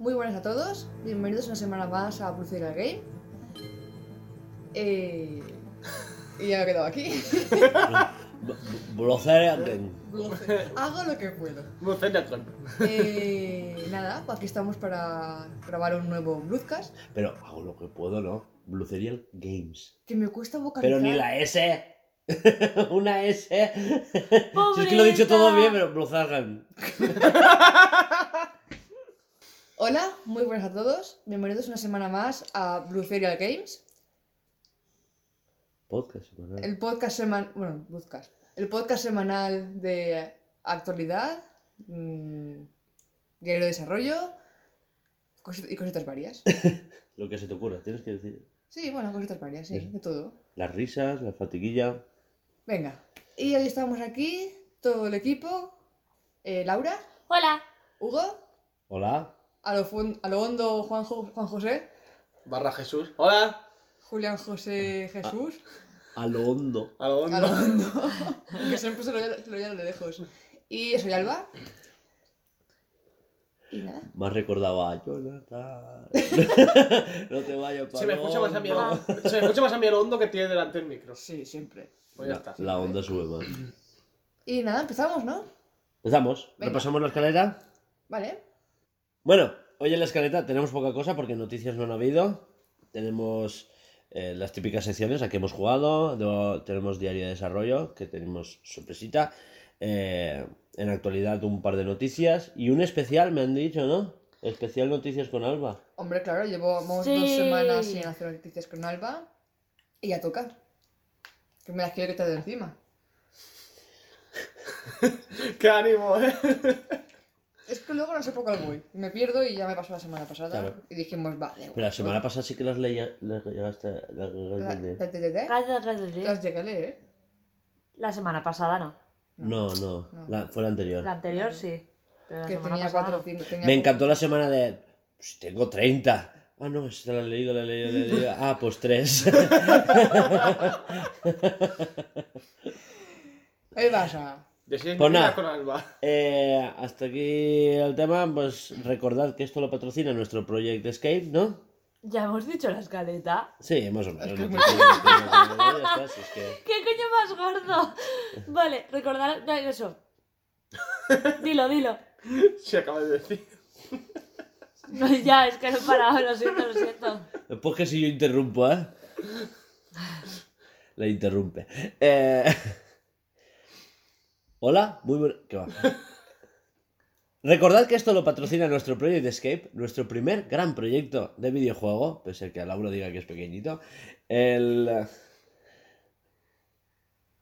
Muy buenas a todos. Bienvenidos una semana más a Bruceria Game. Eh, y ya me he quedado aquí. Game. Hago lo que puedo. Eh, nada, pues aquí estamos para grabar un nuevo Bloodcast. Pero hago lo que puedo, ¿no? Blucerial Games. Que me cuesta vocalizar. Pero ni la S. Una S. Si es que lo he dicho todo bien, pero Bluzergan. Hola, muy buenas a todos. Bienvenidos una semana más a Bruceria Games. Podcast. ¿verdad? El podcast semanal. Bueno, podcast. El podcast semanal de actualidad, mm, diario de desarrollo cosi- y cositas varias. Lo que se te ocurra, tienes que decir. Sí, bueno, cositas varias, sí, de todo. Las risas, la fatiguilla. Venga. Y hoy estamos aquí, todo el equipo. Eh, Laura, Hola. Hugo, Hola. A lo, fun- a lo hondo Juan, Jo- Juan José, Barra Jesús. Hola. Julián José Jesús. A lo hondo. A lo A lo hondo. hondo. que siempre se lo se lo llamo de lejos. Y soy Alba. Y nada. Me has recordado a Jonathan. no te vayas para Se me escucha más a mi hondo. Se me escucha más a mi el hondo que tiene delante el micro. Sí, siempre. Pues ya La, está. la onda sube más. Y nada, empezamos, ¿no? Empezamos. Venga. Repasamos la escalera. Vale. Bueno, hoy en la escaleta tenemos poca cosa porque noticias no han habido. Tenemos eh, las típicas secciones a que hemos jugado. luego tenemos diario de desarrollo, que tenemos sorpresita. eh, en actualidad un par de noticias. Y un especial, me han dicho, ¿no? Especial noticias con Alba. Hombre, claro, llevamos Sí. dos semanas sin hacer noticias con Alba. Y ya toca. Que me las quiero quitar de encima. ¡Qué ánimo, eh! No sé por cuál voy. Me pierdo y ya me pasó la semana pasada. Claro. Y dijimos, vale. Pero la semana pasada sí que las leía. Las llegaste. Las, La, las- llegué a leer. La semana pasada no. No, no, No. la- fue la anterior. La anterior sí. Pero la Que semana tenía pasada cuatro o no. cinco. tenía Me encantó la semana de. "Pues tengo 30. Ah, no, esta la he leído, la he leído, la he leído. Ah, pues 3. ¿Qué pasa? Pues nada. con Alba. Eh, hasta aquí el tema, pues recordad que esto lo patrocina nuestro Project Escape, ¿no? Ya hemos dicho la escaleta. Sí, más o menos. ¿Qué coño más gordo? Vale, recordar no, eso. Dilo, dilo. Se acaba de decir. No, ya, es que no he parado, lo siento, lo siento. Pues que si yo interrumpo, ¿eh? La interrumpe. Eh, Hola, muy bueno. ¿Qué va? Recordad que esto lo patrocina nuestro Project Escape, nuestro primer gran proyecto de videojuego, pese a que a Laura diga que es pequeñito. El...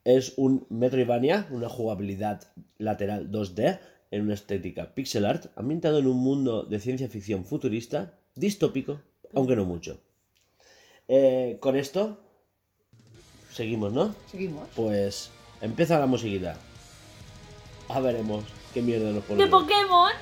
Es un Metroidvania, una jugabilidad lateral 2D en una estética pixel art, ambientado en un mundo de ciencia ficción futurista, distópico, aunque no mucho. Eh, con esto, seguimos, ¿no? Seguimos. Pues empieza la musiquita. A veremos qué mierda nos pone. ¿De Pokémon?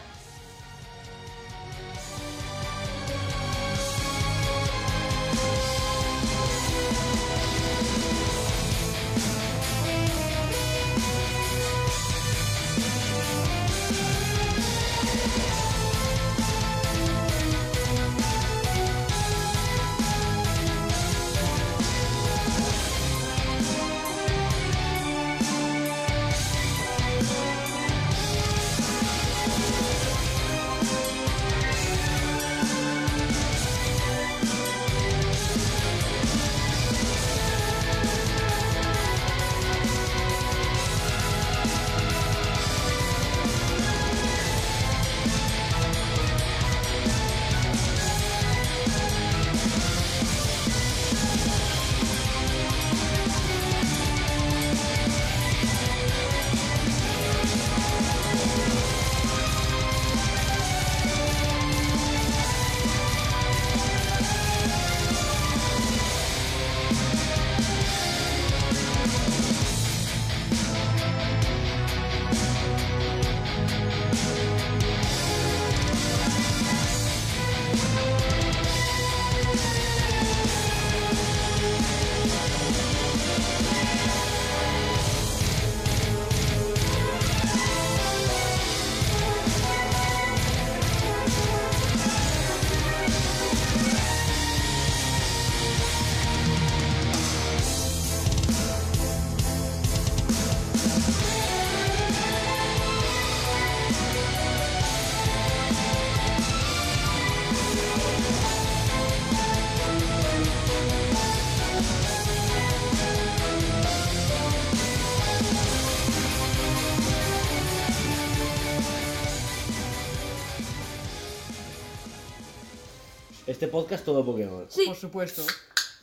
Este podcast todo Pokémon. Sí. Por supuesto.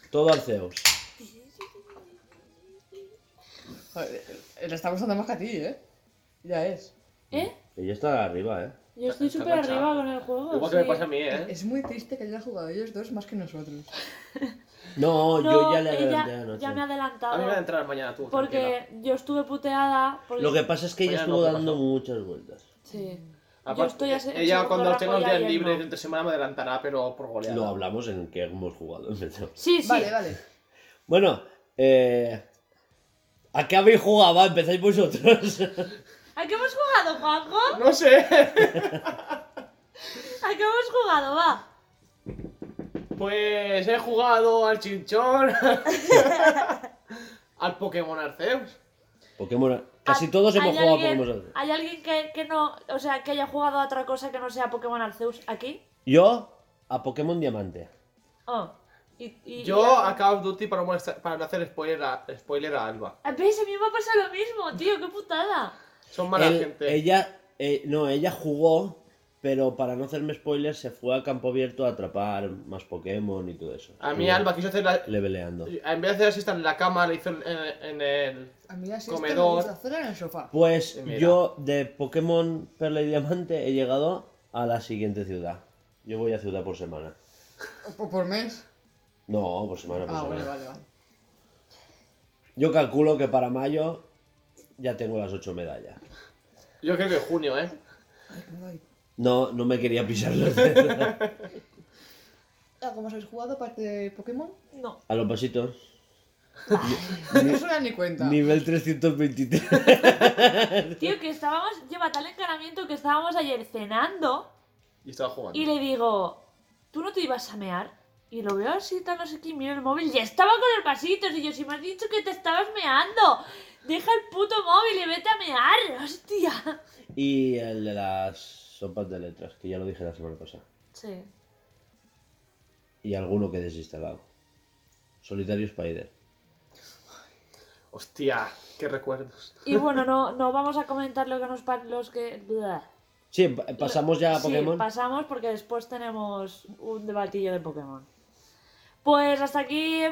Todo Arceus. Joder, eh, le está gustando más que a ti, ¿eh? Ya es. ¿Eh? Ella está arriba, ¿eh? Yo estoy Está súper enganchado. arriba con el juego. Igual que me sí. pasa a mí, ¿eh? Es muy triste que hayan jugado ellos dos más que nosotros. No, No, yo ya le ella adelanté anoche. ya me ha A mí me va a adelantado. entrar mañana tú. Porque yo estuve puteada. Porque... Lo que pasa es que ella Mañana estuvo te dando pasó. muchas vueltas. Sí. Aparte, Yo estoy así- ella cuando tenga los días libres no. entre semana me adelantará, pero por goleada. Lo hablamos en que hemos jugado. Sí, sí. Vale, vale. Bueno, eh... ¿A qué habéis jugado? Va, empezáis vosotros. ¿A qué hemos jugado, Juanjo? No sé. ¿A qué hemos jugado? Va. Pues he jugado al chinchón. al Pokémon Arceus. Pokémon... Casi ¿Hay- todos hemos hay jugado a alguien- Pokémon Arceus. ¿Hay alguien que, que no, o sea, que haya jugado a otra cosa que no sea Pokémon Arceus aquí? Yo a Pokémon Diamante. Oh. Y, y- Yo y- a Call of Duty para, no hacer spoiler a, spoiler a Alba. Ah, ¿Ves? A mí me ha pasado lo mismo, tío, qué putada. Son mala Él- gente. Ella, eh, no, ella jugó, pero para no hacerme spoilers se fue a campo abierto a atrapar más Pokémon y todo eso. A mí Alba quiso hacer la... Leveleando. En vez de hacer así en la cama, le hizo en, en el... A mí así Comedor. me gusta hacerla en el sofá. Pues mira. yo de Pokémon Perla y Diamante he llegado a la siguiente ciudad. Yo voy a ciudad por semana. Por mes. No, por semana, por Ah, semana. vale, vale, vale. Yo calculo que para mayo ya tengo las ocho medallas. Yo creo que junio, ¿eh? Ay. No, no me quería pisar los dedos. Ah, ¿Cómo os habéis jugado aparte de Pokémon? No. A los pasitos. No se me da ni cuenta. Nivel 323. Tío, que estábamos, lleva tal encaramiento que estábamos ayer cenando Y estaba jugando. y le digo, ¿tú no te ibas a mear? Y lo veo así, tal, no sé qué, y miro el móvil, ya estaba con el pasitos, y yo, si me has dicho que te estabas meando, deja el puto móvil y vete a mear, hostia. Y el de las sopas de letras, que ya lo dije la semana pasada. Sí. Y alguno que he desinstalado. Solitario Spider. Hostia, qué recuerdos. Y bueno, no, no vamos a comentar lo que nos pa- los que... Sí, pa- pasamos ya a Sí, Pokémon. pasamos porque después tenemos un debatillo de Pokémon. Pues hasta aquí... eh,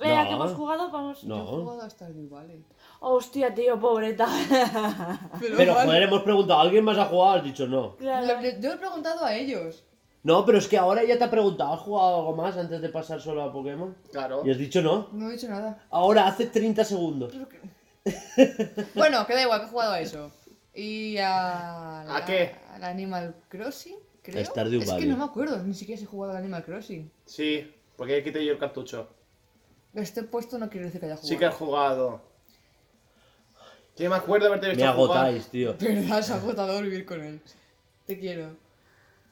¿a No. qué hemos jugado? Vamos... Yo he no. jugado hasta el Valley. Hostia, tío, pobreta. Pero vale. joder, hemos preguntado, ¿alguien más ha jugado? Has dicho no. Claro. Yo he preguntado a ellos. No, pero es que ahora ya te ha preguntado, ¿has jugado algo más antes de pasar solo a Pokémon? Claro. Y has dicho no. No he dicho nada. Ahora, hace 30 segundos. Bueno, que da igual, que he jugado a eso. Y a... ¿A qué? Al Animal Crossing, creo. A Stardew es que no me acuerdo, ni siquiera si he jugado al Animal Crossing. Sí, porque quité yo el cartucho. Este puesto no quiere decir que haya jugado. Sí que has jugado. Que me acuerdo de haberte Me visto jugar. agotáis, tío. Verdad, es agotador vivir con él. Te quiero.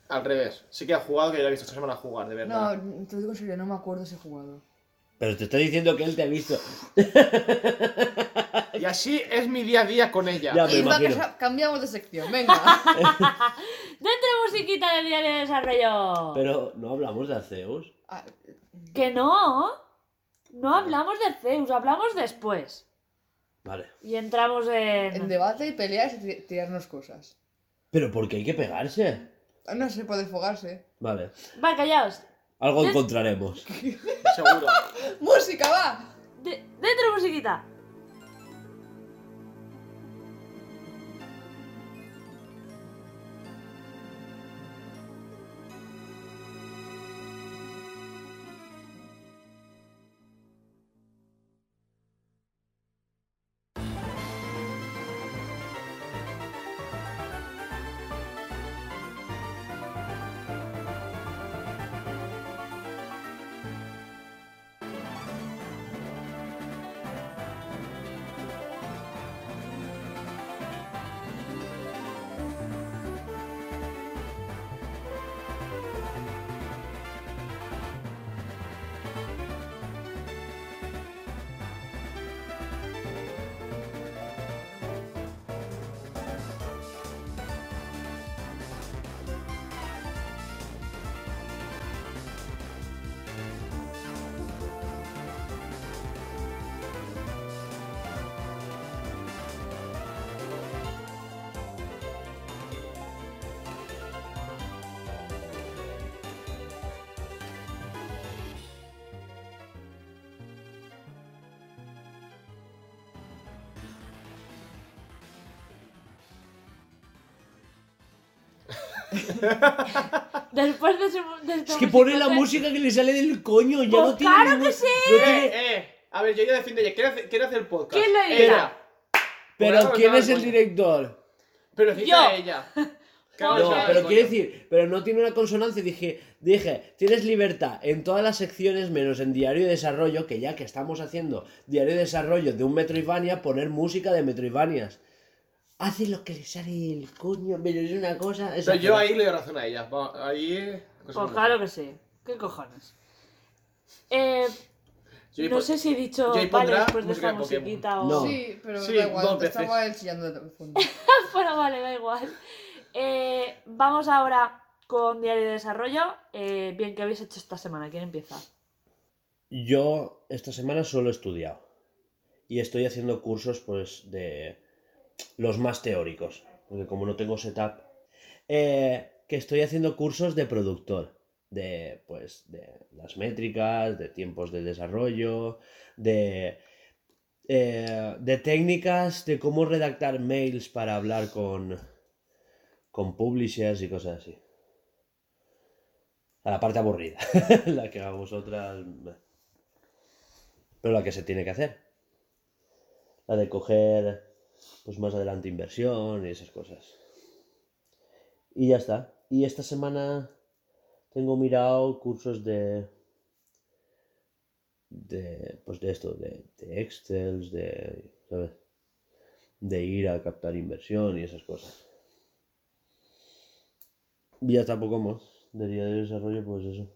Al revés. Sí que has jugado, que yo lo he visto esta semana jugar, de verdad. No, te lo digo en serio, no me acuerdo si he jugado. Pero te está diciendo que él te ha visto. Y así es mi día a día con ella. Ya. Me imagino. cambiamos de sección, venga. Dentro musiquita del diario de desarrollo. Pero no hablamos de Arceus. Ah, Que no. No hablamos de Zeus, hablamos después. Vale. Y entramos en... en debate y peleas y ti- tirarnos cosas. Pero ¿por qué hay que pegarse? No se puede fogarse. Vale. Va, callaos. Algo ¿Qué? encontraremos. Seguro. ¡Música, va! De- dentro musiquita. Después de, su, de esta Es que pone la música que le sale del coño, ya Pues no tiene claro ningún- que sí. no tiene- Eh, eh. A ver, yo ya defiendo ella. ¿Quiere hacer, el podcast? ¿Quién lo edita? Ella. Pero Bueno, ¿quién no, es el coño. director? Pero dice Yo. ella. Claro, No, pero coño. quiere decir, pero no tiene una consonancia. Dije, dije, tienes libertad en todas las secciones menos en diario de desarrollo, que ya que estamos haciendo diario de desarrollo de un Metroidvania, poner música de Metroidvanias. Hace lo que le sale el coño, pero es una cosa. Pero yo ahí le doy razón a ella. Ahí. Pues claro que sí. ¿Qué cojones? Eh, no sé si he dicho vale después de esta musiquita o. No. Sí, pero Sí, da igual, estaba él chillando de fondo. bueno, vale, da igual. Eh, vamos ahora con Diario de Desarrollo. Eh, bien, ¿qué habéis hecho esta semana? ¿Quién empieza? Yo esta semana solo he estudiado. Y estoy haciendo cursos, pues, de los más teóricos. Porque como no tengo setup. eh, que estoy haciendo cursos de productor. De, pues, de las métricas, de tiempos de desarrollo, de. eh, de técnicas de cómo redactar mails para hablar con. con publishers y cosas así. A la parte aburrida. la que a vosotras. Pero la que se tiene que hacer. La de coger, pues más adelante inversión y esas cosas. Y ya está. Y esta semana tengo mirado cursos de. de. pues de esto, de, de Excel, de. ¿sabes? De ir a captar inversión y esas cosas. Y ya está poco más. De día de desarrollo, pues eso.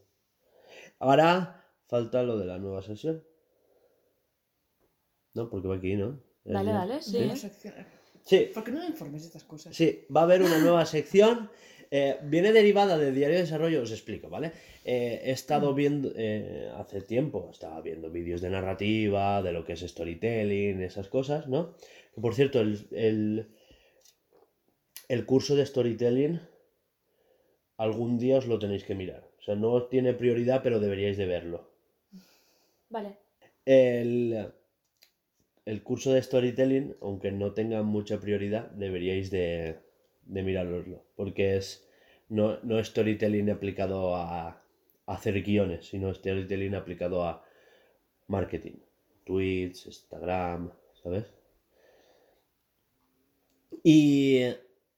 Ahora falta lo de la nueva sesión. No, porque va aquí, ¿no? Ya. dale, sí. Sí, ¿Por qué no me informes de estas cosas? Sí, va a haber una nueva sección. eh, viene derivada de Diario de Desarrollo, os explico, ¿vale? Eh, he estado viendo, eh, hace tiempo, estaba viendo vídeos de narrativa, de lo que es storytelling, esas cosas, ¿no? Que por cierto, el, el, el curso de storytelling, algún día os lo tenéis que mirar. O sea, no tiene prioridad, pero deberíais de verlo. Vale. El, el curso de storytelling, aunque no tenga mucha prioridad, deberíais de, de mirároslo. Porque es no, no storytelling aplicado a, a hacer guiones, sino storytelling aplicado a marketing. Tweets, Instagram, ¿sabes? Y,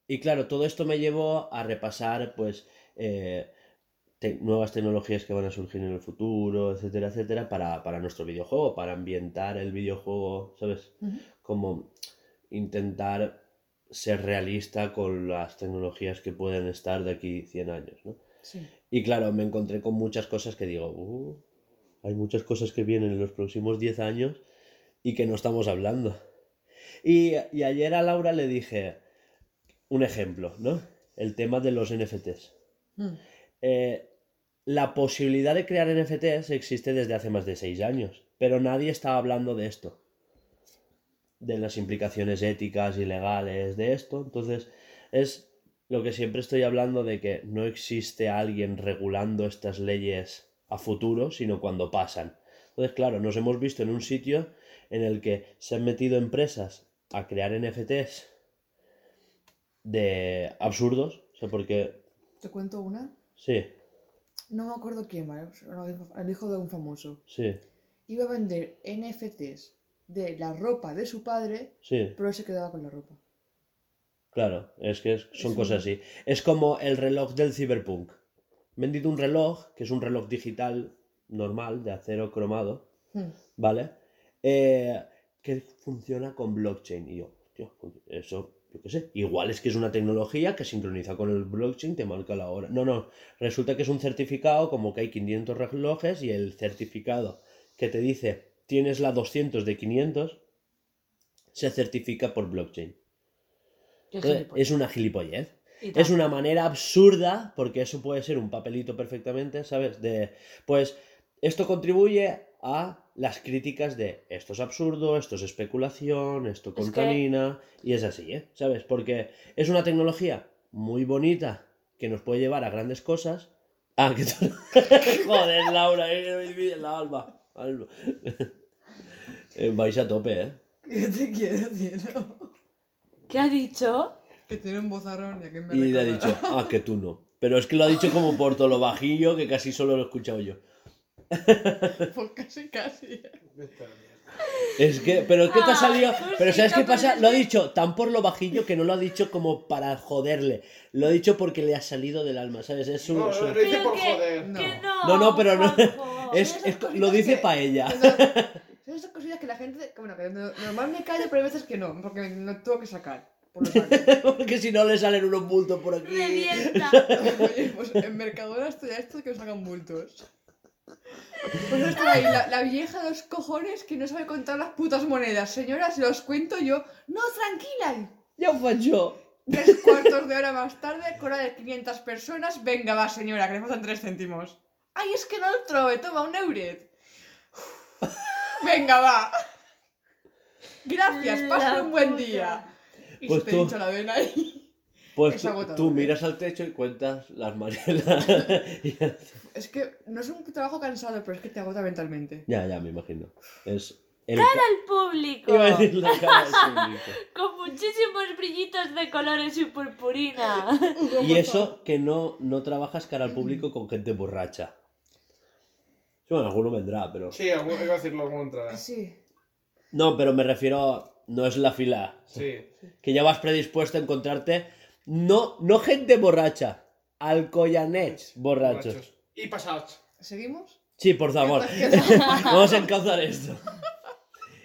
y claro, todo esto me llevó a repasar, pues, eh, te- nuevas tecnologías que van a surgir en el futuro, etcétera, etcétera, para, para nuestro videojuego, para ambientar el videojuego, ¿sabes? Como intentar ser realista con las tecnologías que pueden estar de aquí 100 años, ¿no? Sí. Y claro, me encontré con muchas cosas que digo, "Uh, hay muchas cosas que vienen en los próximos 10 años y que no estamos hablando. Y, y ayer a Laura le dije un ejemplo, ¿no? El tema de los NFTs. Mm. Eh, la posibilidad de crear NFTs existe desde hace más de 6 años, pero nadie está hablando de esto. De las implicaciones éticas y legales de esto. Entonces, es lo que siempre estoy hablando de que no existe alguien regulando estas leyes a futuro, sino cuando pasan. Entonces, claro, nos hemos visto en un sitio en el que se han metido empresas a crear NFTs de absurdos, o sea, porque ¿Te cuento una? sí, No me acuerdo quién, ¿vale? El hijo de un famoso. sí, Iba a vender NFTs de la ropa de su padre, sí, pero él se quedaba con la ropa. claro, es que es- son Es cosas un- así. Es como el reloj del cyberpunk. Vendido un reloj, que es un reloj digital normal, de acero cromado, Mm. ¿vale? Eh, que funciona con blockchain. Y yo, tío, eso, yo qué sé. Igual es que es una tecnología que sincroniza con el blockchain, te marca la hora. No, no, resulta que es un certificado, como que hay 500 relojes y el certificado que te dice tienes la 200 de 500 se certifica por blockchain. Entonces, es una gilipollez. Es una manera absurda, porque eso puede ser un papelito perfectamente, ¿sabes? De, pues, esto contribuye a las críticas de esto es absurdo, esto es especulación, esto que- contamina, y es así, ¿eh? ¿Sabes? Porque es una tecnología muy bonita que nos puede llevar a grandes cosas. Ah, que tú- Joder, Laura, eh, la alma. alma. Eh, Vais a tope, ¿eh? Yo te quiero, cielo. ¿Qué ha dicho? Que tiene un bozarrón y a quién me Y le ha dicho, ah, que tú no. Pero es que lo ha dicho como por todo lo bajillo que casi solo lo he escuchado yo. Pues casi, casi. Es que, pero es que te ha salido. pues Pero sí, ¿sabes qué no, pasa? Lo ha dicho tan por lo bajillo que no lo ha dicho como para joderle. Lo ha dicho porque le ha salido del alma, ¿sabes? Es su. No, su- lo dice por que- joder. No. Que no. No, no, pero no-. Es, es- lo dice para ella. Son esas cosillas que la gente. Bueno, que no- normal me callo, pero hay veces que no, porque no tengo que sacar. Por. Porque si no le salen unos bultos por aquí. Revienta. Oye, pues en Mercadona estoy a esto que nos sacan bultos. Pues estoy ahí, la, la vieja de los cojones que no sabe contar las putas monedas. Señora, si los cuento yo. No, tranquila. Ya fue yo. Tres cuartos de hora más tarde, cola de 500 personas. Venga, va, señora, que le faltan tres céntimos. Ay, es que no lo trobe, toma un euret. Venga, va. Gracias, pase un buen día. Y Pues se te tú- la vena ahí. Pues tú ¿eh? miras al techo y cuentas las maneras. Es que no es un trabajo cansado, pero es que te agota mentalmente. ya, ya, me imagino. Es el Al público. Iba a decir la cara del público. Con muchísimos brillitos de colores y purpurina. Y eso que no, no trabajas cara al público con gente borracha. Sí, bueno, alguno vendrá, pero. Sí, algún- hay que decirlo como entrada. Sí. No, pero me refiero. No es la fila. Sí. Que ya vas predispuesto a encontrarte. No, no gente borracha. Alcoyanets borrachos. Borrachos. Y pasados. ¿Seguimos? Sí, por favor. Vamos a encauzar esto.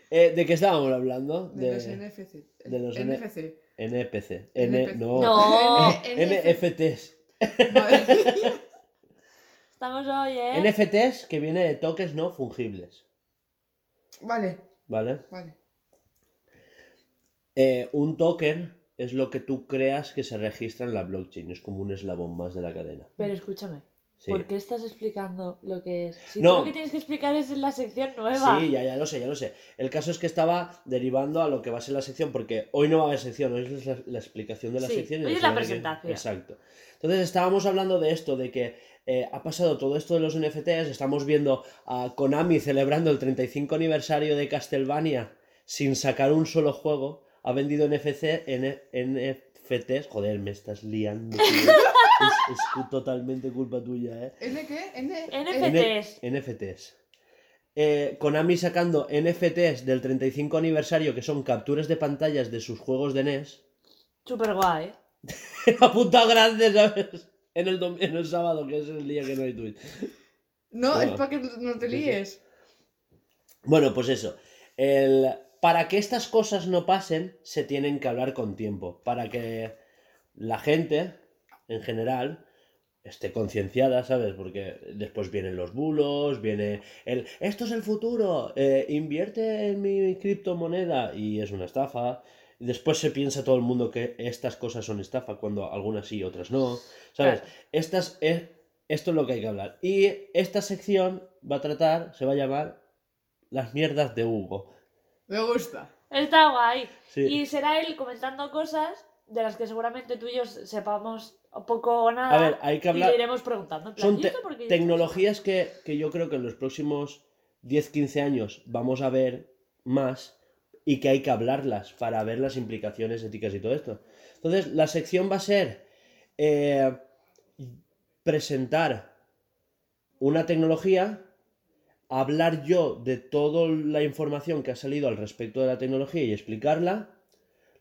Eh, ¿De qué estábamos hablando? De los NFC. de los NFC. NPC. N, NPC. no. NFTs. Estamos hoy, ¿eh? NFTs que viene de toques no fungibles. Vale, ¿Vale? vale. Eh, un token es lo que tú creas que se registra en la blockchain. Es como un eslabón más de la cadena. Pero escúchame, Sí. ¿por qué estás explicando lo que es? Si No. tú lo que tienes que explicar es en la sección nueva. Sí, ya, ya lo sé, ya lo sé. El caso es que estaba derivando a lo que va a ser la sección, porque hoy no va a haber sección, hoy es la, la explicación de la Sí, sección. y hoy es la que- presentación. Exacto. Entonces estábamos hablando de esto, de que eh, ha pasado todo esto de los NFTs, estamos viendo a Konami celebrando el 35 aniversario de Castlevania sin sacar un solo juego, ha vendido NFC, N- NFTs, joder, me estás liando. es, totalmente culpa tuya, ¿eh? ¿N qué? N... NFTs. N- NFTs. Eh, Konami sacando NFTs del 35 aniversario, que son capturas de pantallas de sus juegos de NES. Súper guay. Apuntado grande, ¿sabes? En el, dom- en el sábado, que es el día que no hay Twitch. No, Bueno. es para que no te líes. Bueno, pues eso. El... Para que estas cosas no pasen, se tienen que hablar con tiempo. Para que la gente, en general, esté concienciada, ¿sabes? Porque después vienen los bulos, viene el... Esto es el futuro, eh, invierte en mi criptomoneda y es una estafa. Después se piensa todo el mundo que estas cosas son estafa, cuando algunas sí, otras no. ¿Sabes? Claro. Estas, es, esto es lo que hay que hablar. Y esta sección va a tratar, se va a llamar Las mierdas de Hugo. Me gusta. Está guay. Sí. Y será él comentando cosas de las que seguramente tú y yo sepamos poco o nada. A ver, hay que Y hablar. le iremos preguntando. plan, Son ¿y te- tecnologías que, que yo creo que en los próximos 10-15 años vamos a ver más y que hay que hablarlas para ver las implicaciones éticas y todo esto. Entonces, la sección va a ser eh, presentar una tecnología, hablar yo de toda la información que ha salido al respecto de la tecnología y explicarla.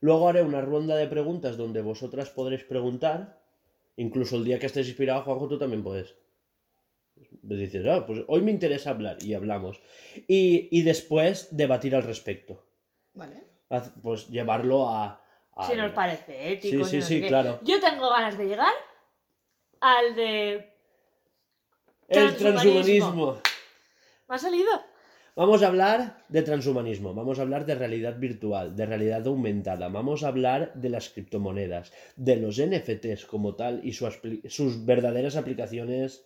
Luego haré una ronda de preguntas donde vosotras podréis preguntar. Incluso el día que estés inspirado, Juanjo, tú también puedes. Me dices, ah, pues hoy me interesa hablar y hablamos. Y, y después debatir al respecto. Vale. Haz- Pues llevarlo a... a- Si nos parece ético. Sí, sí, no sí, claro. Yo tengo ganas de llegar al de. El Transhumanismo. transhumanismo. ¿Me ha salido? Vamos a hablar de transhumanismo, vamos a hablar de realidad virtual, de realidad aumentada, vamos a hablar de las criptomonedas, de los NFTs como tal y su sus verdaderas aplicaciones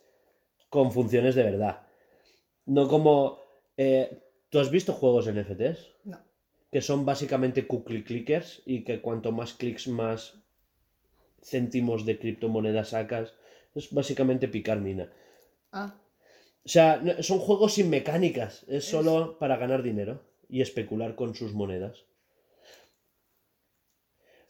con funciones de verdad. No como... eh, ¿Tú has visto juegos NFTs? No. Que son básicamente cookie clickers y que cuanto más clics más céntimos de criptomonedas sacas. Es básicamente picar mina. Ah, O sea, son juegos sin mecánicas, es solo para ganar dinero y especular con sus monedas.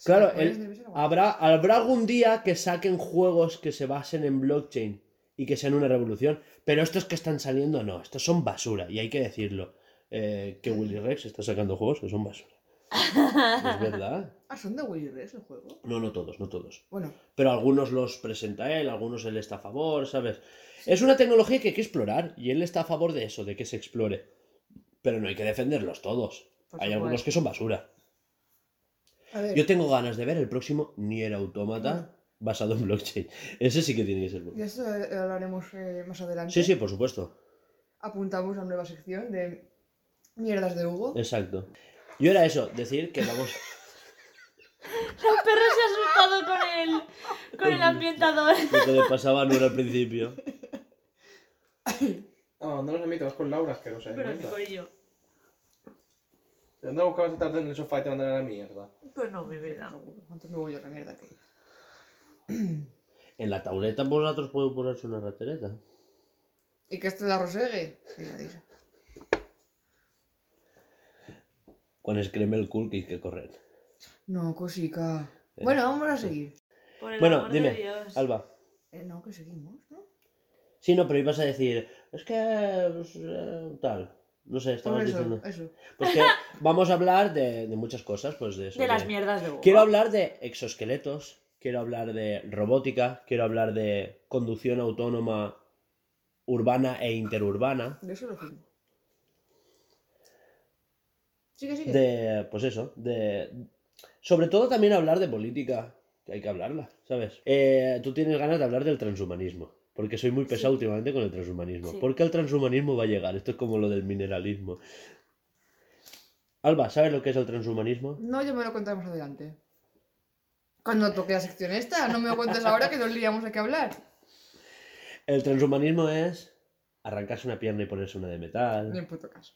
Claro, el- habrá algún día que saquen juegos que se basen en blockchain y que sean una revolución. Pero estos que están saliendo, no, estos son basura. Y hay que decirlo. Eh, que Willy Rex está sacando juegos que son basura. es verdad. Ah, son de Willy Rex el juego. No, no todos, no todos. Bueno, Pero algunos los presenta él, algunos él está a favor, ¿sabes? Es una tecnología que hay que explorar y él está a favor de eso, de que se explore. Pero no hay que defenderlos todos. Por hay supuesto. algunos que son basura. a ver. Yo tengo ganas de ver el próximo Nier Automata basado en blockchain. Ese sí que tiene que ser bueno. De esto eh, hablaremos eh, más adelante. Sí, sí, por supuesto. Apuntamos a nueva sección de mierdas de Hugo. Exacto. Yo era eso, decir que vamos. El perro se ha asustado con el, con el ambientador. Lo que le pasaba no era al principio. Ah, no los amigos, vas con Laura, que no sé. Pero qué mierda. coño. ¿De dónde buscabas tarde en el sofá y te mandan a la mierda? Pues no, mi vida. Antes me voy yo a la mierda que. En la tauleta vosotros podéis ponerse una ratereta. ¿Y que esto la rosegue? Sí, la dice. Con escreme el cool que hay que correr. No, cosica. Bueno, vamos a seguir. Por el Bueno, amor de dime, Dios. Alba. Eh, no, que seguimos. Sí, no, pero ibas a decir, es que pues, eh, tal. No sé, estabas eso, diciendo. eso. Pues que vamos a hablar de, de muchas cosas, pues de eso. De las mierdas de Hugo. Quiero hablar de exoesqueletos, quiero hablar de robótica, quiero hablar de conducción autónoma urbana e interurbana, De eso lo firmo. Sigue, sigue. de, pues eso, de... Sobre todo también hablar de política, que hay que hablarla, ¿sabes? Eh, tú tienes ganas de hablar del transhumanismo, porque soy muy pesado Sí. últimamente con el transhumanismo. Sí. Porque el transhumanismo va a llegar, esto es como lo del mineralismo. Alba, ¿sabes lo que es el transhumanismo? No, yo me lo contaré más adelante. Cuando toque la sección esta, no me lo cuentes ahora que nos liamos a qué hablar. El transhumanismo es arrancarse una pierna y ponerse una de Ni metal. en puto caso.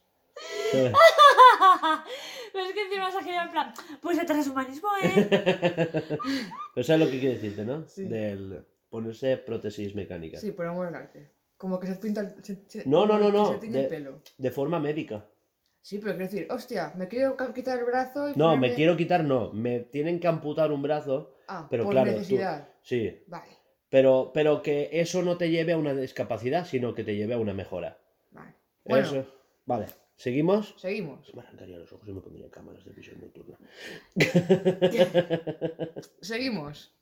¿sabes? Pero es que encima se ha en plan, pues el transhumanismo es... Pero sabes lo que quiere decirte, ¿no? Sí. Del ponerse prótesis mecánicas. Sí, por amor al arte. Como que se pinta el, se- se- No, no, no, no, Se tiñe de- el pelo. De forma médica. Sí, pero quiero decir, hostia, me quiero quitar el brazo y No, me quiero quitar, no. Me tienen que amputar un brazo. Ah, pero por claro, tú- necesidad. Sí. Vale, Pero, pero que eso no te lleve a una discapacidad, sino que te lleve a una mejora. vale. Bueno, Eso. Vale. ¿Seguimos? seguimos. Me arrancaría los ojos y me pondría cámaras de visión nocturna. Seguimos.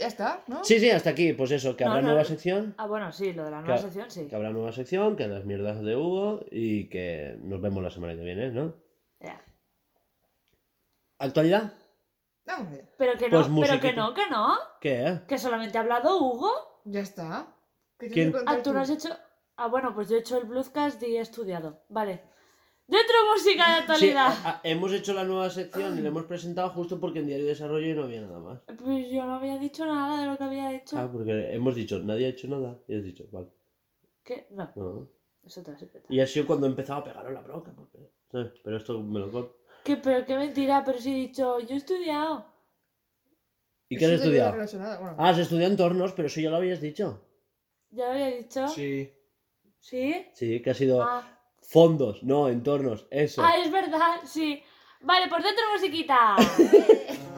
Ya está, ¿no? Sí, sí, hasta aquí. Pues eso, que No, habrá no. nueva sección. Ah, bueno, sí, lo de la nueva sección, sí. Que habrá nueva sección, que las mierdas de Hugo y que nos vemos la semana que viene, ¿no? Ya. ¿Actualidad? Vamos allá. Pero que no, Pues pero que no, que no. ¿Qué? Que solamente ha hablado Hugo. Ya está. ¿Qué ¿Quién? Ah, tú no has hecho... Ah, bueno, pues yo he hecho el Bluescast y he estudiado. Vale. Dentro música de Sí, actualidad. a- a- hemos hecho la nueva sección y la hemos presentado justo porque en Diario de Desarrollo no había nada más. Pues yo no había dicho nada de lo que había hecho. Ah, porque hemos dicho, nadie ha hecho nada. Y has dicho, vale. ¿Qué? No, no. eso te lo. Y ha sido cuando he empezado a pegar en la bronca. Porque, ¿sabes? Pero esto me lo corto. ¿Qué, pero qué mentira, pero sí he dicho, yo he estudiado. ¿Y qué has Eso estudiado? bueno. Ah, has estudiado entornos, pero eso ya lo habías dicho. ¿Ya lo había dicho? Sí. ¿Sí? Sí, que ha sido Ah. Fondos, no, entornos, eso. Ah, es verdad, sí. Vale, pues dentro musiquita.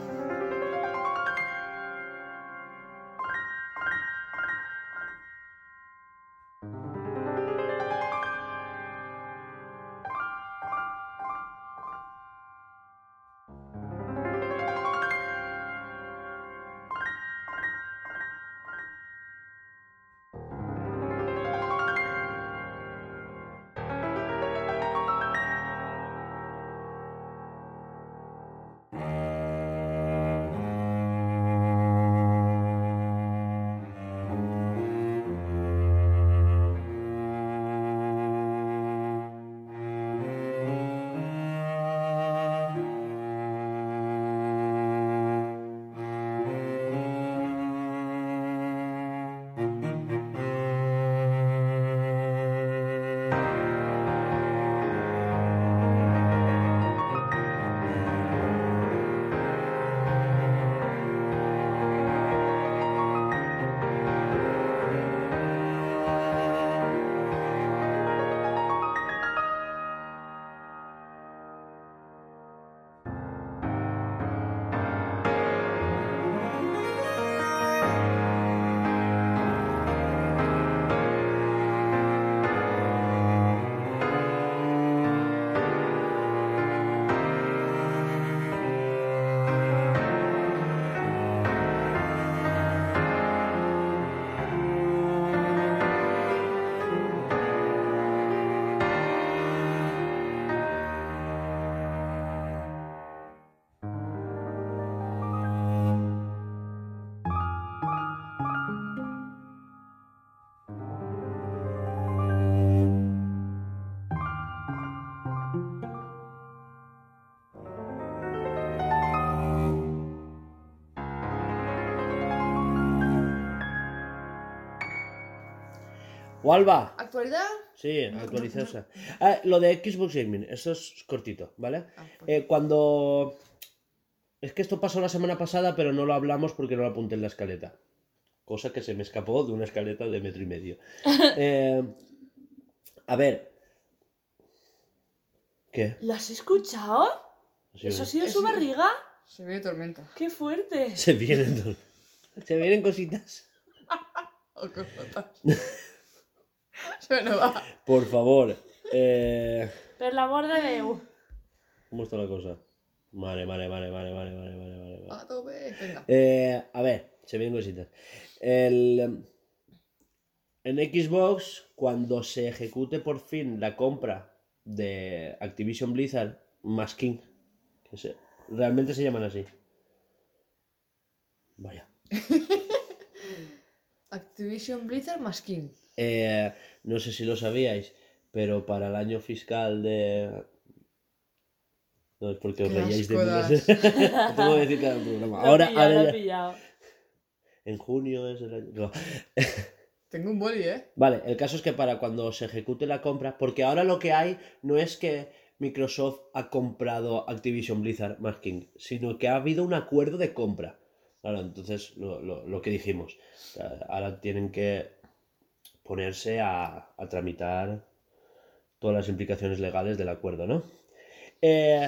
¿O Alba? ¿Actualidad? Sí, actualizarse. Ah, lo de Xbox Gaming, eso es cortito, ¿vale? Ah, pues. Eh, cuando... Es que esto pasó la semana pasada, pero no lo hablamos porque no lo apunté en la escaleta. Cosa que se me escapó de una escaleta de metro y medio. Eh, a ver. ¿Qué? ¿Lo has escuchado? Sí, ¿Eso ha sido Es- su barriga? Se ve tormenta. ¡Qué fuerte! Se vienen, se vienen cositas. O con patas. Se me va. Por favor. Eh, Per l'amor de Déu. ¿Cómo está la cosa? Vale, vale, vale, vale, vale, vale, vale, vale. vale. A tope. Venga. Eh, a ver, se vienen cositas. El, en Xbox, cuando se ejecute por fin la compra de Activision Blizzard más King, que se- realmente se llaman así. Vaya. Activision Blizzard más King. Eh, no sé si lo sabíais, pero para el año fiscal de. No es porque os Qué veíais de mí. tengo que decir cada programa. Lo Ahora, pillado, ahora lo he ya- pillado. En junio es el año. no. Tengo un boli, ¿eh? Vale, el caso es que para cuando se ejecute la compra, porque ahora lo que hay no es que Microsoft ha comprado Activision Blizzard más King, sino que ha habido un acuerdo de compra. Claro, entonces lo, lo- lo que dijimos, ahora tienen que ponerse a, a tramitar todas las implicaciones legales del acuerdo, ¿no? Eh,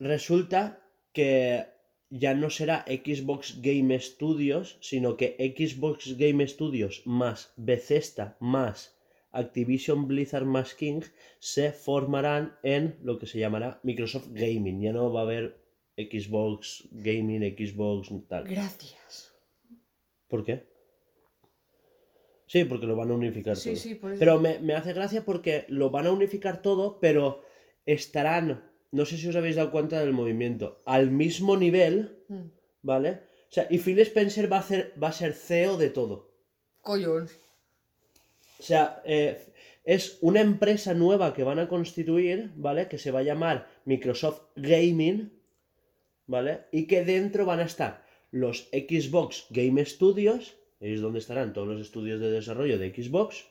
resulta que ya no será Xbox Game Studios, sino que Xbox Game Studios más Bethesda más Activision Blizzard más King se formarán en lo que se llamará Microsoft Gaming. Ya no va a haber Xbox Gaming, Xbox tal. Gracias. ¿Por qué? Sí, porque lo van a unificar Sí, todo. sí, por eso. Pero me, me hace gracia porque lo van a unificar todo, pero estarán, no sé si os habéis dado cuenta del movimiento, al mismo nivel, Mm. ¿vale? O sea, y Phil Spencer va a, hacer, va a ser CEO de todo. Collón. O sea, eh, es una empresa nueva que van a constituir, ¿vale? Que se va a llamar Microsoft Gaming, ¿vale? Y que dentro van a estar los Xbox Game Studios, es donde estarán todos los estudios de desarrollo de Xbox.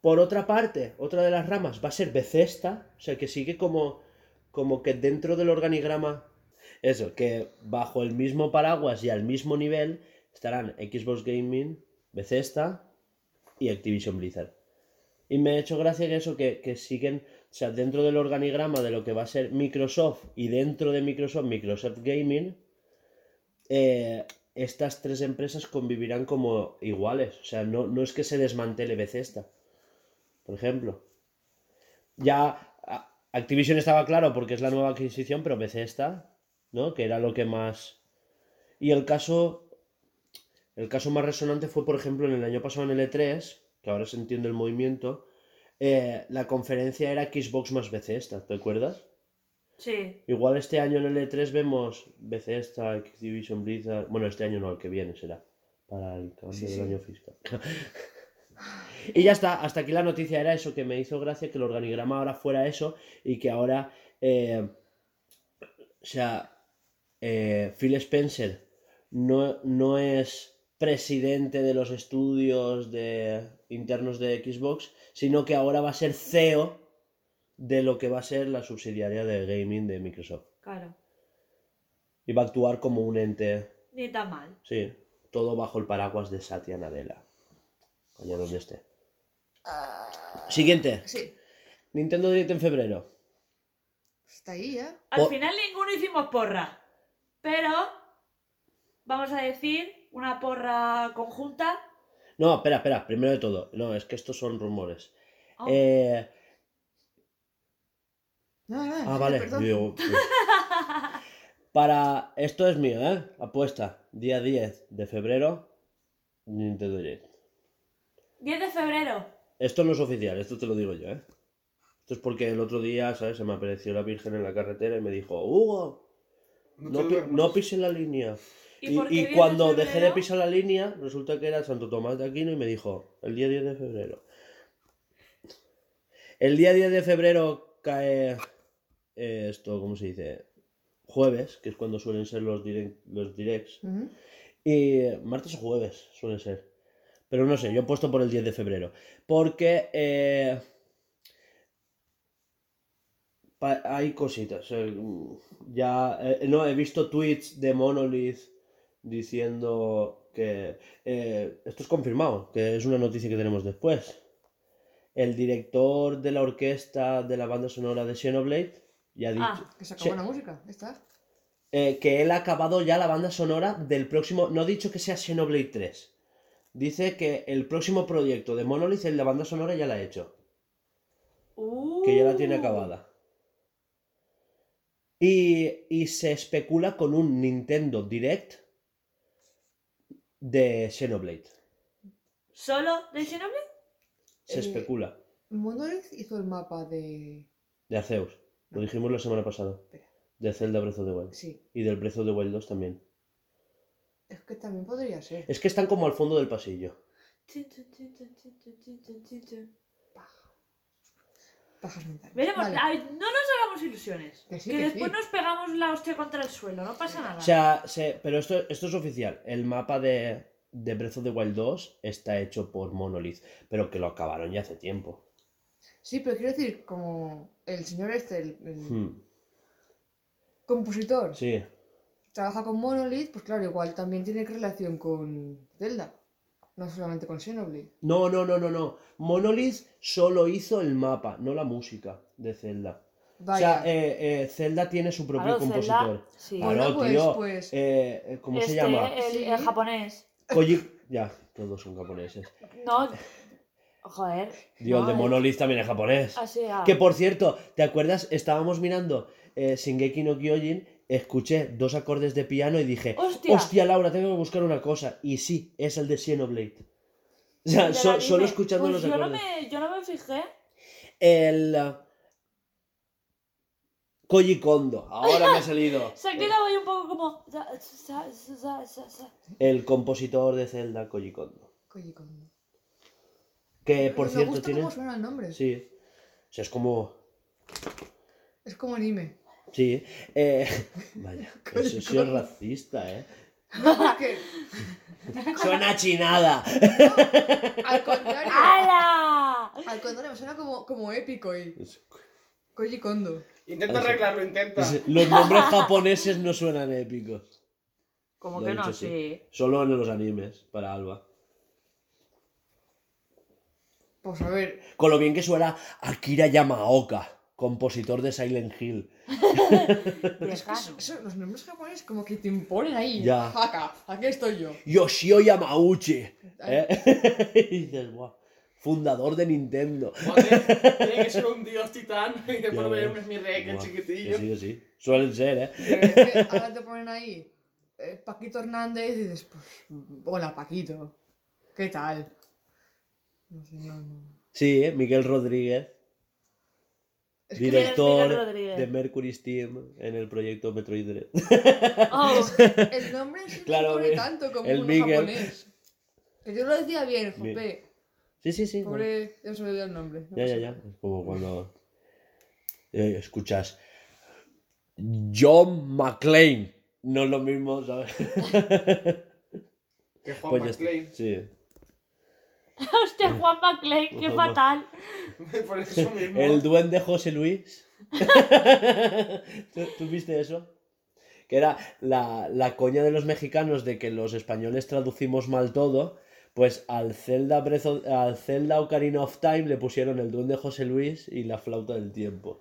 Por otra parte, otra de las ramas va a ser Bethesda, o sea que sigue como, como que dentro del organigrama, eso, que bajo el mismo paraguas y al mismo nivel estarán Xbox Gaming, Bethesda y Activision Blizzard. Y me ha hecho gracia que eso, que, que siguen, o sea, dentro del organigrama de lo que va a ser Microsoft y dentro de Microsoft, Microsoft Gaming, eh, estas tres empresas convivirán como iguales. O sea, no, no es que se desmantele Bethesda, por ejemplo. Ya Activision estaba claro porque es la nueva adquisición, pero Bethesda, ¿no? Que era lo que más... Y el caso... El caso más resonante fue, por ejemplo, en el año pasado en el E3, que ahora se entiende el movimiento, eh, la conferencia era Xbox más Bethesda, ¿te acuerdas? Sí. Igual este año en el E3 vemos Bethesda, Activision Blizzard. Bueno, este año no, el que viene será. Para el cambio Sí, del sí. año fiscal. y ya está, hasta aquí la noticia era eso, que me hizo gracia que el organigrama ahora fuera eso y que ahora. eh, o sea, eh, Phil Spencer no, no es presidente de los estudios de, internos de Xbox, sino que ahora va a ser CEO de lo que va a ser la subsidiaria de gaming de Microsoft. Claro. Y va a actuar como un ente, Ni tan mal. sí, todo bajo el paraguas de Satya Nadella. Allá donde esté. Siguiente, Sí. Nintendo Direct en febrero. Está ahí, ¿eh? Al final ninguno hicimos porra. Pero vamos a decir una porra conjunta. No, espera, espera, primero de todo. No, es que estos son rumores. Oh, Eh, No, no, ah, sí, vale. digo. Para. Esto es mío, ¿eh? Apuesta. Día 10 de febrero. Nintendo Direct. 10 de febrero. Esto no es oficial, esto te lo digo yo, ¿eh? Esto es porque el otro día, ¿sabes? Se me apareció la Virgen en la carretera y me dijo, Hugo, no, te pi- duermas. no pises la línea. ¿Y, Y, por qué y 10 de cuando dejé de pisar la línea, resulta que era Santo Tomás de Aquino y me dijo, el día 10 de febrero. El día 10 de febrero cae eh, esto, ¿cómo se dice? Jueves, que es cuando suelen ser los, direct- los directs. Y martes o jueves suelen ser. Pero no sé, yo he puesto por el 10 de febrero. Porque eh, hay cositas. eh, ya eh, no he visto tweets de Monolith diciendo que esto es confirmado, que es una noticia que tenemos después. El director de la orquesta de la banda sonora de Xenoblade ya ha dicho Ah, Que se acabó la música, está. eh, que él ha acabado ya la banda sonora del próximo. No ha dicho que sea Xenoblade 3. Dice que el próximo proyecto de Monolith, la banda sonora, ya la ha hecho. Que ya la tiene Uh. acabada. Y, y se especula con un Nintendo Direct de Xenoblade. ¿Solo de Xenoblade? Se Eh, especula. Monolith hizo el mapa de. De Arceus. Lo dijimos la semana pasada. Espera. De Zelda Breath of the Wild. Sí. Y del Breath of the Wild 2 también. Es que también podría ser. Es que están como al fondo del pasillo. Pajas mentales. Veremos, Vale. ay, no nos hagamos ilusiones. Que sí, que que después sí. nos pegamos la hostia contra el suelo, no pasa nada. O sea, se- pero esto, esto es oficial. El mapa de, de Breath of the Wild 2 está hecho por Monolith, pero que lo acabaron ya hace tiempo. Sí, pero quiero decir, como el señor este, el, el Hmm, compositor, Sí, trabaja con Monolith, pues claro, igual también tiene relación con Zelda. No solamente con Xenoblade. No, no, no, no, no. Monolith solo hizo el mapa, no la música de Zelda. Vaya. O sea, eh, eh, Zelda tiene su propio Claro, Zelda, compositor. sí. Claro, Bueno, pues- tío. pues- eh, eh, ¿Cómo se Este, llama? El, Sí. el japonés. Koji... Ya, todos son japoneses. No. Joder. Dios, el de no, Monolith también es japonés. Así, ah. Que por cierto, ¿te acuerdas? Estábamos mirando eh, Shingeki no Kyojin, escuché dos acordes de piano y dije, ¡Hostia! hostia Laura, tengo que buscar una cosa. Y sí, es el de Xenoblade. O sea, so- solo escuchando Pues los yo no, acordes. me, yo no me fijé. El... uh, Koji Kondo, ahora me ha salido. Se ha quedado ahí un poco como. El compositor de Zelda, Koji Kondo. Koji Kondo. Que por Me cierto gusta tiene... cómo suena el nombre. Sí. O sea, es como... Es como anime. Sí. Eh... Vaya, eso sí es racista, ¿eh? No, porque Suena chinada. al contrario, ¡Hala! al contrario, me suena como, como épico y Koji Kondo. Intenta arreglarlo, intenta. Los nombres japoneses no suenan épicos. Como Lo que no, dicho, sí. Solo en los animes, para Alba. Pues a ver, Con lo bien que suena Akira Yamaoka, compositor de Silent Hill. Lejano. eso- los nombres japoneses como que te imponen ahí. Ya. Acá, aquí estoy yo. Yoshio Yamauchi. ¿eh? y dices, guau. Fundador de Nintendo. Joder, tiene que ser un dios titán y ver ves. un Smirrek, el chiquitillo. Que sí, que sí. Suelen ser, ¿eh? Es que ahora te ponen ahí eh, Paquito Hernández y dices, pues, hola Paquito, ¿qué tal? No sé, no, no. Sí, ¿eh? Miguel Rodríguez, Es que director Miguel Rodríguez? de Mercury Steam en el proyecto Metroid Dread. Oh, el nombre sí Claro, me pone mi- tanto como el uno Miguel. japonés. Que yo lo decía bien, Mi- jope. Sí, sí, sí. Pobre, ya se me olvidó el nombre. no Ya, ya, ya. Es como cuando eh, escuchas John McClane. No es lo mismo, ¿sabes? Que Juan Pues. McClane. Sí. hostia, Juan McClane, qué fatal. Por eso mismo. El duende José Luis. ¿Tú, tú viste eso? Que era la, la coña de los mexicanos de que los españoles traducimos mal todo. Pues al Zelda, al Zelda Ocarina of Time le pusieron el duende José Luis y la flauta del tiempo.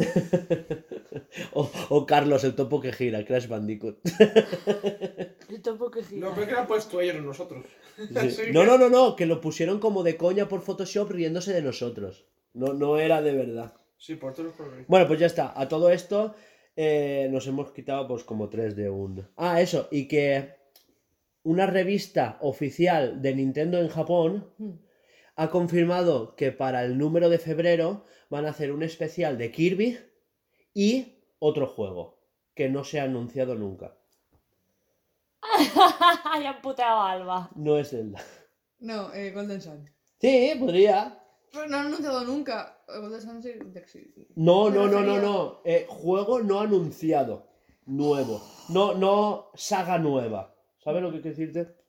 o, o Carlos, el topo que gira, Crash Bandicoot. El topo que gira. No, pero es que lo han puesto ellos, no nosotros. Sí. No, que- no, no, no, que lo pusieron como de coña por Photoshop riéndose de nosotros. No, no era de verdad. Sí, por todos los problemas. Bueno, pues ya está. A todo esto eh, nos hemos quitado pues como tres de un... Ah, eso. Y que una revista oficial de Nintendo en Japón Hmm. ha confirmado que para el número de febrero van a hacer un especial de Kirby y otro juego que no se ha anunciado nunca. ya han puteado a Alba. No es Zelda. No, eh, Golden Sun. Sí, podría. Pero no han anunciado nunca. Eh, Golden Sun sí. No, no, no, no, no. Eh, juego no anunciado. Nuevo. No, no saga nueva. ¿Sabes lo que quiero decirte?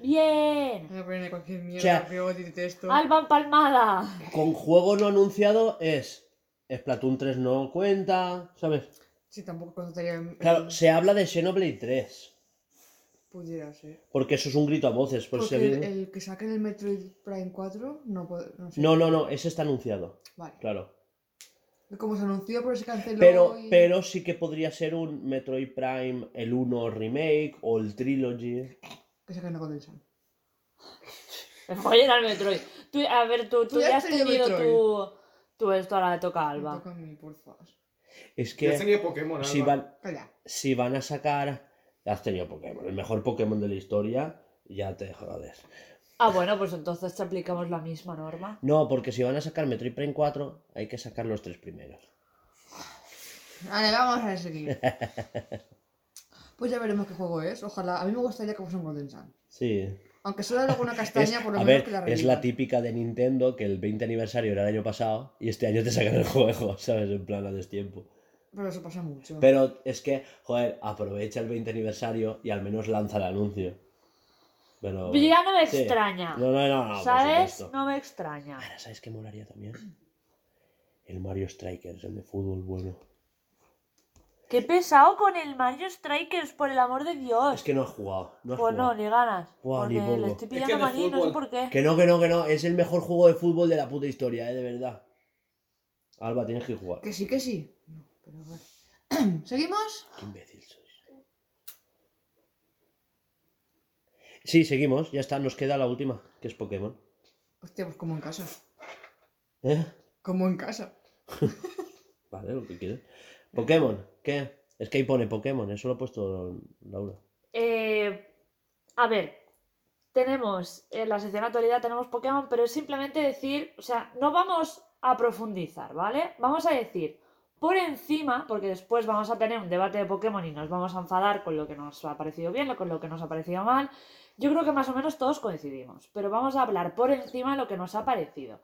Bien. Voy a poner cualquier mierda, O sea, que yo detesto. Alba empalmada. Con juego no anunciado es. Splatoon 3 no cuenta, ¿sabes? Sí, tampoco contaría en... Claro, se habla de Xenoblade 3. Pudiera ser. Porque eso es un grito a voces. Por si Porque el, el que saquen el Metroid Prime 4 no puede... No, sé. No, no, no, ese está anunciado. Vale. Claro. Como se anunció, pero se canceló Pero, y- pero sí que podría ser un Metroid Prime, el 1 remake o el Trilogy. Que saquen la Golden Me follen al Metroid. Tú, a ver, tú, tú Tú ya ya has has tenido tu, tu esto, ahora le toca a Alba. Toca a mí, por favor. Es Que has que tenido Pokémon, si Alba. van, Calla. si van a sacar. Has tenido Pokémon, el mejor Pokémon de la historia, ya te jodes. Ah, bueno, pues entonces te aplicamos la misma norma. No, porque si van a sacar Metroid Prime 4, hay que sacar los tres primeros. Vale, vamos a seguir. pues ya veremos qué juego es. Ojalá. A mí me gustaría que fuese un Golden Sun. Sí. Aunque solo haga una castaña, Es- por lo menos ver, que la es la típica de Nintendo que el 20 aniversario era el año pasado y este año te sacan el juego, ¿sabes? En plan a destiempo. Pero eso pasa mucho. Pero es que, joder, aprovecha el 20 aniversario y al menos lanza el anuncio. Pero... Ya no me sí. extraña. No, no, no, no, ¿Sabes? No me extraña. Ahora, ¿sabes qué molaría también? El Mario Strikers, el de fútbol bueno. Qué pesado con el Mario Strikers, por el amor de Dios. Es que no has jugado. No has Pues no, ni ganas. Buah, ni le poco. estoy Es pillando que de maní, no sé por qué. Que no, que no, que no. Es el mejor juego de fútbol de la puta historia, ¿eh? De verdad. Alba, tienes que jugar. Que sí, que sí. No, pero bueno. ¿Seguimos? Qué imbécil sois. Sí, seguimos. Ya está. Nos queda la última, que es Pokémon. Hostia, pues como en casa. ¿Eh? Como en casa. Vale, lo que quieres. Pokémon, ¿qué? Es que ahí pone Pokémon, eso lo ha puesto Laura. Eh, a ver, tenemos en la sección actualidad tenemos Pokémon, pero es simplemente decir, o sea, no vamos a profundizar, ¿vale? Vamos a decir por encima, porque después vamos a tener un debate de Pokémon y nos vamos a enfadar con lo que nos ha parecido bien con lo que nos ha parecido mal. Yo creo que más o menos todos coincidimos, pero vamos a hablar por encima de lo que nos ha parecido.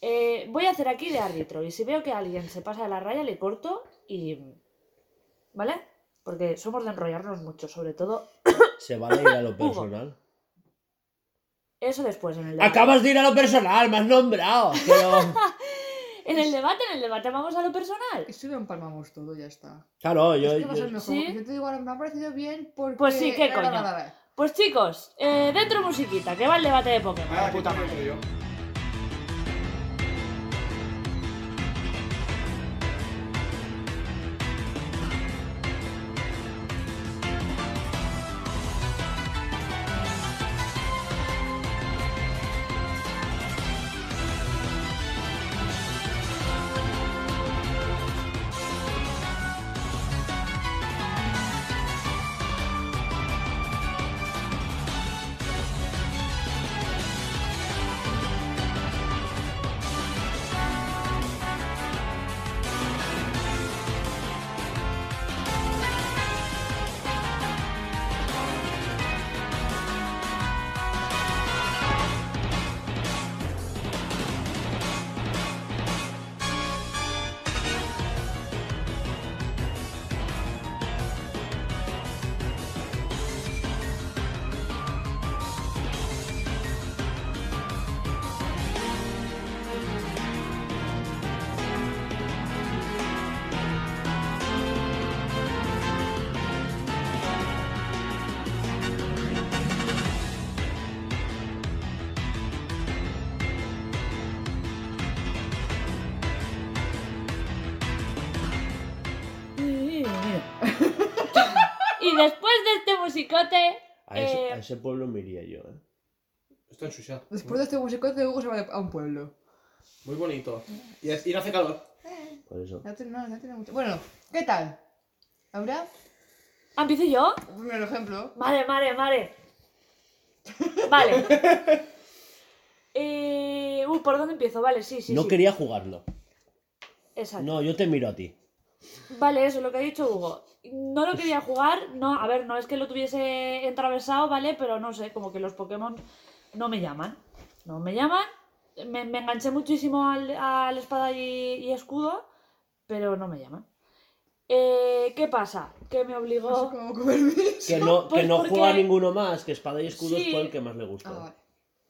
Eh, voy a hacer aquí de árbitro y si veo que alguien se pasa de la raya le corto y... ¿Vale? Porque somos de enrollarnos mucho, sobre todo Se vale ir a lo personal. Eso después, en el debate. Acabas de ir a lo personal, me has nombrado. Pero... En el debate, en el debate vamos a lo personal. Eso lo empalmamos todo, ya está. Claro, yo... es que va a yo- te digo, ahora me ha parecido bien porque... Pues sí, ¿qué coño? Pues chicos, eh, dentro musiquita, que va el debate de Pokémon. Ah, puta madre. Ese, pueblo me iría yo, ¿eh? Estoy ensuciado. Después de este musicote, Hugo se va a un pueblo. Muy bonito. Y, es- y no hace calor. Por eso. No no, no tiene mucho. Bueno, ¿qué tal? ¿Laura? ¿Ah, ¿empiezo yo? Un primer ejemplo. Vale, vale, vale. Vale. Eh, uy, ¿por dónde empiezo? Vale, sí, sí, no sí. quería jugarlo. Exacto. No, yo te miro a ti. Vale, eso, lo que ha dicho Hugo. No lo quería jugar, no, a ver, no es que lo tuviese atravesado, ¿vale? Pero no sé, como que los Pokémon no me llaman. No me llaman. Me, me enganché muchísimo al, al espada y, y escudo, pero no me llaman. Eh, ¿Qué pasa? Que me No sé obligó... cómo comerme eso. Que no, que Pues no porque- juega ninguno más, que espada y escudo Sí. fue el que más le gustó. Ah,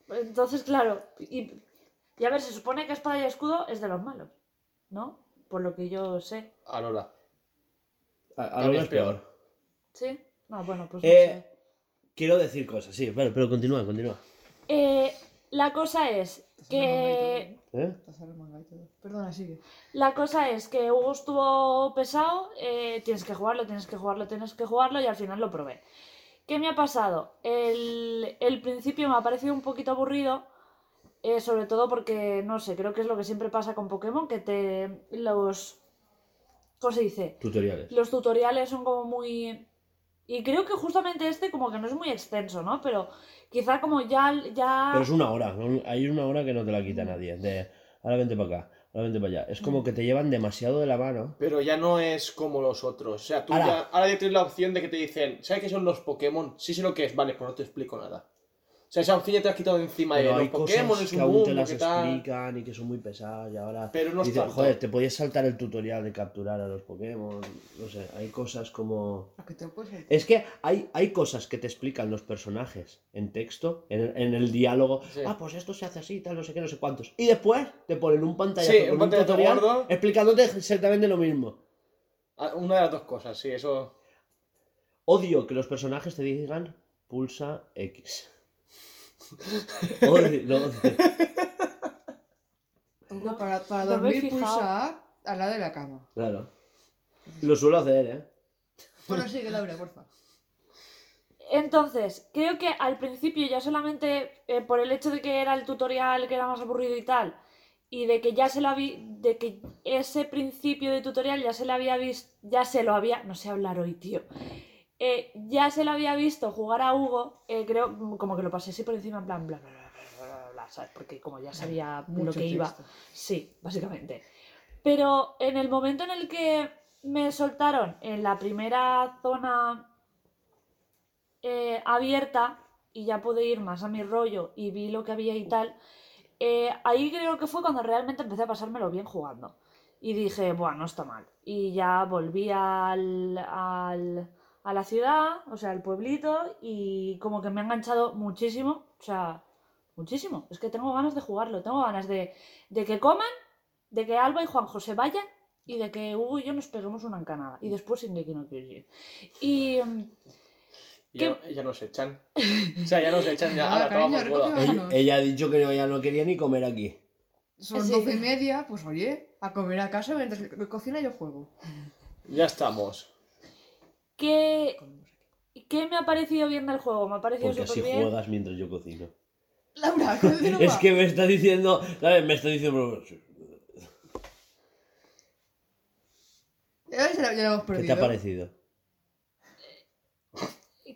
vale. Entonces, claro, y, y a ver, se supone que espada y escudo es de los malos, ¿no? Por lo que yo sé. Alola. A- es peor. ¿Sí? No, bueno, pues no Eh, sé. Quiero decir cosas, sí, pero, pero continúa, continúa. Eh, la cosa es que... ¿Eh? Todo. Perdona, sigue. La cosa es que Hugo estuvo pesado, eh, tienes que jugarlo, tienes que jugarlo, tienes que jugarlo y al final lo probé. ¿Qué me ha pasado? El, el principio me ha parecido un poquito aburrido, eh, sobre todo porque, no sé, creo que es lo que siempre pasa con Pokémon, que te los... ¿Cómo se dice? Tutoriales. Los tutoriales son como muy... Y creo que justamente este como que no es muy extenso, ¿no? Pero quizá como ya... ya... Pero es una hora, hay una hora que no te la quita nadie. De ahora vente para acá, ahora vente para allá. Es como que te llevan demasiado de la mano. Pero ya no es como los otros. O sea, tú Ahora. ya. Ahora ya tienes la opción de que te dicen, ¿sabes qué son los Pokémon? Sí sé lo que es, vale, pues no te explico nada. O sea, esa opción ya te has quitado de encima de los hay Pokémon cosas es que un aún te las explican y que son muy pesadas y ahora... Pero no es dices, joder, te podías saltar el tutorial de capturar a los Pokémon. No sé, hay cosas como... Que te. Es que hay, hay cosas que te explican los personajes en texto, en, en el diálogo. Sí. Ah, pues esto se hace así, tal, no sé qué, no sé cuántos. Y después te ponen un pantallazo Sí, con un tutorial gordo. explicándote exactamente lo mismo. Ah, Una de las dos cosas, sí, eso. Odio que los personajes te digan pulsa X. Lo odio. Hugo, para, para no dormir pulsa A al lado de la cama. Claro. Lo suelo hacer, ¿eh? Bueno, sigue, Laura, porfa. Entonces, creo que al principio ya solamente eh, por el hecho de que era el tutorial que era más aburrido y tal, y de que ya se lo había, de que ese principio de tutorial ya se le había visto, ya se lo había, no sé hablar hoy, tío, Eh, ya se lo había visto jugar a Hugo, eh, creo, como que lo pasé así por encima, en plan, bla, bla, bla, bla, bla, ¿sabes? Porque como ya sabía lo que iba. Sí, básicamente. Pero en el momento en el que me soltaron en la primera zona eh, abierta y ya pude ir más a mi rollo y vi lo que había y tal, ahí creo que fue cuando realmente empecé a pasármelo bien jugando. Y dije, bueno, no está mal. Y ya volví al, al- a la ciudad, o sea, al pueblito, y como que me ha enganchado muchísimo. O sea, muchísimo. Es que tengo ganas de jugarlo, tengo ganas de, de que coman, de que Alba y Juanjo se vayan y de que Hugo y yo nos peguemos una encanada. Y después Shingeki no Kyojin. Y... mm, y Ya, ya nos echan. O sea, ya nos echan, ya. Ah, Ahora, cariño, toma por culo. recoge- Ella, ella ha dicho que no, ya no quería ni comer aquí. Son Sí. doce y media, pues oye, a comer a casa mientras que me cocina yo juego. Ya estamos. ¿Qué, ¿Qué me ha parecido bien del juego? Me ha parecido Porque así súper bien. juegas mientras yo cocino. Laura, ¿cómo te lo Es que me está diciendo, ¿sabes? Me está diciendo, Ya, lo- ¿qué te ha parecido?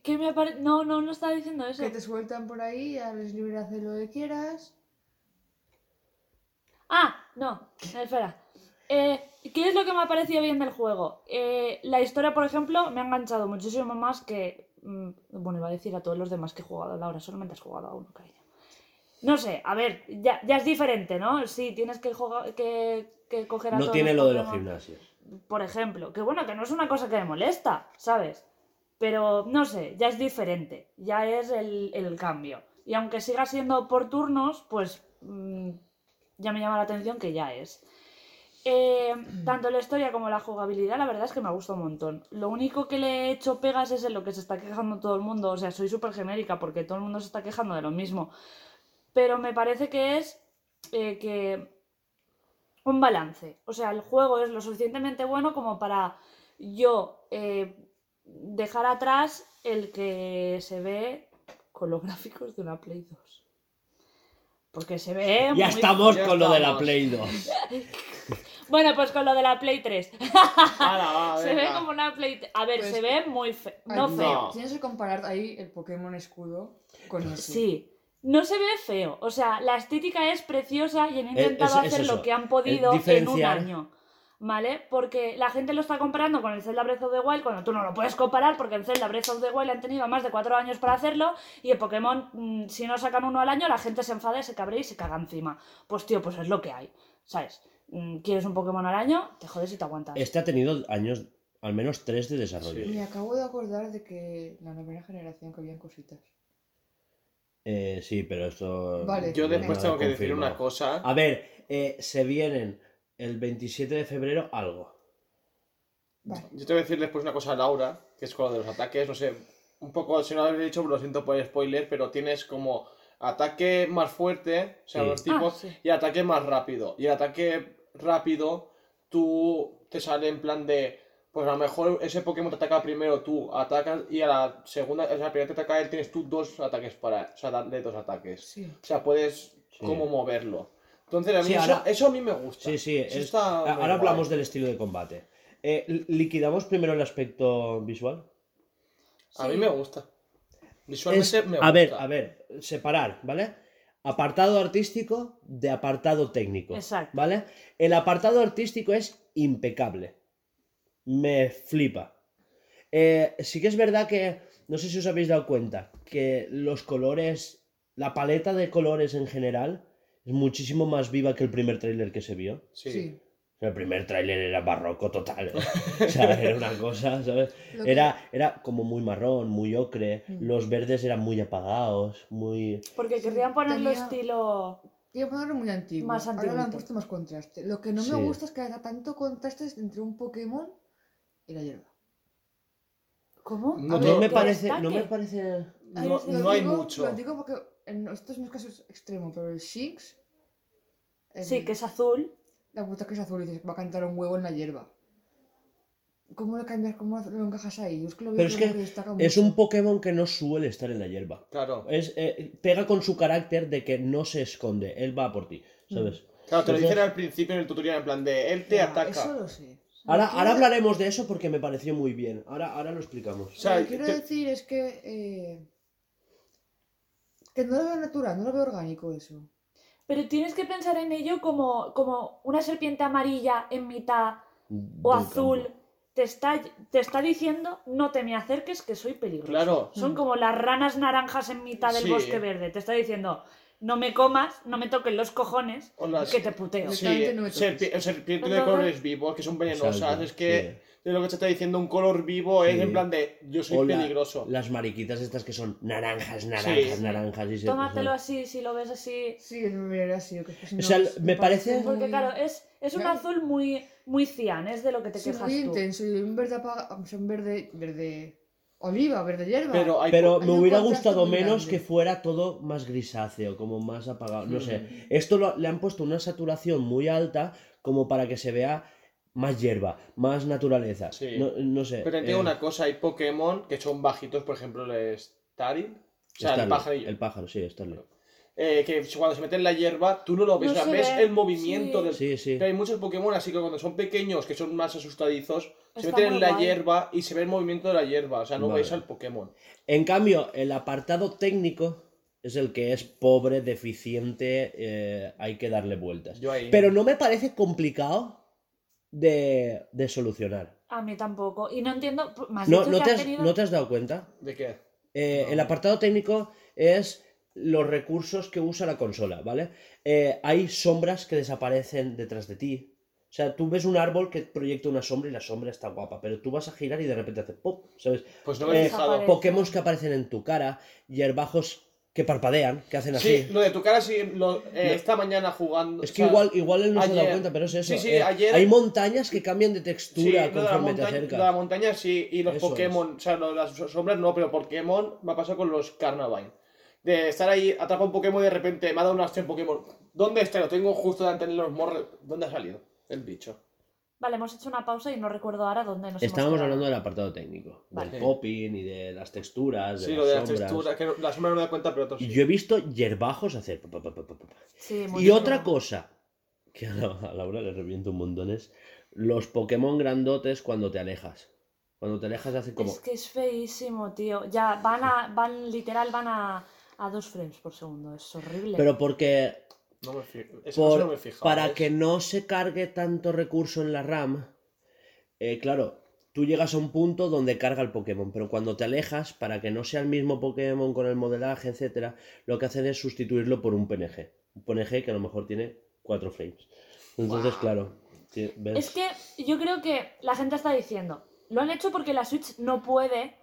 ¿Qué me ha pare- No, no, no estaba diciendo eso. Que te sueltan por ahí, ya eres libre de hacer lo que quieras. Ah, no, espera. Eh, ¿Qué es lo que me ha parecido bien del juego? Eh, la historia, por ejemplo, me ha enganchado muchísimo más que. mm, Bueno, iba a decir a todos los demás que he jugado, Laura, solamente has jugado a uno, cariño. No sé, a ver, ya, ya es diferente, ¿no? Sí, tienes que, jugar, que, que coger a No todos tiene lo de los gimnasios. por ejemplo, que bueno, que no es una cosa que me molesta, ¿sabes? Pero no sé, ya es diferente, ya es el, el cambio. Y aunque siga siendo por turnos, pues mm, ya me llama la atención que ya es. Eh, tanto la historia como la jugabilidad, la verdad es que me gusta un montón. Lo único que le he hecho pegas es en lo que se está quejando todo el mundo. O sea, soy súper genérica porque todo el mundo se está quejando de lo mismo. Pero me parece que es eh, que un balance. O sea, el juego es lo suficientemente bueno como para yo eh, dejar atrás el que se ve con los gráficos de una Play 2. Porque se ve. Ya muy- estamos Ya con lo de la. Play 2. Bueno, pues con lo de la Play 3. Hala, va, se ve como una Play. A ver, Pues- se ve muy feo. No feo. Tienes que comparar ahí el Pokémon escudo con ese. Sí. No se ve feo. O sea, la estética es preciosa y han intentado es- es hacer lo que han podido en un año. ¿Vale? Porque la gente lo está comparando con el Zelda Breath of the Wild cuando tú no lo puedes comparar porque el Zelda Breath of the Wild han tenido más de cuatro años para hacerlo y el Pokémon, mm, si no sacan uno al año, la gente se enfada, se cabrea y se caga encima. Pues tío, pues es lo que hay. ¿Sabes? ¿Quieres un Pokémon al año? Te jodes y te aguantas. Este ha tenido años al menos tres de desarrollo. Sí. Me acabo de acordar de que la novena generación que habían cositas. Eh, sí, pero esto. Vale, Yo no después tengo que decir una cosa. A ver, eh, se vienen el 27 de febrero algo. Vale. Yo te voy a decir después una cosa a Laura, que es con lo de los ataques, no sé, un poco, si no lo habéis dicho, lo siento por el spoiler, pero tienes como ataque más fuerte, o sea, Sí. los tipos, Ah, sí. y ataque más rápido. Y el ataque rápido, tú te sale en plan de, pues a lo mejor ese Pokémon te ataca primero, tú atacas, y a la segunda, o sea, primero te ataca él, tienes tú dos ataques para, o sea, darle dos ataques. Sí. O sea, puedes Sí. como moverlo. Entonces, a mí Sí, eso, ahora- eso a mí me gusta. Sí, es- está Ahora hablamos guay. del estilo de combate. Eh, li- ¿Liquidamos primero el aspecto visual? A mí me gusta. Visualmente Es- me gusta. a ver, a ver, separar, ¿vale? Apartado artístico de apartado técnico. Exacto. ¿Vale? El apartado artístico es impecable. Me flipa. Eh, sí que es verdad que, no sé si os habéis dado cuenta, que los colores, la paleta de colores en general es muchísimo más viva que el primer tráiler que se vio. Sí. Sí. El primer tráiler era barroco total. ¿eh? O sea, era una cosa, ¿sabes? Lo que- Era, era como muy marrón, muy ocre. Mm. Los verdes eran muy apagados, muy... Porque Sí, querrían ponerlo tenía- estilo. Quiero ponerlo muy antiguo. Más Ahora le han puesto más contraste. Lo que no Sí. me gusta es que haya tanto contraste entre un Pokémon y la hierba. ¿Cómo? No No me ¿qué parece... No me parece... No, Lo no hay digo- mucho. Lo digo porque en, esto es un caso extremo, pero el Shinx. el- Sí, que es azul. La puta que es azul y dices, va a cantar un huevo en la hierba. ¿Cómo lo cambias? ¿Cómo lo encajas ahí? Es que lo veo Pero es que destaca Es un Pokémon que no suele estar en la hierba. Claro. Es, eh, pega con su carácter de que no se esconde, él va por ti, ¿sabes? Claro, te lo dicen al principio en el tutorial, en plan de él te Ya, ataca. Eso lo sé. Ahora, que ahora hablaremos de eso porque me pareció muy bien. Ahora, ahora lo explicamos. O sea, Lo que quiero te- decir es que. eh, que no lo veo natural, no lo veo orgánico eso. Pero tienes que pensar en ello como, como una serpiente amarilla en mitad o del azul. campo. Te está, te está diciendo, no te me acerques que soy peligroso. Claro. Son Mm. como las ranas naranjas en mitad del Sí. bosque verde. Te está diciendo, no me comas, no me toquen los cojones, O las- que te puteo. Sí. Sí, Directamente no me toques. serpi- serpientes de colores vivos que son venenosas. Es que sí. De lo que te está diciendo un color vivo es Sí. en plan de yo soy peligroso. Las mariquitas estas que son naranjas, naranjas, Sí. naranjas. Y se- Tómatelo o sea, así, si lo ves así. Sí, me así. que es que si O no, sea, me parece- muy- Porque claro, es, es un Claro. azul muy, muy cian, es de lo que te sí, quejas muy tú. intenso y un verde apaga, o sea, un verde, verde oliva, verde hierba. Pero hay Pero Hay me hubiera gustado menos grande. que fuera todo más grisáceo, como más apagado. No Mm. sé. Esto lo- le han puesto una saturación muy alta como para que se vea más hierba, más naturaleza. Sí. No, no sé. Pero te digo eh, una cosa, hay Pokémon que son bajitos, por ejemplo el Starry. O sea, el pajarillo. El pájaro, sí, Starly. eh, que cuando se mete en la hierba, tú no lo ves, No o sea, se ves ve, el movimiento sí. del... Sí, sí. Pero hay muchos Pokémon así que cuando son pequeños, que son más asustadizos, se meten en la guay. hierba y se ve el movimiento de la hierba, o sea, no Vale. ves al Pokémon. En cambio, el apartado técnico es el que es pobre, deficiente, eh, hay que darle vueltas. Yo ahí... Pero no me parece complicado de, de solucionar. A mí tampoco. Y no entiendo. Me has ¿No, dicho no que te has tenido- ¿No te has dado cuenta? ¿De qué? Eh, No. El apartado técnico es los recursos que usa la consola, ¿vale? Eh, hay sombras que desaparecen detrás de ti. O sea, tú ves un árbol que proyecta una sombra y la sombra está guapa, pero tú vas a girar y de repente hace pop, ¿sabes? Pues no me he Eh. Pokémon que aparecen en tu cara, hierbajos que parpadean, que hacen así. Sí, lo de tu cara sí, lo- eh, No. esta mañana jugando... Es o que sea, igual, igual él no se ha dado ayer- cuenta, pero es eso. Sí, sí, eh, ayer- Hay montañas que cambian de Sí, textura la conforme te montaña, acercas. la montaña sí, y los Eso Pokémon, o sea, las sombras no, pero Pokémon me ha pasado con los Carnivine. De estar ahí, atrapa un Pokémon y de repente me ha dado una acción Pokémon. ¿Dónde está? Lo tengo justo delante de los morros. ¿Dónde ha salido? El bicho. Vale, hemos hecho una pausa y no recuerdo ahora dónde nos Estábamos hemos hablando del apartado técnico, Vale. del popping y de las texturas, de Sí, las lo de las texturas, que no- la sombra no me da cuenta, pero sí. yo he visto hierbajos hacer. pa, pa, pa. Sí, muy Y otra cosa, que a La- a Laura le reviento un montón, es los Pokémon grandotes cuando te alejas. Cuando te alejas hacen como... Es que es feísimo, tío. Ya, van a, van, literal, van a, a dos frames por segundo. Es horrible. Pero porque No me fijo. Por- no me para ¿ves? que no se cargue tanto recurso en la RAM, eh, claro, tú llegas a un punto donde carga el Pokémon, pero cuando te alejas, para que no sea el mismo Pokémon con el modelaje, etcétera, lo que hacen es sustituirlo por un PNG. Un PNG que a lo mejor tiene 4 frames. Entonces, claro. Es que yo creo que la gente está diciendo, lo han hecho porque la Switch no puede.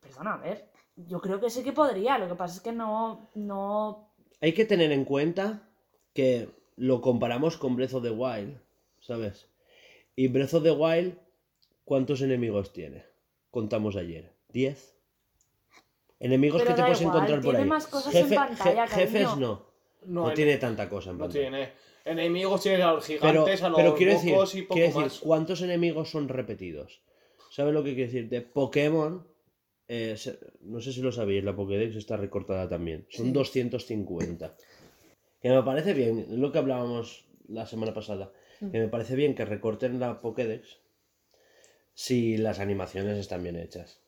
Perdona, a ver. Yo creo que sí que podría. Lo que pasa es que no. no... Hay que tener en cuenta que lo comparamos con Breath of the Wild, ¿sabes? Y Breath of the Wild, ¿cuántos enemigos tiene? Contamos ayer. ¿10? Enemigos Pero que te puedes igual, encontrar por tiene ahí. más cosas en pantalla, jefes no. No, No, en- tiene tanta cosa en no pantalla. tiene. Enemigos tienes a los Pero, gigantes, a los pero quiero decir, y poco quiero decir, más. ¿cuántos enemigos son repetidos? ¿Sabes lo que quiero decir? De Pokémon, eh, no sé si lo sabéis, la Pokédex está recortada también. Son Sí. 250. Que me parece bien, lo que hablábamos la semana pasada. Mm. Que me parece bien que recorten la Pokédex si las animaciones están bien hechas.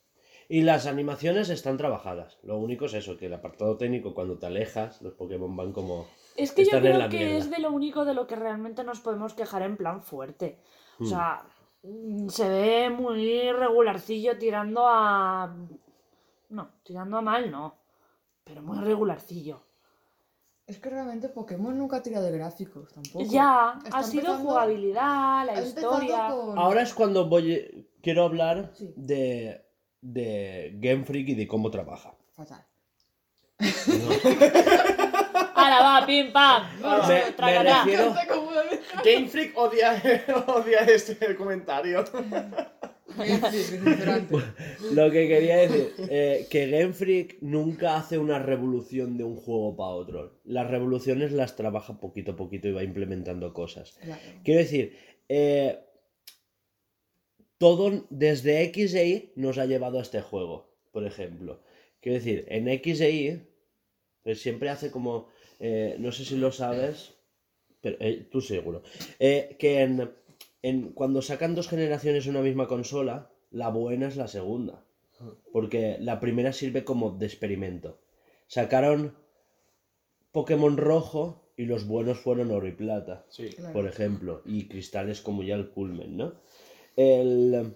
Y las animaciones están trabajadas. Lo único es eso, que el apartado técnico, cuando te alejas, los Pokémon van como... Es que yo Están en creo la que mierda. es de lo único de lo que realmente nos podemos quejar en plan fuerte. O Hmm. sea, mm, se ve muy regularcillo tirando a. No, tirando a mal no. Pero muy regularcillo. Es que realmente Pokémon nunca ha tirado de gráficos tampoco. Ya, Está ha sido empezando- jugabilidad, la ha empezado historia. con- Ahora es cuando voy. Quiero hablar Sí. de, de Game Freak y de cómo trabaja. Fatal. ¡Hala, va, pim, pam! Me- me refiero-. Game Freak odia, odia este comentario. Lo que quería decir, eh, que Game Freak nunca hace una revolución de un juego para otro. Las revoluciones las trabaja poquito a poquito y va implementando cosas. Claro. Quiero decir, eh, todo desde X e Y nos ha llevado a este juego, por ejemplo. Quiero decir, en X e Y pues siempre hace como, eh, no sé si lo sabes, pero eh, tú seguro, eh, que en, en- cuando sacan dos generaciones una misma consola, la buena es la segunda. Porque la primera sirve como de experimento. Sacaron Pokémon rojo y los buenos fueron oro y plata Sí. Claro. por ejemplo, y cristales como ya el culmen, ¿no? El...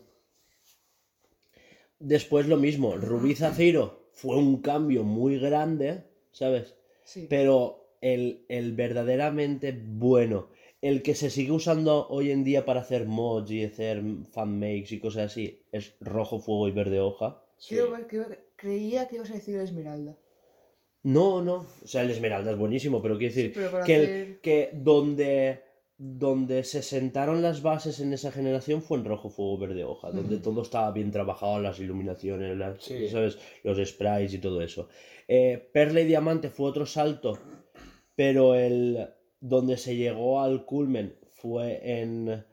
Después lo mismo, Rubí Zafiro fue un cambio muy grande, ¿sabes? Sí. Pero el, el verdaderamente bueno, el que se sigue usando hoy en día para hacer mods y hacer fanmakes y cosas así, es rojo, fuego y verde hoja. sí. Creo- creo- creía que ibas a decir Esmeralda. No, no, o sea, el Esmeralda es buenísimo, pero quiero decir Sí, pero para que, el- donde, donde se sentaron las bases en esa generación fue en rojo, fuego, verde, hoja, donde todo estaba bien trabajado, las iluminaciones, las, Sí. ¿sabes? los sprites y todo eso. Eh, Perla y Diamante fue otro salto, pero el donde se llegó al culmen fue en,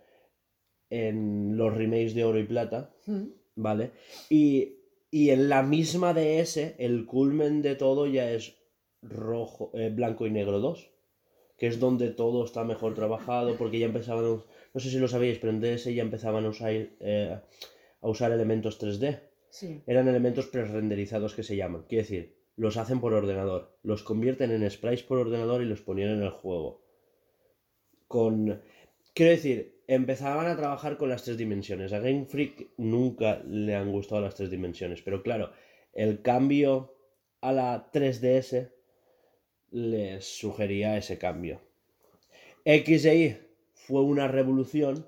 en los remakes de Oro y Plata. Mm. ¿vale? Y, y en la misma DS, el culmen de todo ya es rojo, eh, blanco y negro 2, que es donde todo está mejor trabajado, porque ya empezaban, a no sé si lo sabéis, pero en DS ya empezaban a usar, eh, a usar elementos 3D. Sí. Eran elementos pre-renderizados que se llaman. Quiere decir, los hacen por ordenador, los convierten en sprites por ordenador y los ponían en el juego. Con. Quiero decir, empezaban a trabajar con las tres dimensiones. A Game Freak nunca le han gustado las tres dimensiones, pero claro, el cambio a la 3DS les sugería ese cambio. X e Y fue una revolución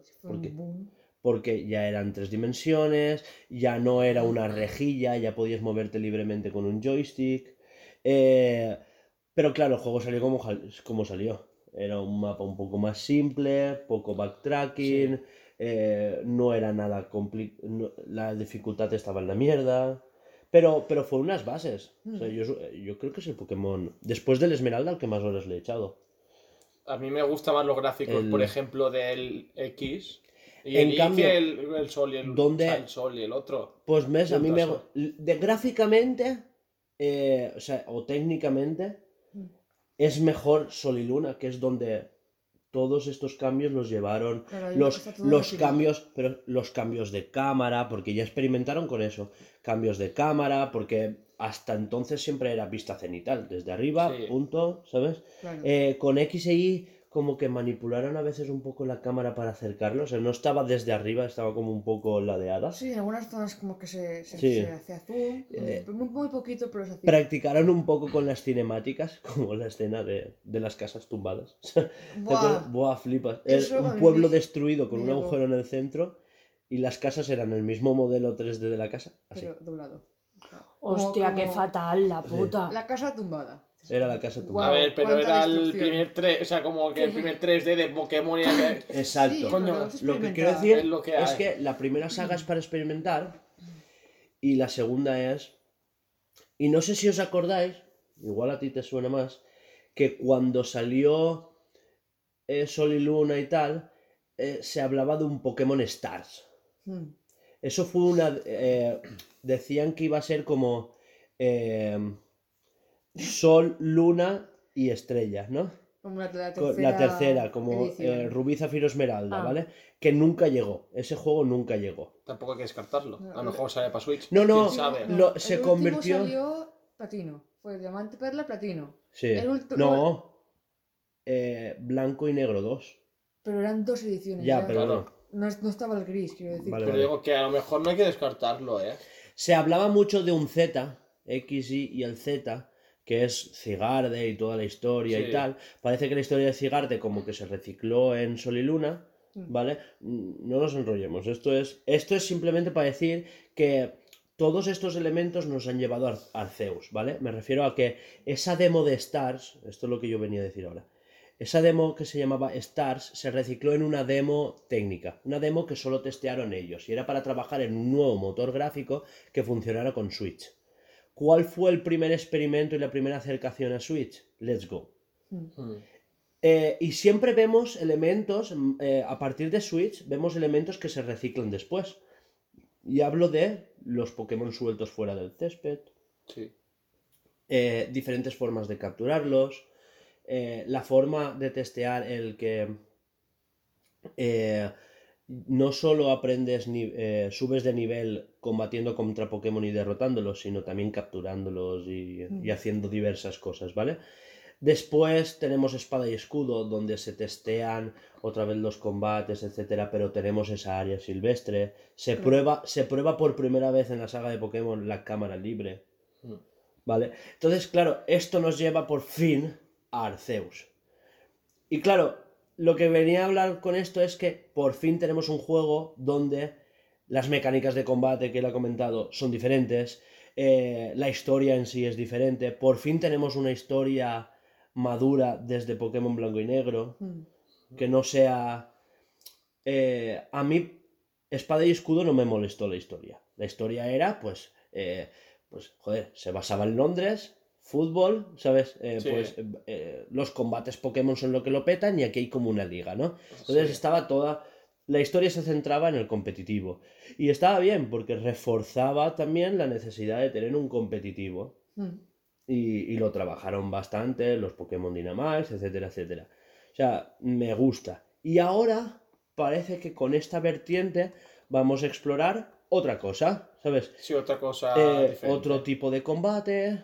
porque ya eran tres dimensiones, ya no era una rejilla, ya podías moverte libremente con un joystick. Eh, pero claro, el juego salió como, como salió. Era un mapa un poco más simple, poco backtracking, eh, no era nada complicado, la dificultad estaba en la mierda. Pero, pero fue unas bases. O sea, Mm. yo, yo creo que es el Pokémon, después del Esmeralda, al que más horas le he echado. A mí me gustan más los gráficos, El- por ejemplo, del X. Y En el cambio, Y el, el Sol y el, ¿dónde- el Sol y el otro. Pues mes, a mí me... De, gráficamente, eh, o sea, o técnicamente. Es mejor Sol y Luna, que es donde todos estos cambios los llevaron. Los, los cambios, pero los cambios de cámara, porque ya experimentaron con eso. Cambios de cámara, porque hasta entonces siempre era vista cenital, desde arriba, Sí. punto, ¿sabes? Claro. Eh, con X e Y como que manipularon a veces un poco la cámara para acercarlo, o sea, no estaba desde arriba, estaba como un poco ladeada. Sí, en algunas zonas como que se, se, Sí. se hacía zoom. Eh, muy, muy poquito, pero se hacía. practicaron un poco con las cinemáticas, como la escena de, de las casas tumbadas. ¿Te Buah. Buah, flipas. Eso a un pueblo me- destruido con un agujero en el centro y las casas eran el mismo modelo 3D de la casa. Así. Pero doblado. Como- Hostia, qué fatal, la puta. La casa tumbada. Era la casa tumbada. A ver, pero era el primer 3, o sea, como que el primer 3D de Pokémon y. Exacto. Sí, Coño, Lo que quiero decir Es lo que es hay. que la primera saga es para experimentar y la segunda es... Y no sé si os acordáis, igual a ti te suena más, que cuando salió eh, Sol y Luna y tal, eh, se hablaba de un Pokémon Stars. Hmm. Eso fue una... eh, decían que iba a ser como eh, Sol, Luna y Estrella, ¿no? Como la, tercera. la tercera, como eh, Rubí, Zafiro, Esmeralda, Ah. ¿vale? Que nunca llegó. Ese juego nunca llegó. Tampoco hay que descartarlo. A No, lo mejor sale para Switch. No, no, ¿Quién sabe? No, lo- el se convirtió- salió platino. Fue diamante, perla, platino. Sí. El ulti- No. Eh, blanco y negro 2. Pero eran dos ediciones. Ya, ya. pero Claro. no. No, no estaba el gris, quiero decir. Vale, Pero digo que a lo mejor no hay que descartarlo, ¿eh? Se hablaba mucho de un Z, X, Y y el Z, que es Cigarde y toda la historia Sí. y tal. Parece que la historia de Cigarde como que se recicló en Sol y Luna, Mm. ¿vale? Mm, No nos enrollemos. Esto es, esto es simplemente para decir que todos estos elementos nos han llevado a Ar- Arceus, ¿vale? Me refiero a que esa demo de Stars, esto es lo que yo venía a decir ahora, esa demo que se llamaba Stars se recicló en una demo técnica, una demo que solo testearon ellos y era para trabajar en un nuevo motor gráfico que funcionara con Switch. ¿Cuál fue el primer experimento y la primera acercación a Switch? Let's Go. Mm. Eh, y siempre vemos elementos, mm, eh, a partir de Switch, vemos elementos que se reciclan después. Y hablo de los Pokémon sueltos fuera del césped, Sí. eh, diferentes formas de capturarlos, la forma de testear el que no solo aprendes, subes de nivel combatiendo contra Pokémon y derrotándolos, sino también capturándolos y, y Mm. haciendo diversas cosas, ¿vale? Después tenemos espada y escudo, donde se testean otra vez los combates, etcétera, pero tenemos esa área silvestre. Se prueba, se prueba por primera vez en la saga de Pokémon la cámara libre. Mm. ¿Vale? Entonces, claro, esto nos lleva por fin a Arceus. Y claro, lo que venía a hablar con esto es que por fin tenemos un juego donde las mecánicas de combate que él ha comentado son diferentes, eh, la historia en sí es diferente, por fin tenemos una historia madura desde Pokémon Blanco y Negro, Hmm. que no sea... eh, a mí, Espada y Escudo no me molestó la historia. La historia era, pues, eh, pues, joder, se basaba en Londres, fútbol, ¿sabes? Eh, Sí. Pues eh, los combates Pokémon son lo que lo petan y aquí hay como una liga, ¿no? Entonces Sí. estaba toda... La historia se centraba en el competitivo. Y estaba bien, porque reforzaba también la necesidad de tener un competitivo. Hmm. Y, y lo trabajaron bastante, los Pokémon Dynamax, etcétera, etcétera. O sea, me gusta. Y ahora parece que con esta vertiente vamos a explorar otra cosa, ¿sabes? Sí, otra cosa Eh, diferente. otro tipo de combate,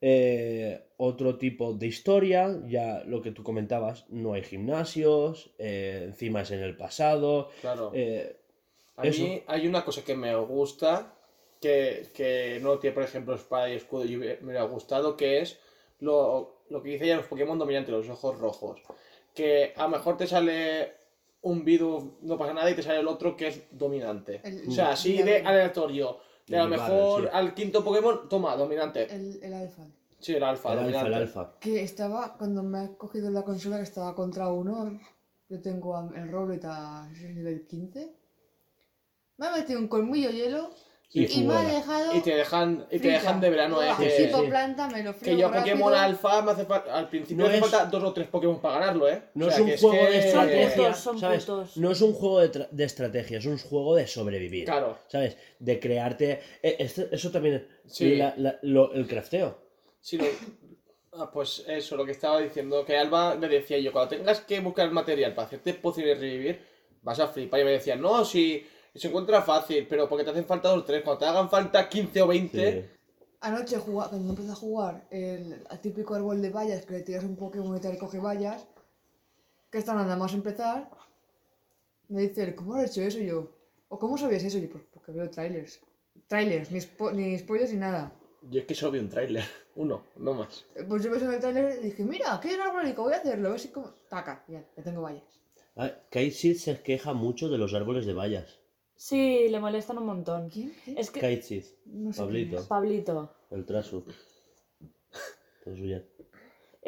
eh, otro tipo de historia, ya lo que tú comentabas, no hay gimnasios, eh, encima es en el pasado. Claro. eh, A eso. mí hay una cosa que me gusta, que, que no tiene, por ejemplo, espada y escudo y me hubiera gustado, que es lo, lo que dice ya los Pokémon dominantes, los ojos rojos. Que a lo mejor te sale un Bidu, no pasa nada, y te sale el otro que es dominante. El- o sea, así de aleatorio. De a lo Vale, mejor sí. al quinto Pokémon, toma, dominante. El, el alfa. Sí, el alfa, el alfa, el alfa. Que estaba, cuando me ha cogido la consola, que estaba contra uno. Yo tengo el Roblet a nivel 15. Me ha metido un colmillo hielo Y y, me ha dejado. Y te dejan, y te dejan de verano, eh. Que- Sí, tipo sí. planta, me lo Que friego yo Pokémon rápido. Alfa me hace falta. Al principio No me hace es- falta dos o tres Pokémon para ganarlo, ¿eh? No O sea, es un que juego que- de estrategia. No es un juego de, de estrategia, es un juego de sobrevivir. Claro. ¿Sabes? De crearte. eh, esto- eso también. Sí. la- la- lo- el crafteo. Sí, lo- Ah, pues eso, lo que estaba diciendo, que Alba le decía yo, cuando tengas que buscar el material para hacerte de revivir, vas a flipar. Y me decía, no, si se encuentra fácil, pero porque te hacen falta dos o tres, cuando te hagan falta 15 o 20, Sí. Anoche, jugaba- cuando empecé a jugar el, el típico árbol de vallas, que le tiras un Pokémon y te recoge vallas, que está nada más empezar, me dice él, ¿cómo has hecho eso? Y yo, ¿o cómo sabías eso? Y yo, pues porque veo trailers. Trailers, ni, spo- ni spoilers ni nada. yo es que solo vi un tráiler, uno, no más. Pues yo ves en el trailer y dije, mira, aquí hay un árbol y voy a hacerlo, a ver si como... Taca, ya, ya tengo vallas. Ah, Kaisit se queja mucho de los árboles de vallas. Sí, le molestan un montón. ¿Quién? ¿Quién? Es que. Kaichis, No sé Pablito. quién es. Pablito. el trasu. Todo suya.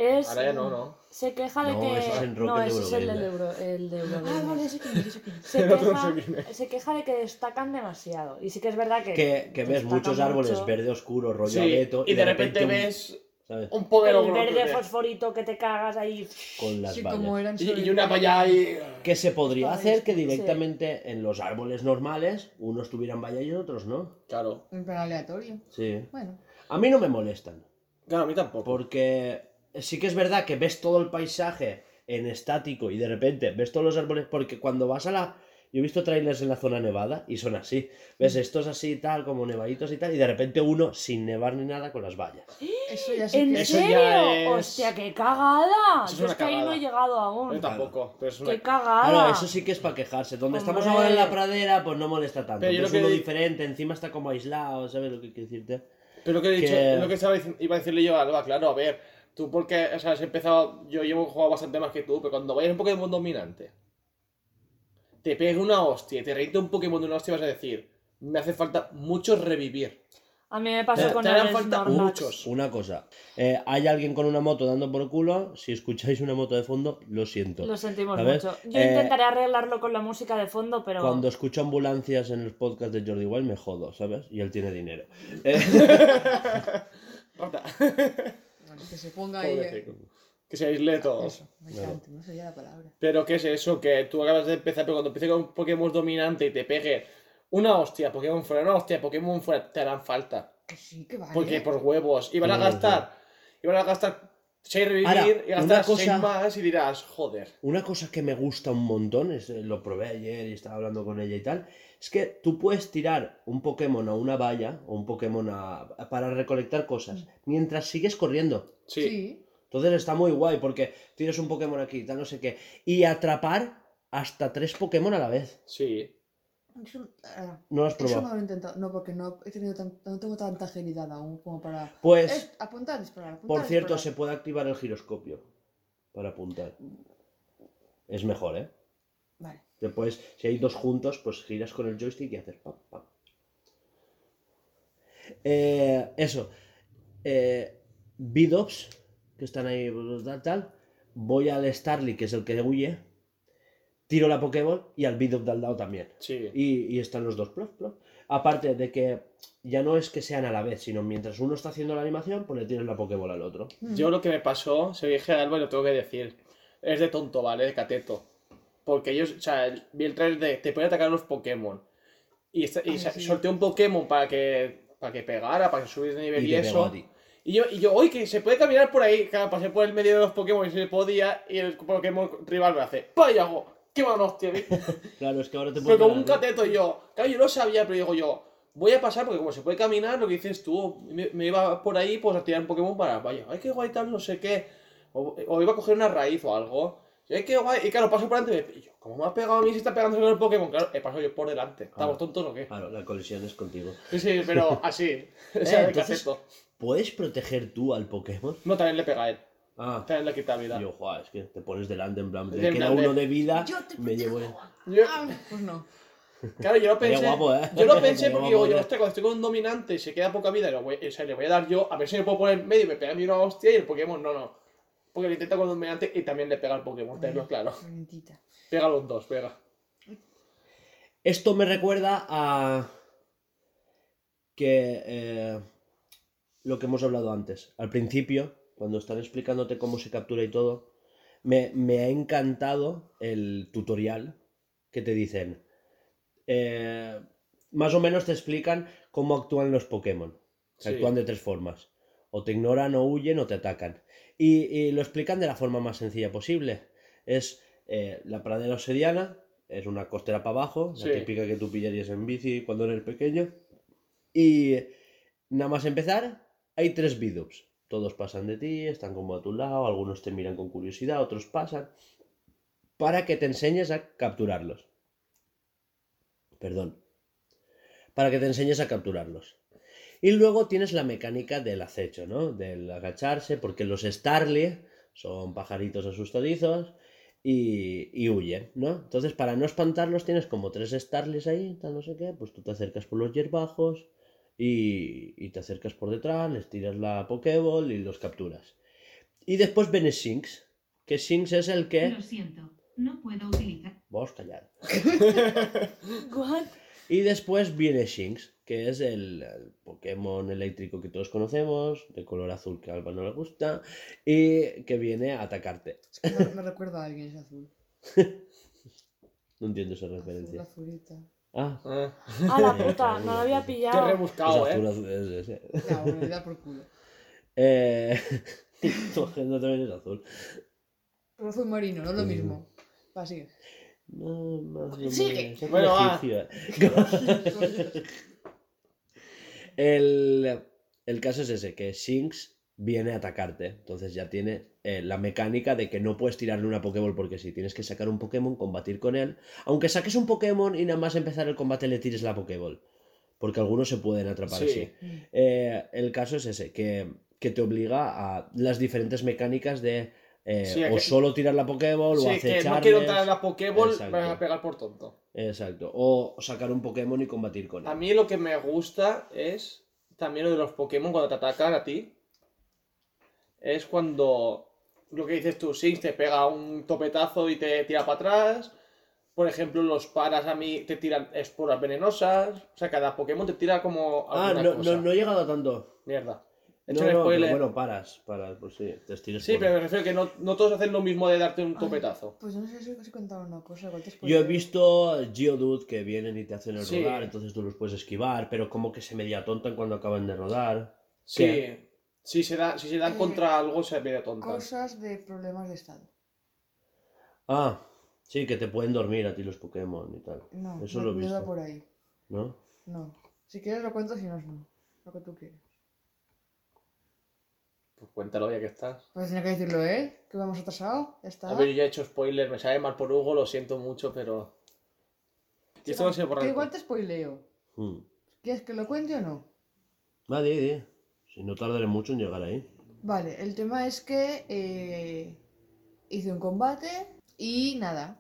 Es. Ahora ya no, ¿no. Se queja de No, que. ese es en no, ese es el del. Euro. El de Ah, Eurogamer. vale, sé quién es, se, queja, se queja de que destacan demasiado. Y sí que es verdad que. Que, que ves muchos árboles mucho. verde oscuro, rollo Sí, abeto, y de repente un- ves ¿sabes? un pomelo El verde fosforito que te cagas ahí. Con las Sí, vallas. como eran Y, una valla ahí. Que se podría Vale, hacer que sí. directamente en los árboles normales unos tuvieran valla y otros no. Claro. En plan aleatorio. Sí. Bueno. A mí no me molestan. Claro, a mí tampoco. Porque sí que es verdad que ves todo el paisaje en estático y de repente ves todos los árboles. Porque cuando vas a la. Yo he visto trailers en la zona nevada y son así. Ves estos así tal, como nevaditos y tal, y de repente uno sin nevar ni nada con las vallas. Eso ya sí ¿En que Eso serio? ya es- Hostia, qué cagada. Eso es Yo una es que ahí no cagada. he llegado Yo aún. tampoco. Pero es una... Qué cagada. Claro, eso sí que es para quejarse. Donde estamos Hombre. ahora en la pradera, pues no molesta tanto. Pero yo Es que uno di- diferente, encima está como aislado, ¿sabes lo que quiero decirte? Pero lo que he dicho, que- lo que estaba dic- iba a decirle yo a Alba, claro, a ver, tú porque, o sea, has empezado, yo llevo jugado bastante más que tú, pero cuando vayas un Pokémon dominante, te pegue una hostia y te reíte un Pokémon de una hostia, vas a decir, me hace falta mucho revivir. A mí me pasó Te- con te harán el falta muchos. Una cosa, eh, hay alguien con una moto dando por culo, si escucháis una moto de fondo, lo siento. Lo sentimos ¿Sabes? mucho. Yo Eh, intentaré arreglarlo con la música de fondo, pero. Cuando escucho ambulancias en el podcast de Jordi Wild me jodo, ¿sabes? Y él tiene dinero. Eh. Bueno, que se ponga ahí. eh. Pobrecito. Que se aísle todo. Eso, bastante, no sería la palabra. Pero ¿qué es eso? Que tú acabas de empezar, pero cuando empieces con un Pokémon dominante y te pegue una hostia, Pokémon fuera, una hostia, Pokémon fuera, te harán falta. Que sí, que vale. Porque por huevos. Y van a Claro, gastar. Y van a gastar 6 revivir Ahora, y gastar una cosa- 6 más y dirás, joder. Una cosa que me gusta un montón, es, eh, lo probé ayer y estaba hablando con ella y tal, es que tú puedes tirar un Pokémon a una valla o un Pokémon a- para recolectar cosas mientras sigues corriendo. Sí. Sí. Entonces está muy guay porque tienes un Pokémon aquí, tal no sé qué. Y atrapar hasta tres Pokémon a la vez. Sí. Eso, ah, ¿No lo has eso probado? no lo he intentado. No, porque no, he tenido tan- no tengo tanta agilidad aún como para. Pues, Es apuntar, disparar. apuntar, por cierto, se puede activar el giroscopio para apuntar. Es mejor, ¿eh? Vale. Después, si hay dos juntos, pues giras con el joystick y haces pam, pam. Eh, eso. Eh, Bidops, que están ahí, tal, tal. Voy al Starly, que es el que huye. Tiro la Pokéball y al Bidop de al lado también. Sí. Y, y están los dos. plop, plop. Aparte de que ya no es que sean a la vez, sino mientras uno está haciendo la animación, pues le tienes la Pokéball al otro. Yo lo que me pasó, se lo dije a Alba y lo tengo que decir. Es de tonto, ¿vale? De cateto. Porque ellos, o sea, vi el trailer de te pueden atacar los Pokémon. Y, esta- y Ay, sa- sí. solté un Pokémon para que, para que pegara, para que subiese de nivel y, pegó eso. a ti. Y yo, y yo, oye, que se puede caminar por ahí. Claro, pasé por el medio de los Pokémon y se podía. Y el Pokémon rival me hace, ¡Vaya! hago! ¡Qué mano hostia! vi". Claro, es que ahora te Pero puedo como un cateto y yo. Claro, yo lo sabía, pero digo yo. Voy a pasar porque como se puede caminar, lo que dices tú, me, me iba por ahí pues a tirar un Pokémon para, vaya, ay, qué guay tal, no sé qué. O, o iba a coger una raíz o algo. Y ay, qué guay. Y claro, paso por delante y yo, como me ha pegado a mí si está pegando con el Pokémon, claro, he pasado yo por delante. ¿Estamos Ah. tontos o qué? Claro, la colisión es contigo. Sí, sí, pero así. O sea, Eh, entonces-. ¿Puedes proteger tú al Pokémon? No, también le pega a él. Ah, También le quita vida. yo, joder, es que te pones delante en plan, De me queda plan de, uno de vida, Yo te me llevo... Yo- Ah, pues no. claro, yo lo pensé. guapo, ¿eh? Yo lo pensé porque guapo, digo, yo, ¿eh? hostia, cuando estoy con un dominante y se queda poca vida, lo voy- o sea, le voy a dar yo, a ver si me puedo poner en medio y me pega a mí una hostia y el Pokémon no, no. Porque lo intenta con un dominante y también le pega al Pokémon, tenlo claro. Calentita. Pega los dos, pega. Esto me recuerda a que eh, lo que hemos hablado antes. Al principio, cuando están explicándote cómo se captura y todo, me, me ha encantado el tutorial que te dicen. eh, más o menos te explican cómo actúan los Pokémon. Sí. Actúan de tres formas. O te ignoran, o huyen, o te atacan. Y, y lo explican de la forma más sencilla posible. Es eh, la pradera obsidiana, es una costera para abajo, Sí. la típica que tú pillarías en bici cuando eres pequeño. Y nada más empezar, hay tres Bidops. Todos pasan de ti, están como a tu lado, algunos te miran con curiosidad, otros pasan. Para que te enseñes a capturarlos. Perdón. Para que te enseñes a capturarlos. Y luego tienes la mecánica del acecho, ¿no? Del agacharse, porque los Starly son pajaritos asustadizos. y, y huyen, ¿no? Entonces, para no espantarlos, tienes como tres Starlys ahí, tal no sé qué, pues tú te acercas por los hierbajos y, y te acercas por detrás, les tiras la Pokéball y los capturas. Y después viene Shinx, que Shinx es el que... Lo siento, no puedo utilizar. Vos callar. What? Y después viene Shinx, que es el, el Pokémon eléctrico que todos conocemos, de color azul que a Alba no le gusta, y que viene a atacarte. Es que me, me recuerda a alguien ese azul. No entiendo esa Azul, referencia. azulita. Ah, Ah, A la puta, no lo había qué pillado. es rebuscado, azul, ¿eh? azul, es bueno, le da por culo. Eh, tu agenda también es azul. Pero azul marino, no es lo mismo. Va, sigue. No, más lo Sigue. es Bueno, va. El, el caso es ese, que Shinx viene a atacarte. Entonces ya tiene eh, la mecánica de que no puedes tirarle una Pokéball porque si tienes que sacar un Pokémon, combatir con él. Aunque saques un Pokémon y nada más empezar el combate le tires la Pokéball. Porque algunos se pueden atrapar Sí. así. Eh, el caso es ese, que, que te obliga a las diferentes mecánicas de eh, Sí, o que- solo tirar la Pokéball o Sí, que acecharles. no quiero en la Pokéball, me a pegar por tonto. Exacto. O sacar un Pokémon y combatir con A él. mí lo que me gusta es también lo de los Pokémon cuando te atacan a ti. Es cuando lo que dices tú, Shinx te pega un topetazo y te tira para atrás. Por ejemplo, los paras a mí te tiran esporas venenosas. O sea, cada Pokémon te tira como Ah, no, cosa. no, no he llegado a tanto. Mierda. No, no, spoiler. pero bueno, paras, paras, pues sí, te estiras sí, por- pero me refiero que no, no todos hacen lo mismo de darte un Ay, topetazo. Pues no sé si os he contado una cosa. igual te Yo he visto Geodude que vienen y te hacen el Sí. rodar, entonces tú los puedes esquivar, pero como que se media tontan cuando acaban de rodar. Sí. ¿Qué? Si se, da, si se dan Eh, contra algo, se ve tonta. Cosas de problemas de estado. Ah, sí, que te pueden dormir a ti los Pokémon y tal. No, Eso no, lo he no visto. da por ahí. ¿No? No. Si quieres lo cuento, si no, no. Lo que tú quieras. Pues cuéntalo ya que estás. Pues tenía que decirlo, ¿eh? Que vamos atrasado. Ya está. A ver, yo ya he hecho spoiler, me sabe mal por Hugo, lo siento mucho, pero. Y esto no se borra. Que igual te spoileo. Hmm. ¿Quieres que lo cuente o no? Va, di, di. Si no tardaré mucho en llegar ahí. Vale, el tema es que eh, hice un combate y nada.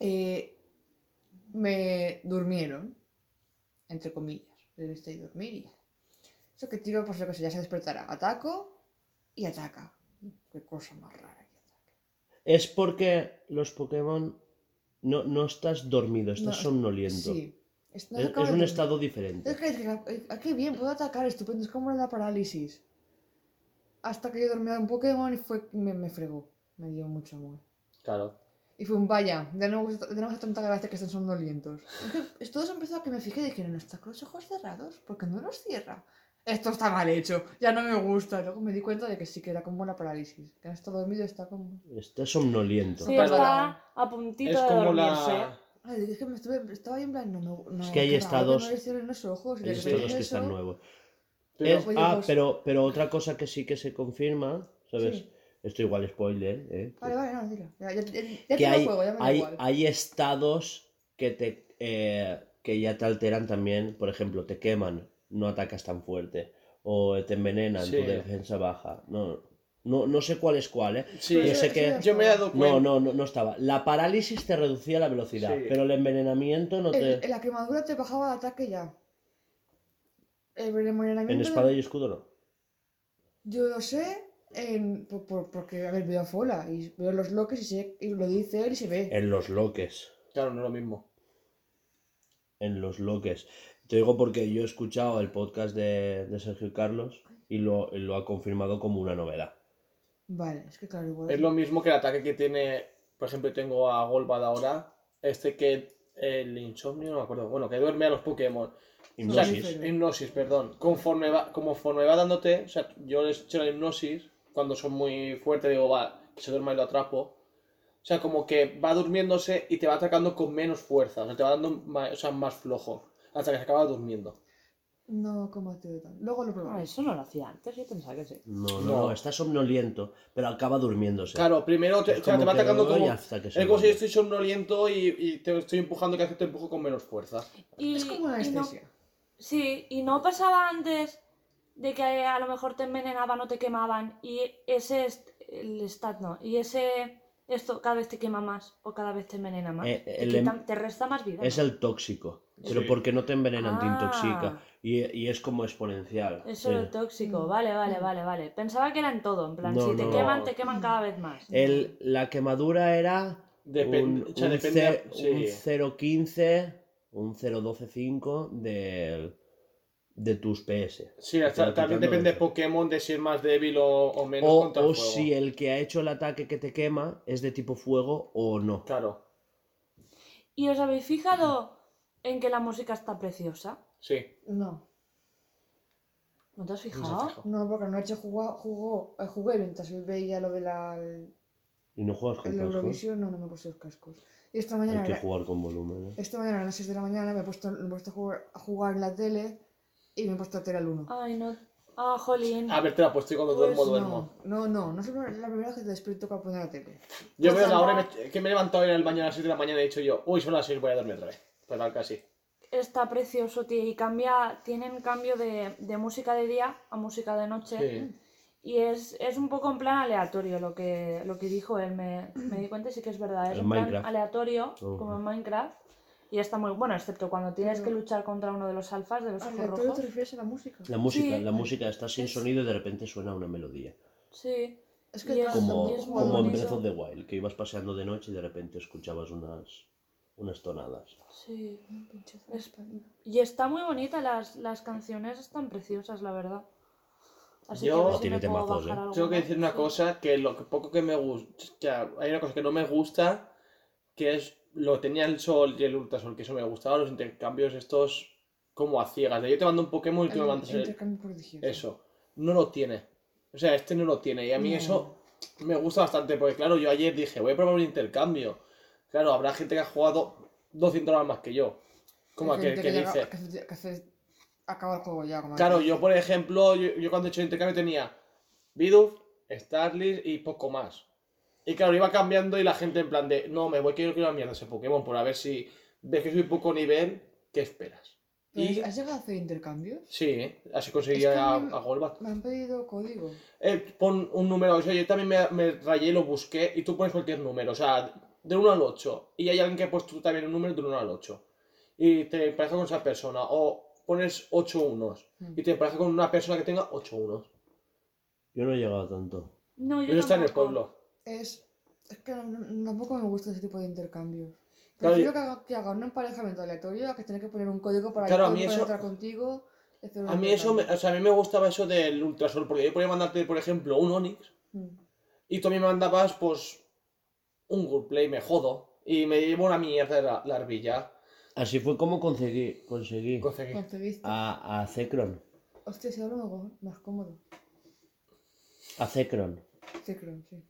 eh, me durmieron. Entre comillas. Debiste de dormir y ya. Eso que tiro, pues lo que sé, ya se despertará. Ataco y ataca. Qué cosa más rara que ataque. Es porque los Pokémon no, no estás dormido, estás No, somnoliento. Sí. Es, no Es, es de un dormir. estado diferente. Es que dije, "Ah, qué bien, puedo atacar, estupendo, es como la parálisis. Hasta que yo dormía un Pokémon y fue, me, me fregó, me dio mucho amor. Claro. Y fue un vaya, no me hace tanta gracia que estén somnolientos. Es que es- todo eso empezó a que me fijé y dije, no está con los ojos cerrados, porque no los cierra. Esto está mal hecho, ya no me gusta. Luego me di cuenta de que sí que era como la parálisis, que no está dormido, está como... Estás somnoliento. Sí, está a puntito Es de como dormirse. la. Ay, es que me estuve, estaba ahí en plan, no me... No, Es que hay estados- no los ojos. y de Hay estados que están nuevos. Pero- Es- Oye, ah, pero, pero otra cosa que sí que se confirma, ¿sabes? Sí. Esto igual spoiler, ¿eh? Vale, vale, no, dilo. Ya, ya, ya, ya que hay, juego, ya me hay, igual. hay estados que te eh, que ya te alteran también, por ejemplo, te queman, no atacas tan fuerte, o te envenenan, Sí. tu defensa baja. No, no, no sé cuál es cuál, ¿eh? Sí, Yo sé que- yo me he dado cuenta. No, no, no, no estaba. La parálisis te reducía la velocidad, Sí. pero el envenenamiento no te... En, en la quemadura te bajaba el ataque ya. El envenenamiento... En espada y escudo no. Yo lo sé en, por, por- porque, a ver, veo a Fola y veo los loques y, sé, y lo dice él y se ve. En los loques. Claro, no es lo mismo. En los loques. Te digo porque yo he escuchado el podcast de, de Sergio Carlos y lo, y lo ha confirmado como una novedad. Vale, es que claro, igual... Es lo mismo que el ataque que tiene. Por ejemplo, tengo a Golbad ahora. Este que. El insomnio, no me acuerdo. Bueno, que duerme a los Pokémon. Hipnosis. O sea, hipnosis, perdón. Conforme va, conforme va dándote, o sea, yo les echo la hipnosis, cuando son muy fuertes, digo, va, que se duerma y lo atrapo. O sea, como que va durmiéndose y te va atacando con menos fuerza, o sea, te va dando más, o sea, más flojo, hasta que se acaba durmiendo. No combatido tan... Luego lo Ah, probaré. eso no lo hacía antes, yo pensaba que sí. No, no, No. está somnoliento, pero acaba durmiéndose. Claro, primero te, Es o sea, te como va atacando como... hasta que se Es como si duerme. estoy somnoliento y, y te estoy empujando que hace te empujo con menos fuerza. Y, Es como una y no- anestesia. sí, y no pasaba antes de que a lo mejor te envenenaban o te quemaban y ese est- el stat no, y ese Esto cada vez te quema más o cada vez te envenena más. Eh, te, quita- em- te resta más vida. Es ¿no? el tóxico. Pero Sí. porque no te envenenan, te Ah. intoxica. Y, y es como exponencial. Eso es el tóxico. Vale, vale, vale, vale. Pensaba que era en todo. En plan, No, si te no. queman, te queman cada vez más. El- la quemadura era Depende, un, un depende. un 0.15, un 0.12.5 del- de tus PS. Sí, hasta- también depende de. Pokémon de si es más débil o, o menos O, contra el o fuego. si el que ha hecho el ataque que te quema es de tipo fuego o no. Claro, ¿Y os habéis fijado en que la música está preciosa? sí. No, ¿No te has fijado? no, porque anoche jugó, jugó, eh, jugué mientras veía lo de la el, Y no juegas con el cascos. Eurovisión, no, no me he puesto los cascos. Y esta Hay mañana, que era- jugar con volumen. ¿eh? esta mañana a las 6 de la mañana me he puesto, me he puesto a, jugar, a jugar en la tele y me he puesto a Tele al 1. Ay, no. Ah, jolín. A ver, te la he puesto y cuando Pues duermo, duermo. No, no, no, no es la la primera vez que te despierto para poner la tele. Yo Pues veo la hora y me- que me he levantado en el baño a las 6 de la mañana y he dicho yo, uy, son las 6, voy a dormir otra vez. Total, casi. Está precioso, tío. Y cambia, tienen cambio de, de música de día a música de noche. Sí. Y es, es un poco en plan aleatorio lo que, lo que dijo él. Me, me di cuenta y sí que es verdad. Es En un plan Minecraft. aleatorio, Ujú. como en Minecraft. Y está muy bueno, excepto cuando tienes que luchar contra uno de los alfas, de los ojos ¿Aleatorio rojos. te refieres a la música? La música, Sí. la música está sin Es- sonido y de repente suena una melodía. Sí. Es Y es- Como, es como en. Breath of the Wild, que ibas paseando de noche y de repente escuchabas unas, unas tonadas. Sí. Pinche Es-. Y está muy bonita, las, las canciones están preciosas, la verdad. Así Yo- que si Tiene temazos, ¿eh? Tengo que decir una cosa, que lo que poco que me gusta, hay una cosa que no me gusta, que es lo tenía el sol y el ultrasol, que eso me gustaba, los intercambios estos como a ciegas, de yo te mando un Pokémon y tú me mandas el- eso. No lo tiene. O sea, este no lo tiene. Y a mí No. eso me gusta bastante, porque claro, yo ayer dije, voy a probar un intercambio. Claro, habrá gente que ha jugado 200 horas más que yo. Como Hay aquel que llega- dice... que que acaba el juego ya. Como Claro, yo por ejemplo, yo, yo cuando he hecho el intercambio tenía Bidoof, Starly y poco más. Y claro, iba cambiando y la gente en plan de, no, me voy que yo quiero la mierda ese Pokémon, por a ver si ves que soy poco nivel, ¿qué esperas? Y ¿Has llegado a hacer intercambios? sí, ¿eh? así conseguía Es que a, Golbat. Me han pedido código. Eh, pon un número, o sea, yo también me, me rayé y lo busqué y tú pones cualquier número, o sea, del 1 al 8. Y hay alguien que ha puesto también un número del 1 al 8. Y te empareja con esa persona. O pones 8 unos Mm. y te empareja con una persona que tenga 8 unos. Yo no he llegado tanto. No, yo Eso está en el pueblo. Es, es que no- tampoco me gusta ese tipo de intercambios. Claro, Prefiero y- que, haga, que haga un emparejamiento aleatorio a que tener que poner un código para Claro, a yo mí poder eso- entrar contigo. A mí eso, me, intercambio. o sea, a mí me gustaba eso del Ultrasol, porque yo podía mandarte, por ejemplo, un Onix Mm. y tú a mí me mandabas, pues, un Goodplay, me jodo. Y me llevo una mierda la, la arbilla. Así fue como conseguí, conseguí Conseguí. A, a Zekron. Hostia, si hablo mejor, más cómodo. A Zekron. Zekron, sí.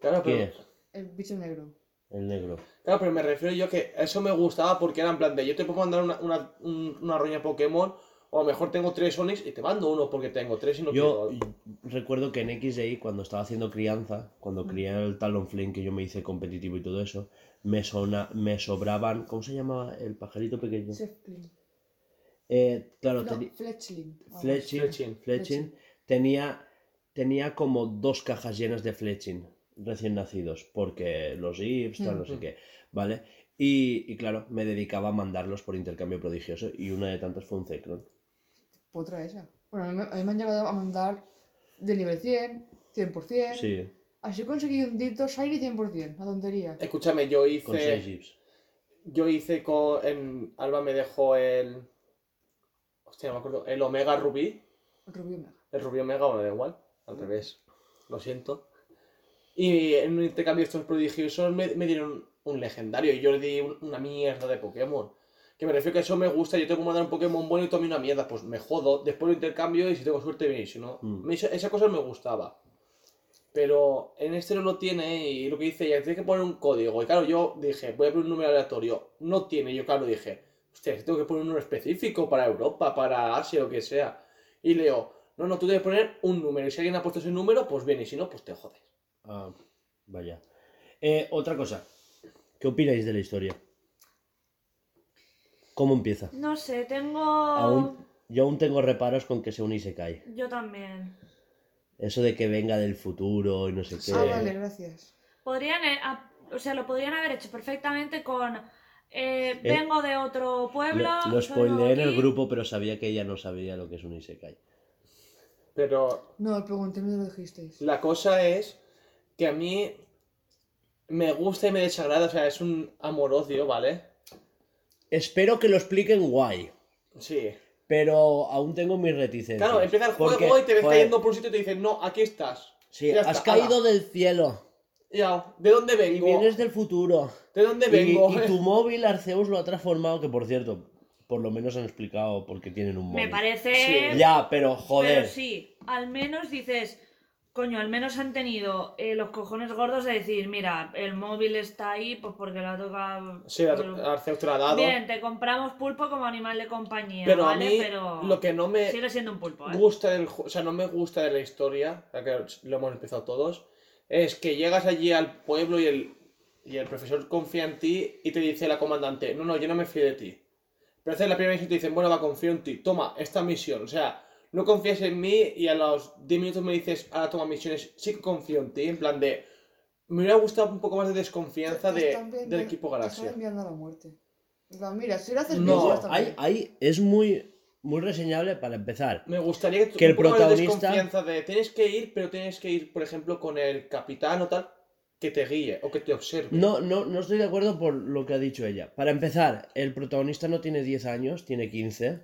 Claro, pero. El bicho negro. El negro. Claro, pero me refiero yo que eso me gustaba porque era en plan de yo te puedo mandar una, una, un- una roña Pokémon o a lo mejor tengo tres Onix y te mando uno porque tengo tres y no Yo quiero. recuerdo que en XY, cuando estaba haciendo crianza, cuando Mm. crié el Talonflame, que yo me hice competitivo y todo eso, me, sona, me sobraban. ¿Cómo se llama el pajarito pequeño? Eh, claro, No, Fletchling. así. Fletching, Fletching. Fletching tenía, tenía como dos cajas llenas de Fletching recién nacidos, porque los IPs, tal, no sé qué, ¿vale? Y, y claro, me dedicaba a mandarlos por intercambio prodigioso y una de tantas fue un Zekron. Otra esa. Bueno, a mí, me- han llegado a mandar de nivel 100, 100%. Sí, Así conseguí un Dito Shiny 100%, la tontería. Escúchame, yo con hice. seis IPs. Yo hice con. En Alba me dejó el. Hostia, no me acuerdo. El Omega Rubí. Rubio Mega. El Rubí Omega, bueno, da igual. Al revés. Lo siento. Y en un intercambio de estos prodigiosos me, me dieron un legendario y yo le di un- una mierda de Pokémon. Que me refiero que eso me gusta, yo tengo que mandar un Pokémon bueno y tú a mí una mierda, pues me jodo, después lo intercambio y si tengo suerte bien, y si no, Mm. esa, esa cosa me gustaba. Pero en este no lo tiene y lo que dice ella, tiene que poner un código. Y claro, yo dije, voy a poner un número aleatorio. No tiene, yo claro dije, hostia, tengo que poner un número específico para Europa, para Asia, lo que sea. Y leo, no, no, tú debes poner un número y si alguien ha puesto ese número, pues bien, y si no, pues te jodes. Ah, vaya. Eh, otra cosa. ¿Qué opináis de la historia? ¿Cómo empieza? No sé, tengo. Aún, yo aún tengo reparos con que sea un Isekai. Yo también. Eso de que venga del futuro y no sé qué. Ah, vale, gracias. podrían, eh, o sea, lo podrían haber hecho perfectamente con eh, Eh, vengo de otro pueblo. Lo, lo spoileé en el aquí". grupo, pero sabía que ella no sabía lo que es un Isekai. Pero No, pregunté, me lo dijisteis. la cosa es que a mí me gusta y me desagrada, o sea, es un amor-odio, ¿vale? Espero que lo expliquen guay, Sí. pero aún tengo mis reticencias. Claro, empieza el juego Porque, y te ves joder, cayendo por un sitio y te dicen, no, aquí estás. Sí, Ya has está, caído ala. del cielo Ya, ¿de dónde y vengo? vienes del futuro. ¿De dónde Y, vengo? y tu móvil Arceus lo ha transformado, que por cierto, por lo menos han explicado por qué tienen un móvil. Me parece. Sí. Ya, pero joder. Pero sí, al menos dices, coño, al menos han tenido eh, los cojones gordos de decir, mira, el móvil está ahí, pues porque la toca. Sí, Arceus te lo ha dado. Bien, te compramos pulpo como animal de compañía, pero ¿vale? a mí pero lo que no me sigue siendo un pulpo, ¿eh? gusta del o sea, no me gusta de la historia, ya que lo hemos empezado todos, es que llegas allí al pueblo y el, y el profesor confía en ti y te dice la comandante, no, no, yo no me fío de ti. Pero haces la primera misión y te dicen, bueno, va, confío en ti, toma, esta misión. O sea, no confías en mí y a los 10 minutos me dices, ahora toma misiones, sí que confío en ti, en plan de... Me hubiera gustado un poco más de desconfianza de, enviando- del equipo Galaxia. están enviando a la muerte. Mira, si lo haces No, bien, hay, hay, es muy, muy reseñable para empezar. Me gustaría que, tu- Que el poco más de protagonista- desconfianza de tienes que ir, pero tienes que ir, por ejemplo, con el capitán o tal, que te guíe o que te observe. No, no, no estoy de acuerdo por lo que ha dicho ella. Para empezar, el protagonista no tiene 10 años, tiene 15.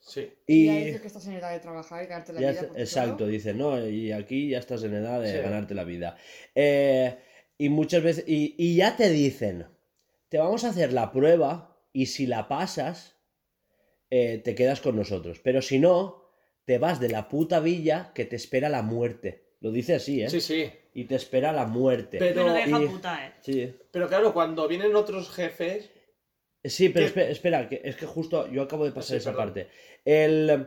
Sí. Y Y ya dices que estás en edad de trabajar y ganarte la ya vida. exacto, solo. dice, no, y aquí ya estás en edad de Sí. ganarte la vida. Eh, y muchas veces, y, y ya te dicen, te vamos a hacer la prueba y si la pasas, eh, te quedas con nosotros. Pero si no, te vas de la puta villa que te espera la muerte. Lo dice así, ¿eh? Sí, sí. Y te espera la muerte. Pero- Pero deja y- puta, ¿eh? Sí. Pero claro, cuando vienen otros jefes. Sí, pero ¿Qué? espe- espera, que es que justo yo acabo de pasar Sí, esa perdón. parte. El,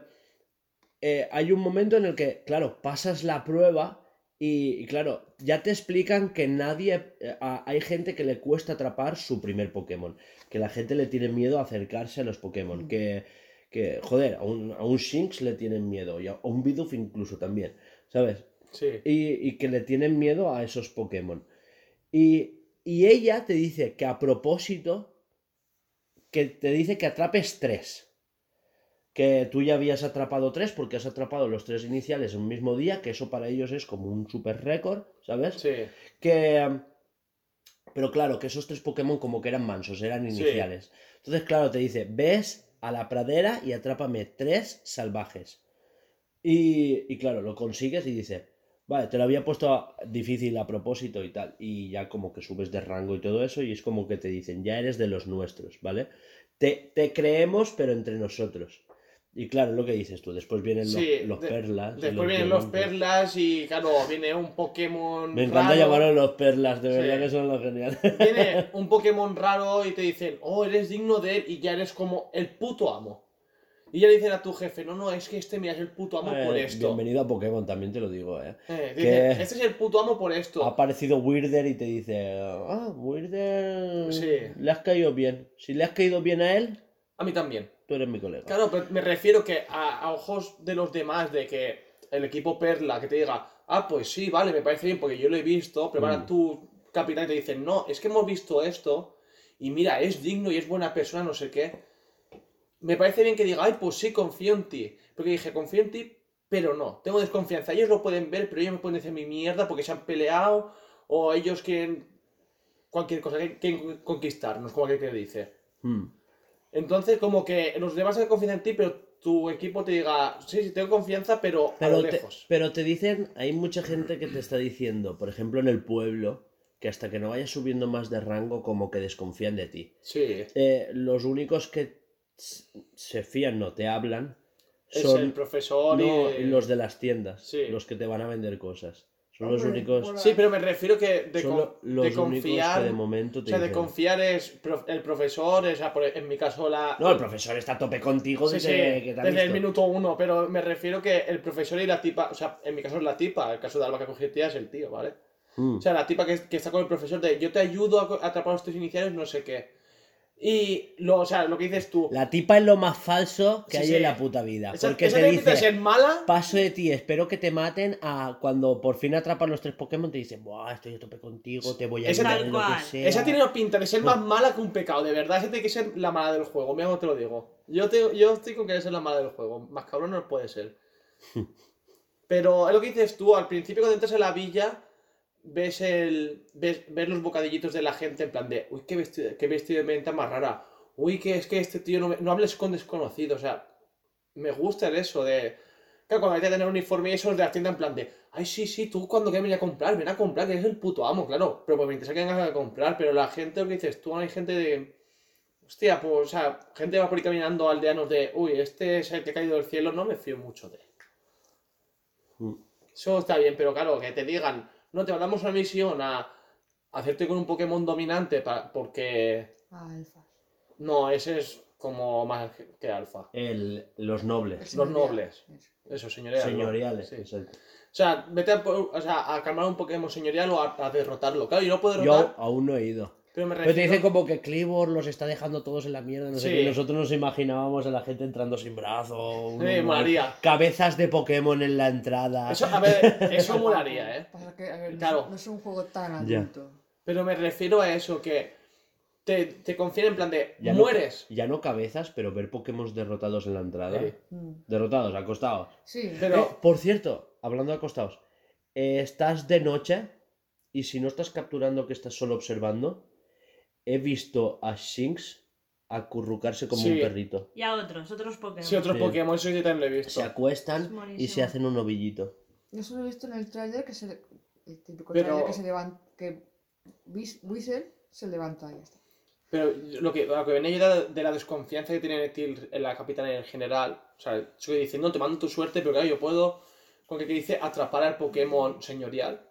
eh, hay un momento en el que, claro, pasas la prueba y, y claro, ya te explican que nadie, eh, a- hay gente que le cuesta atrapar su primer Pokémon, que la gente le tiene miedo a acercarse a los Pokémon, Mm. que, que, joder, a un, a un Shinx le tienen miedo y a un Bidoof incluso también, ¿sabes? Sí. y, y que le tienen miedo a esos Pokémon. Y, y ella te dice que a propósito, que te dice que atrapes tres. Que tú ya habías atrapado tres porque has atrapado los tres iniciales en un mismo día, que eso para ellos es como un super récord, ¿sabes? Sí. Que... Pero claro, que esos tres Pokémon como que eran mansos, eran Sí. iniciales. Entonces, claro, te dice, ves a la pradera y atrápame tres salvajes. Y, y claro, lo consigues y dice, vale, te lo había puesto difícil a propósito y tal. Y ya como que subes de rango y todo eso y es como que te dicen, ya eres de los nuestros, ¿vale? Te, te creemos, pero entre nosotros. Y claro, lo que dices tú, después vienen los, Sí, los de- perlas. Después vienen los perlas y, claro, viene un Pokémon. Me encanta raro. llamarlos los perlas, de Sí. verdad que son los geniales. Viene un Pokémon raro y te dicen, oh, eres digno de él y ya eres como el puto amo. Y ya le dicen a tu jefe, no, no, es que este, mira, es el puto amo por Eh, esto. Bienvenido a Pokémon, también te lo digo, eh. Eh, dicen, este es el puto amo por esto. Ha aparecido Weirder y te dice, ah, Weirder, Sí. le has caído bien. Si le has caído bien a él, A mí también. tú eres mi colega. Claro, pero me refiero que a, a ojos de los demás, de que el equipo Perla que te diga, ah, pues sí, vale, me parece bien porque yo lo he visto, pero ahora Mm. tu capitán y te dicen, no, es que hemos visto esto y mira, es digno y es buena persona, no sé qué. Me parece bien que diga, ay, pues sí, confío en ti. Porque dije, confío en ti, pero no, tengo desconfianza. Ellos lo pueden ver, pero ellos me pueden decir mi mierda porque se han peleado o ellos quieren cualquier cosa, que quieren conquistarnos, como aquel que dice. Hmm. Entonces, como que los demás han confianza en ti, pero tu equipo te diga, sí, sí, tengo confianza, pero, a Pero lo te, lejos. pero te dicen, hay mucha gente que te está diciendo, por ejemplo en el pueblo, que hasta que no vayas subiendo más de rango, como que desconfían de ti. Sí, Eh, los únicos que se fían, no te hablan, es son el profesor no, y... los de las tiendas, Sí. los que te van a vender cosas. Son los únicos, Sí, pero me refiero que de, son con- lo- los de únicos confiar... que de momento o confiar es prof- el profesor, sea, por- en mi caso la... No, el profesor está a tope contigo Sí, desde sí, que te ha desde el minuto uno, pero me refiero que el profesor y la tipa, o sea, en mi caso es la tipa, el caso de Alba que cogió tía es el tío, ¿vale? Mm. O sea, la tipa que, que está con el profesor de yo te ayudo a, atrapar los tres iniciales, no sé qué. Y lo, o sea, lo que dices tú. La tipa es lo más falso que Sí, hay sí. en la puta vida. esa porque esa te dice, ser mala. paso de ti, espero que te maten, a cuando por fin atrapan los tres Pokémon te dicen, Buah, estoy a tope contigo, te voy a Esa lo que sea". Esa tiene una pinta de ser más mala que un pecado, de verdad. Esa tiene que ser la mala del juego, mira cómo te lo digo. Yo, te, yo estoy con que es la mala del juego, más cabrón no puede ser. Pero es lo que dices tú, al principio cuando entras en la villa, ves el ves, ves los bocadillitos de la gente en plan de, uy, qué vestido, qué vestido de venta más rara. Uy, que es que este tío no, no hables con desconocidos, o sea, me gusta el eso de... Claro, cuando hay que tener uniforme y eso es de la tienda en plan de, ay, sí, sí, tú cuando quieras venir a comprar, ven a comprar, que eres el puto amo, claro. Pero pues me interesa que vengas a comprar, pero la gente, lo que dices tú, hay gente de... Hostia, pues, o sea, gente va por ahí caminando aldeanos de, uy, este es el que ha caído del cielo, no me fío mucho de él. Mm. Eso está bien, pero claro, que te digan, no, te mandamos una misión a hacerte con un Pokémon dominante pa- porque... Alfa. No, ese es como más que alfa. El- los nobles. Los nobles. Eso. Eso, señorial. ¿no? Señoriales. Sí. exacto. O sea, vete a, o sea, a calmar un Pokémon señorial o a, a derrotarlo. Claro, y no puedo Yo derrotar, aún no he ido. Pero me Pero te refiero... dice como que Clibor los está dejando todos en la mierda, no sé Sí. qué. Nosotros nos imaginábamos a la gente entrando sin brazo. Sí, molaría. Cabezas de Pokémon en la entrada. Eso, a ver, eso molaría, ¿eh? Pasa que, a ver, no, Claro. es, no es un juego tan Ya. adulto. Pero me refiero a eso, que te, te confían en plan de, Ya no- mueres. Ya no cabezas, pero ver Pokémon derrotados en la entrada. Sí. Mm. Derrotados, acostados. Sí, Pero- Eh, por cierto, hablando de acostados, eh, estás de noche y si no estás capturando que estás solo observando, he visto a Shinx acurrucarse como Sí. un perrito. Y a otros, otros Pokémon. Sí, otros Sí. Pokémon, eso yo también lo he visto. Se acuestan Es y buenísimo. se hacen un ovillito. yo solo he visto en el tráiler que se... El típico Pero- tráiler que se levanta... Que Whis- Whistle se levanta y ya está. Pero lo que, lo que venía yo de, de la desconfianza que tiene Til en la capitana en general. O sea, eso que dice, no, te mando tu suerte, pero claro, yo puedo, con que dice, atrapar al Pokémon señorial.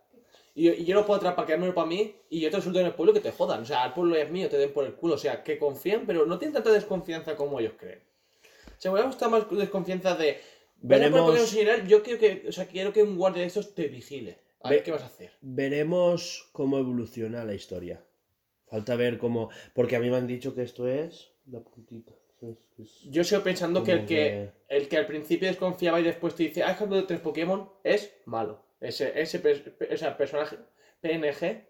Y yo, y yo lo puedo atrapar, quedármelo para mí, y yo te resulto en el pueblo que te jodan. O sea, el pueblo es mío, te den por el culo. O sea, que confían, pero no tienen tanta desconfianza como ellos creen. O sea, me hubiera gustado más desconfianza de... Veremos- señorial, yo quiero que, o sea, quiero que un guardia de estos te vigile. A ver Ve- qué vas a hacer. Veremos cómo evoluciona la historia. Falta ver cómo... Porque a mí me han dicho que esto es la puntita. Es- es- Yo sigo pensando que el que, que- el que al principio desconfiaba y después te dice, ah, ejemplo de tres Pokémon, es malo. Ese, ese, sea, personaje PNG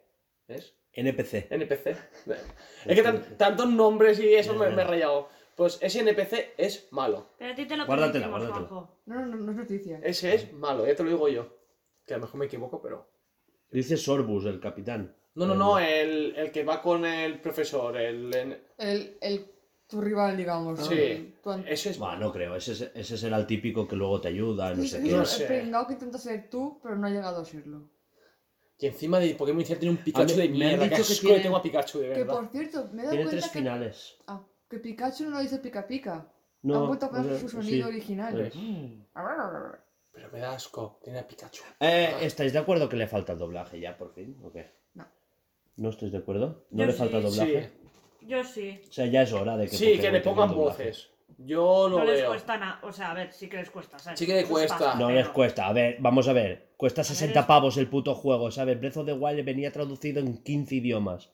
es NPC. NPC. es que tan- tantos nombres y eso me, me he rayado. Pues ese NPC es malo. Pero a ti te lo Guárdatela. No, no, no, no es noticia. Ese es malo, ya te lo digo yo. Que a lo mejor me equivoco, pero. Dice Sorbus, el capitán. No, no, no, el, el que va con el profesor, El, el, tu rival, digamos. ¿no? Sí. Ese es. Bah, no creo, ese, es- ese será el típico que luego te ayuda, no Sí, sé qué. No el sé. pringao que intenta ser tú, pero no ha llegado a serlo. Y encima de Pokémon inicial tiene un Pikachu de me han mierda. Que dicho que asco tiene- tengo a Pikachu, de Que verdad. por cierto, me he dado Tiene cuenta tres que, finales. ah, que Pikachu no dice pica pica. No, Han vuelto a poner o sea, su sonido sí. original. Eh. Pero me da asco, tiene a Pikachu. Eh, ¿Estáis de acuerdo que le falta el doblaje ya, por fin? ¿O qué? No. ¿No estáis de acuerdo? ¿No Yo le sí. falta doblaje? Yo sí. O sea, ya es hora de que. sí, que le pongan voces. Yo lo No les veo. cuesta nada. O sea, a ver, sí que les cuesta, ¿sabes? Sí que les cuesta. No pero- les cuesta. A ver, vamos a ver. Cuesta 60 es- pavos el puto juego, ¿sabes? Breath of the Wild venía traducido en 15 idiomas.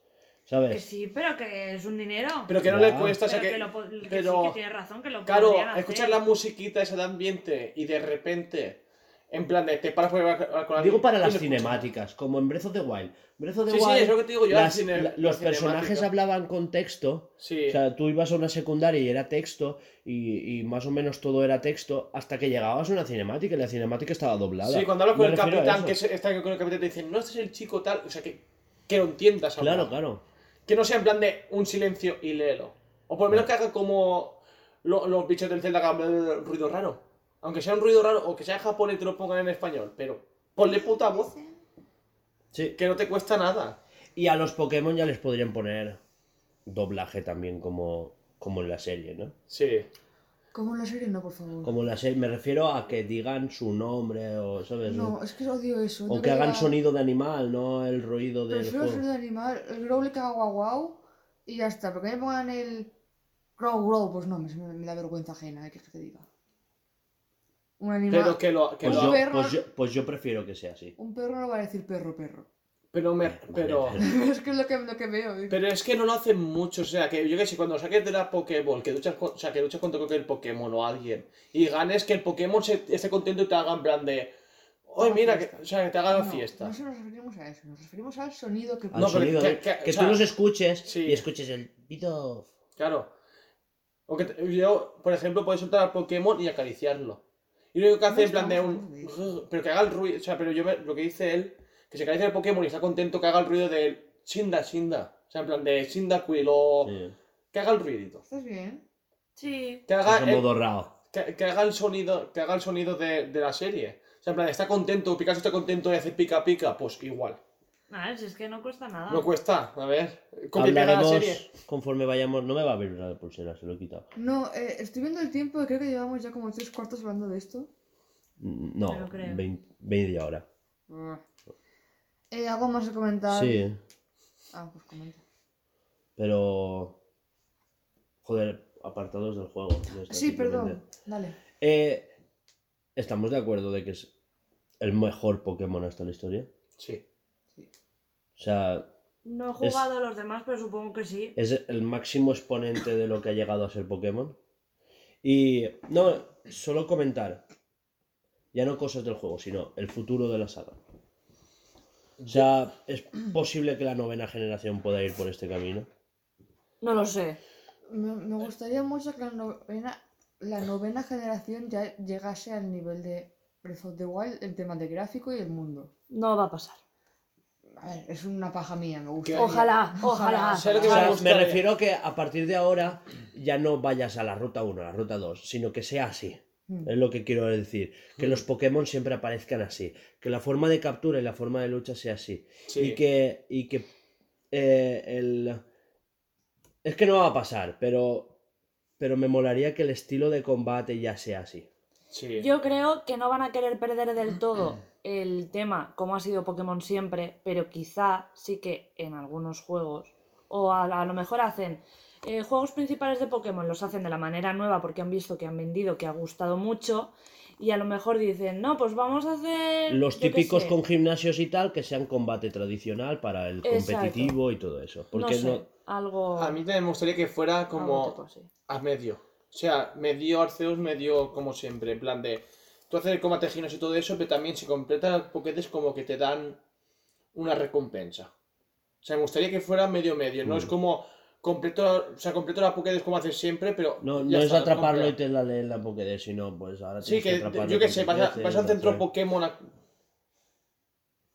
Que ¿Sabes? sí, pero que es un dinero. Pero que no le cuesta, o sea que. que lo que pero- sí que tienes razón, que lo Claro, hacer. escuchar la musiquita esa de ambiente y de repente. En plan de te paras por el Digo para las cinemáticas, como en Breath of the Wild. Breath of the Sí, sí, Wild, es lo que te digo yo, las- la cine- la- los cinemática. personajes hablaban con texto. Sí. O sea, tú ibas a una secundaria y era texto, y, y más o menos todo era texto, hasta que llegabas a una cinemática y la cinemática estaba doblada. Sí, cuando hablas Me con el refiero a capitán, que se- está con el capitán, te dicen, no, este es el chico tal. O sea, que, que lo entiendas. hablar. Claro, claro. Que no sea en plan de un silencio y léelo. O por lo menos que haga como lo- los bichos del Zelda que hagan ruido raro. Aunque sea un ruido raro o que sea en japonés y te lo pongan en español. Pero ponle puta voz. Sí. Que no te cuesta nada. Y a los Pokémon ya les podrían poner doblaje también como, como en la serie, ¿no? Sí. Como en la serie, no, por favor. Como en la serie, me refiero a que digan su nombre o, ¿sabes? No, es que odio eso. o Yo que hagan diga- sonido de animal, no el ruido del Prefiero el juego. sonido de animal, el growl que haga guau guau y ya está. Porque me pongan el growl growl, pues no, me, me da vergüenza ajena, ¿eh? que te diga. Un animal. Pero que lo. Que Pues lo yo, perro- pues, yo, pues yo prefiero que sea así. Un perro no va a decir perro, perro. Pero me. Pero. es que es lo que, lo que veo. Pero es que no lo hacen mucho, o sea, que yo que sé, cuando saques de la Pokéball, que luchas, con- o sea, que luchas contra cualquier Pokémon o alguien, y ganes que el Pokémon se, esté contento y te haga en plan de, ¡Ay, Haga mira! Que, o sea, que te haga la No, fiesta. No se nos referimos a eso, nos referimos al sonido que Al No, sonido que- que- que, o sea, tú los escuches sí. y escuches el pito. Claro. O que te- yo, por ejemplo, puedes soltar al Pokémon y acariciarlo. Y lo único que hace No en plan de un. Pero que haga el ruido. O sea, pero yo me- lo que dice él, que se acaricia el Pokémon y está contento, que haga el ruido de Shinda, Shinda. O sea, en plan de Shinda Quill o. Sí. Que haga el ruidito. ¿Estás bien? Sí. Que haga, el, que, que haga el sonido, que haga el sonido de, de la serie. O sea, en plan, está contento, Picasso está contento y hace pica pica, pues igual. A ver, si es que no cuesta nada. No cuesta, a ver. La serie. Hablaremos conforme vayamos. No me va a abrir la pulsera, se lo he quitado. No, eh, estoy viendo el tiempo y creo que llevamos ya como tres cuartos hablando de esto. Mm, lo No, creo. 20, media hora. Ah. Eh, ¿Algo más que comentar? Sí, Ah, pues comenta. pero. Joder, apartados del juego. Sí, perdón. Dale. Eh, ¿Estamos de acuerdo de que es el mejor Pokémon hasta la historia? Sí. O sea, No he jugado a los demás, pero supongo que sí. es el máximo exponente de lo que ha llegado a ser Pokémon. Y no, solo comentar, ya no cosas del juego, sino el futuro de la saga. O sea, ¿es posible que la novena generación pueda ir por este camino? No lo sé. Me, me gustaría mucho que la novena, la novena generación ya llegase al nivel de Breath of the Wild en temas de gráfico y el mundo. No va a pasar. A ver, es una paja mía, me gusta. Que- Ojalá, ojalá. O sea, me refiero que a partir de ahora ya no vayas a la ruta 1, a la ruta 2, sino que sea así. Mm. Es lo que quiero decir. Que los Pokémon siempre aparezcan así. Que la forma de captura y la forma de lucha sea así. Sí. Y que, y que eh, el... Es que no va a pasar, pero, pero me molaría que el estilo de combate ya sea así. Sí. Yo creo que no van a querer perder del todo el tema como ha sido Pokémon siempre, pero quizá sí que en algunos juegos, o a, a lo mejor hacen eh, juegos principales de Pokémon, los hacen de la manera nueva porque han visto que han vendido, que ha gustado mucho, y a lo mejor dicen, no, pues vamos a hacer... Los típicos sé". con gimnasios y tal, que sean combate tradicional para el Exacto. competitivo y todo eso. No Porque sé, no, algo... A mí también me gustaría que fuera como tipo a medio. O sea, medio Arceus, medio como siempre. En plan de. Tú haces el combate ginos y todo eso, pero también si completas Pokédex como que te dan una recompensa. O sea, me gustaría que fuera medio medio. No Mm. es como completo, o sea, completo la Pokédex como haces siempre, pero. No, no es está, atraparlo y te la leen la Pokédex, sino pues ahora Sí, que yo qué sé, vas, a- vas a un centro hacer- Pokémon a.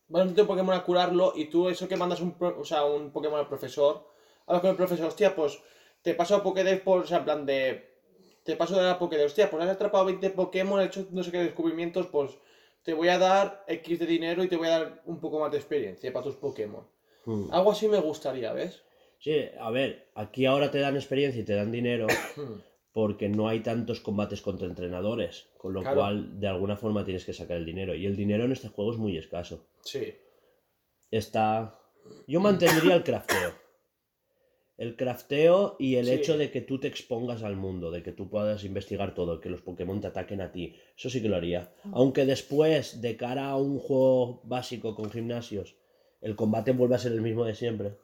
Vas a un centro Pokémon a curarlo y tú eso que mandas un, o sea, un Pokémon al profesor. Hablas con el profesor, hostia, pues te paso a Pokédex por, o sea, en plan de. Te paso de la Pokédex, hostia, pues has atrapado 20 Pokémon, has hecho no sé qué descubrimientos, pues te voy a dar X de dinero y te voy a dar un poco más de experiencia para tus Pokémon. Mm. Algo así me gustaría, ¿ves? Sí, a ver, aquí ahora te dan experiencia y te dan dinero porque no hay tantos combates contra entrenadores, con lo Claro. cual de alguna forma tienes que sacar el dinero. Y el dinero en este juego es muy escaso. Sí. Está... Yo mantendría el crafteo. El crafteo y el Sí. hecho de que tú te expongas al mundo, de que tú puedas investigar todo, que los Pokémon te ataquen a ti. Eso sí que lo haría. Aunque después, de cara a un juego básico con gimnasios, el combate vuelve a ser el mismo de siempre.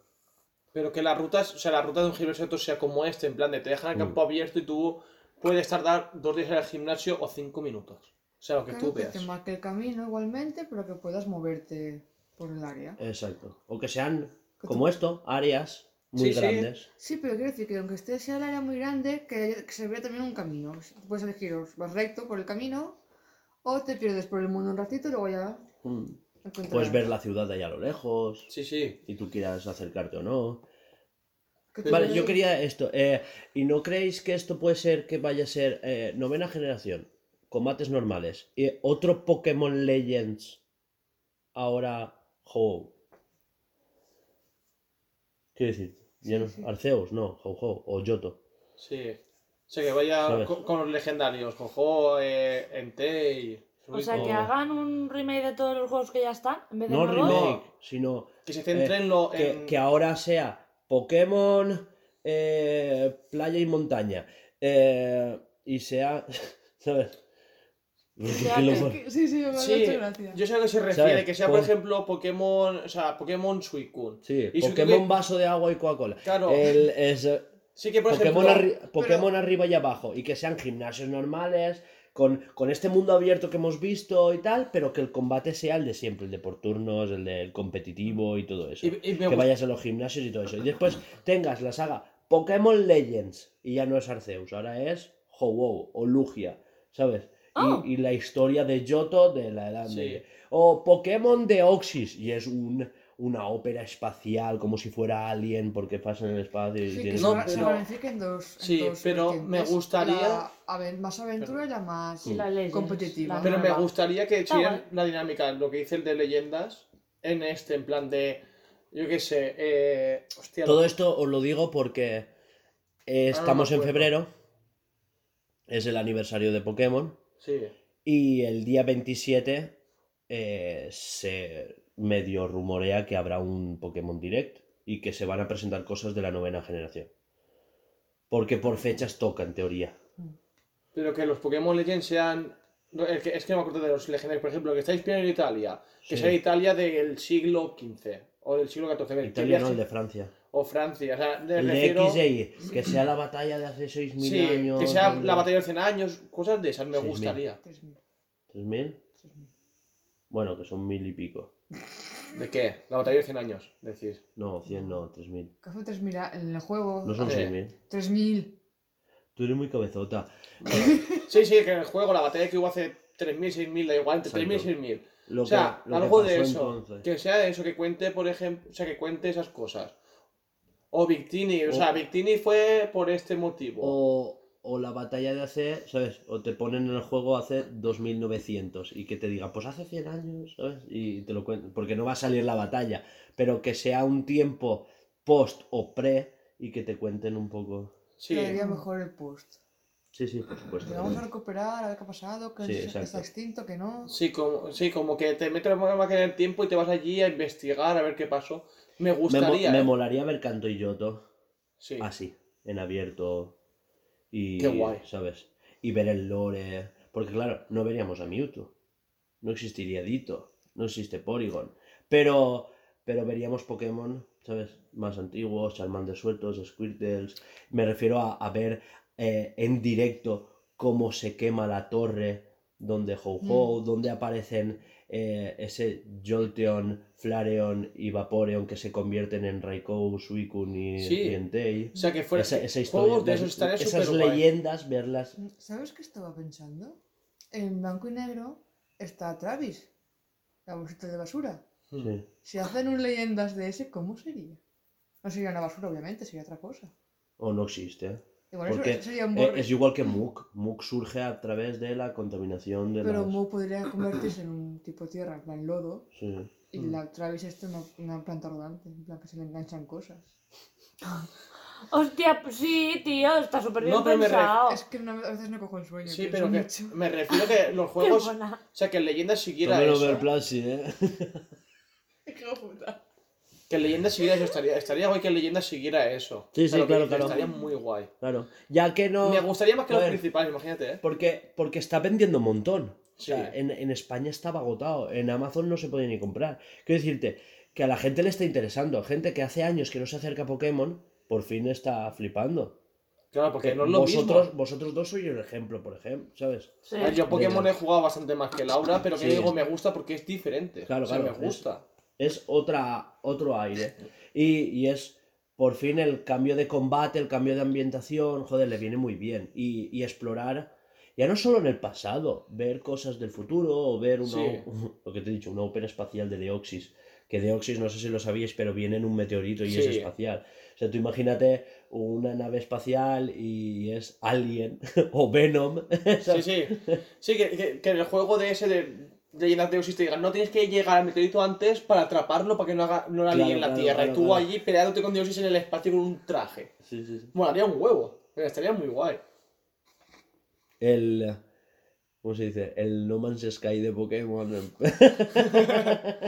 Pero que las rutas, o sea, la ruta de un gimnasio otro sea como este, en plan de te dejan el Mm. campo abierto y tú puedes tardar dos días en el gimnasio o cinco minutos. O sea, lo que Claro, tú que veas. te marque el camino igualmente, pero que puedas moverte por el área. Exacto. O que sean, Que como esto, áreas muy Sí, grandes. Sí, pero quiero decir que aunque esté sea el área muy grande, que, que se vea también un camino. Puedes elegir, vas recto por el camino, o te pierdes por el mundo un ratito y luego ya Mm. Puedes ver la ciudad de allá a lo lejos, Sí, sí. si tú quieras acercarte o no. Vale, yo quería esto. eh, ¿Y no creéis que esto puede ser que vaya a ser eh, novena generación? Combates normales. Y otro Pokémon Legends. Ahora Ho. Quiero decir, ya no- sí. Arceus, no, Ho o Yoto. Sí. O sea, que vaya con, con los legendarios. Jojo, eh, Entei. O sea, que hagan un remake de todos los juegos que ya están, en vez de No remake, sino Que se centren lo que, en. que ahora sea Pokémon, eh, playa y montaña. eh, y sea. ¿Sabes? Que que- sí, sí, me ha Sí, hecho gracia. yo sé a que se refiere, ¿Sabes? que sea, por ejemplo, Pokémon, o sea, Pokémon Suicune. Sí, Y su- Pokémon vaso de agua y Coca-Cola. Claro. El, es, Sí que, por Pokémon, ejemplo, arri- Pokémon arriba y abajo. Y que sean gimnasios normales, con, con este mundo abierto que hemos visto y tal, pero que el combate sea el de siempre, el de por turnos, el del competitivo y todo eso. Y- y me que gusta- vayas a los gimnasios y todo eso. Y después tengas la saga Pokémon Legends, y ya no es Arceus, ahora es Ho-Oh o Lugia, ¿sabes? Y- Oh. Y, la historia de Johto de la Edad Sí. Media. O Pokémon de Oxys, y es un- una ópera espacial, como si fuera Alien, porque pasa en el espacio y Sí, que No, pero- en dos. en Sí, dos pero me gustaría- La a ver, más aventura y la más competitiva. la Pero me gustaría que guay. la dinámica, lo que dice el de leyendas, en este, en plan de. Yo qué sé, eh. Hostia, Todo esto os lo digo porque eh, no estamos en febrero, es el aniversario de Pokémon, Sí. y el día 27 eh, se medio rumorea que habrá un Pokémon Direct y que se van a presentar cosas de la novena generación. Porque por fechas toca, en teoría. Pero que los Pokémon Legends sean. Es que, es que no me acuerdo de los legendarios, por ejemplo, que estáis bien en Italia, que Sí. sea Italia del siglo XV o del siglo XIV, Italia no, el de Francia. O Francia. O sea, El de refiero- X e Y, que sea la batalla de hace 6.000 Sí, años. que sea ¿no? la batalla de 100 años, cosas de esas me 6.000. gustaría. 3.000. ¿3.000? Bueno, que son mil y pico. ¿De qué? La batalla de 100 años, decís. No, 100 no, 3.000. ¿Qué fue 3.000 a- en el juego? No son Sí. 6.000. 3.000. Tú eres muy cabezota. Sí, sí, que en el juego la batalla que hubo hace 3.000, 6.000, da igual, entre 3.000 y Exacto. 6.000. Lo O sea, que- lo que algo de eso. entonces. Que sea de eso, que cuente, por ejemplo, o sea, que cuente esas cosas. O Victini, o, O- sea, Victini fue por este motivo. O, o la batalla de hace, ¿sabes? O te ponen en el juego hace 2900 y que te diga, pues hace 100 años, ¿sabes? Y te lo cuenten, porque no va a salir la batalla, pero que sea un tiempo post o pre y que te cuenten un poco. sí, Quedaría mejor el post. Sí, sí, por supuesto. Vamos a recuperar, a ver qué ha pasado, que Sí, es- exacto. está extinto, que no. sí, como, sí, como que te metes la máquina del tiempo y te vas allí a investigar a ver qué pasó. Me Me, mo- gustaría. me ¿eh? molaría ver Canto y Yoto Sí. así, en abierto. Y, Qué guay. ¿sabes? Y ver el lore. Porque claro, no veríamos a Mewtwo. No existiría Dito. No existe Porygon. Pero, pero veríamos Pokémon, ¿sabes? Más antiguos, Charmander sueltos, Squirtles. Me refiero a, a ver eh, en directo cómo se quema la torre donde Ho-Ho, donde aparecen eh, ese Jolteon, Flareon y Vaporeon que se convierten en Raikou, Suicune y, Sí. y Entei. O sea, que fuera. Esa, esa historia, de esos esas guay. leyendas, verlas. ¿Sabes qué estaba pensando? En blanco y negro está Travis, la bolsita de basura. Sí. Si hacen un leyendas de ese, ¿cómo sería? No sería una basura, obviamente, sería otra cosa. O no existe. ¿Eh? Igual eso- Porque eso sería un eh, borre. es igual que Mook. Mook surge a través de la contaminación de Pero las... Podría convertirse en un tipo tierra, en plan lodo. Sí. Y Mm. la Travis esto una, una planta rodante, en plan que se le enganchan cosas. Hostia, pues sí, tío, está súper bien No, pero me re- pensado. Es que una- a veces no cojo el sueño. Sí, pero que mucho. me refiero que los Qué juegos. O sea, que en Leyendas siguiera Tómelo eso. ver Plasi, ¿eh? Hijo de puta. Que en Leyendas siguiera eso. Estaría, estaría guay que en Leyendas siguiera eso. Sí, sí, claro, claro. Estaría muy guay. Claro. Ya que no... Me gustaría más que los principales, imagínate, ¿eh? Porque, porque está vendiendo un montón. O sea, Sí. en, en España estaba agotado. En Amazon no se puede ni comprar. Quiero decirte que a la gente le está interesando. Gente que hace años que no se acerca a Pokémon, por fin está flipando. Claro, porque Que no es lo vosotros, mismo. vosotros dos sois el ejemplo, por ejemplo, ¿sabes? Sí. Ver, Yo Pokémon he jugado bastante más que Laura, pero que Sí. digo, me gusta porque es diferente. Claro, o sea, claro, me gusta. Es otra, otro aire. Y, y es por fin el cambio de combate, el cambio de ambientación, joder, le viene muy bien. Y, y explorar, ya no solo en el pasado, ver cosas del futuro o ver una, Sí. lo que te he dicho, una ópera espacial de Deoxys. Que Deoxys, no sé si lo sabíais, pero viene en un meteorito y es espacial. O sea, tú imagínate una nave espacial y es Alien o Venom. Sí, ¿sabes? sí. Sí, que, que- el juego de ese de Leyendas de Oxys te digan, no tienes que llegar al meteorito antes para atraparlo para que no, haga, no la Claro, en la claro, Tierra. claro, y tú allí peleándote con Deoxys en el espacio con un traje. Sí, sí, sí. Molaría un huevo. Estaría muy guay. El, ¿Cómo se dice? El No Man's Sky de Pokémon.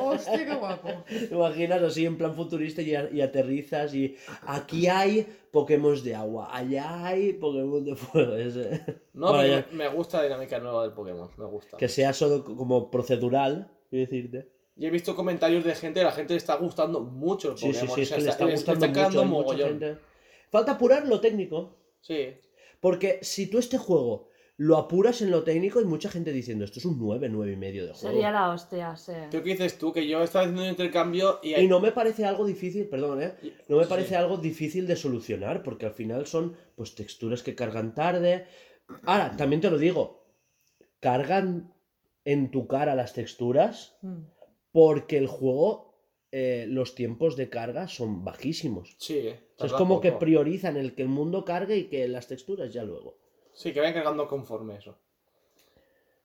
Hostia, qué guapo. ¿Te imaginas así en plan futurista y, a- y aterrizas y aquí hay Pokémon de agua, allá hay Pokémon de fuego. ese. No, Bueno, me me gusta la dinámica nueva del Pokémon, me gusta. Que sea solo como procedural, quiero decirte. Y he visto comentarios de gente, la gente le está gustando mucho el Sí, Pokémon. sí, sí, o es sea, que le está gustando mucho. mucha gente. Falta apurar lo técnico. Sí. Porque si tú este juego lo apuras en lo técnico, hay mucha gente diciendo esto es un 9, 9 y medio de juego. Sería la hostia, sí. Creo que dices tú que yo estaba haciendo un intercambio y, Y no me parece algo difícil, perdón, ¿eh? Y- No me sí. parece algo difícil de solucionar, porque al final son pues texturas que cargan tarde. Ahora, también te lo digo, cargan en tu cara las texturas Mm. porque el juego, eh, los tiempos de carga son bajísimos. Sí, eh, O sea, es como que priorizan el que el mundo cargue y que las texturas ya luego. Sí, que vayan cargando conforme eso.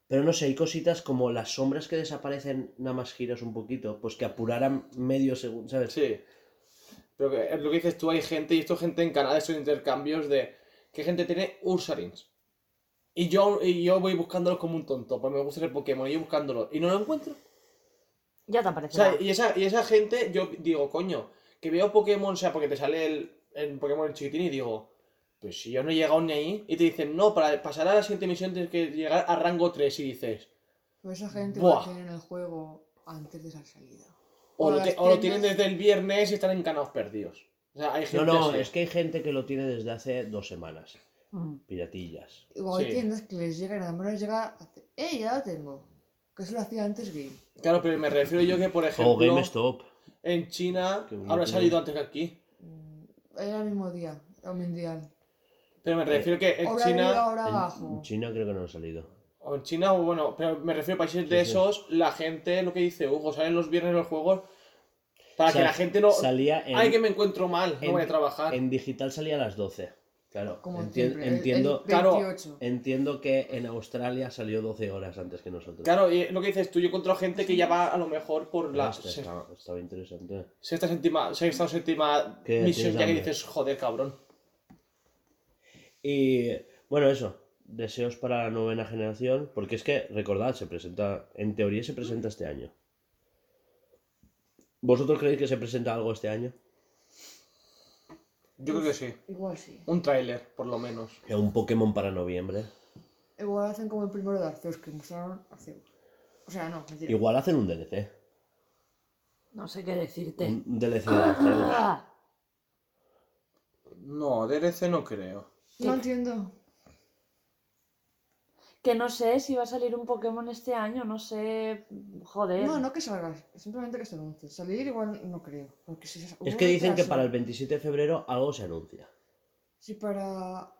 Pero no sé, hay cositas como las sombras que desaparecen nada más giras un poquito, pues que apuraran medio segundo, ¿sabes? Sí. Pero que, es lo que dices tú, hay gente, y esto es gente en canales son intercambios de que gente tiene Ursarins. Y yo, y yo voy buscándolos como un tonto, pues me gusta el Pokémon, y yo buscándolo, y no lo encuentro. Ya te O aparecerá. sea, y esa, y esa gente, yo digo, coño, que veo Pokémon, o sea, porque te sale el, el Pokémon chiquitín y digo, pues si yo no he llegado ni ahí, y te dicen, no, para pasar a la siguiente misión tienes que llegar a rango 3, y dices, Pues esa gente Buah. lo tiene en el juego antes de esa salida. o, lo, te- o tienen desde el viernes y están en canales perdidos. O sea, hay No, gente no, así. es que hay gente que lo tiene desde hace dos semanas. Mm. Piratillas. Igual hay Sí. tiendas que les llega y nada más les llega. ¡Eh, ya lo tengo! Que eso lo hacía antes Game. Claro, pero me refiero yo que, por ejemplo, O GameStop. en China habrá salido antes que aquí. Mm, Era el mismo día, el mundial. Pero me refiero que en China, ahora En- abajo. En China creo que no ha salido. o en China, o bueno, pero me refiero a países de Sí, sí. esos, la gente, lo que dice Hugo, salen los viernes los juegos para O sea, que la gente no... Salía en, Ay, que me encuentro mal, no en- voy a trabajar. en digital salía a las 12. Claro, Como enti- siempre. el- entiendo, El, Claro. 28. entiendo que en Australia salió 12 horas antes que nosotros. Claro, y lo que dices tú, yo encuentro gente que ya va a lo mejor por la Este se- estaba, estaba interesante. sexta, séptima, sexta o séptima ¿Qué misión ya que dices, joder, cabrón. Y bueno, eso. Deseos para la novena generación. Porque es que, recordad, se presenta. En teoría se presenta este año. ¿Vosotros creéis que se presenta algo este año? Yo creo que sí. Igual sí. Un tráiler, por lo menos. Un Pokémon para noviembre. Igual hacen como el primero de Arceus que mostraron Arceus. O sea, no, mentira. Igual hacen un DLC. No sé qué decirte. Un DLC de Arceus. No, DLC no creo. No entiendo. que no sé si va a salir un Pokémon este año, no sé. Joder. No, no que salga, simplemente que se anuncie. Salir igual no creo. Porque si Es que dicen que para el 27 de febrero algo se anuncia. Si para.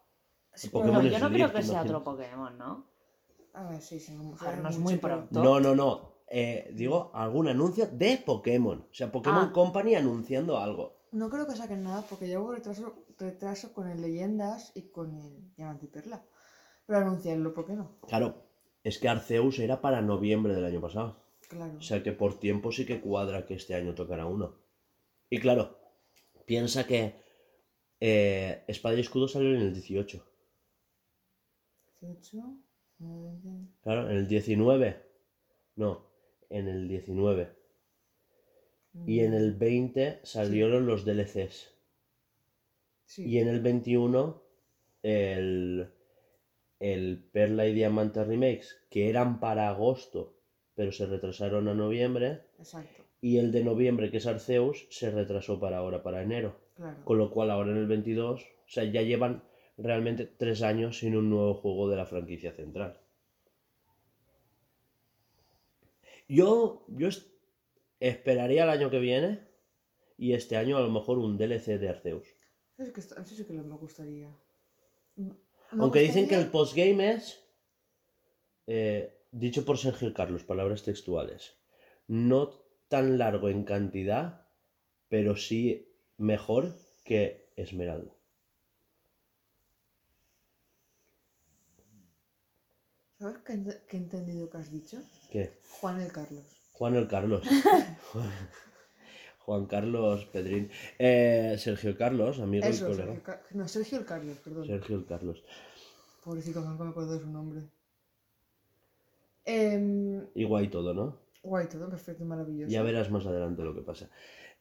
Si Pokémon yo no creo que ¿te sea otro Pokémon, ¿no? A ver, sí, sí. No, A ver, no es muy pronto. No, no, no. Eh, digo, algún anuncio de Pokémon. O sea, Pokémon Ah. Company anunciando algo. No creo que saquen nada porque llevo retraso, retraso con el Leyendas y con el Diamante y Perla. Pero anunciarlo, ¿por qué no? Claro, es que Arceus era para noviembre del año pasado. Claro. O sea que por tiempo sí que cuadra que este año tocará uno. Y claro, piensa que eh, Espada y Escudo salió en el 18. 18, 20. Claro, en el 19. No, en el 19. Y en el 20 salieron los DLCs. Sí. Y en el 21 el, el Perla y Diamante Remakes, que eran para agosto, pero se retrasaron a noviembre. Exacto, Y el de noviembre, que es Arceus, se retrasó para ahora, para enero. claro. Con lo cual ahora en el 22, o sea, ya llevan realmente tres años sin un nuevo juego de la franquicia central. Yo, yo esperaría el año que viene y este año a lo mejor un DLC de Arceus. Eso, que eso sí que me gustaría. Me Aunque dicen que el postgame es, eh, dicho por Sergio Carlos, palabras textuales, no tan largo en cantidad, pero sí mejor que Esmeralda. ¿Sabes qué he entendido que has dicho? ¿Qué? Juan el Carlos. Juan el Carlos. Juan Carlos Pedrín. Eh, Sergio Carlos, amigo Eso, y Sergio, colega. Car- no, Sergio el Carlos, perdón. Sergio el Carlos. Pobrecito, nunca me acuerdo de su nombre. Em, Y guay todo, ¿no? guay, todo perfecto, maravilloso. Ya verás más adelante lo que pasa.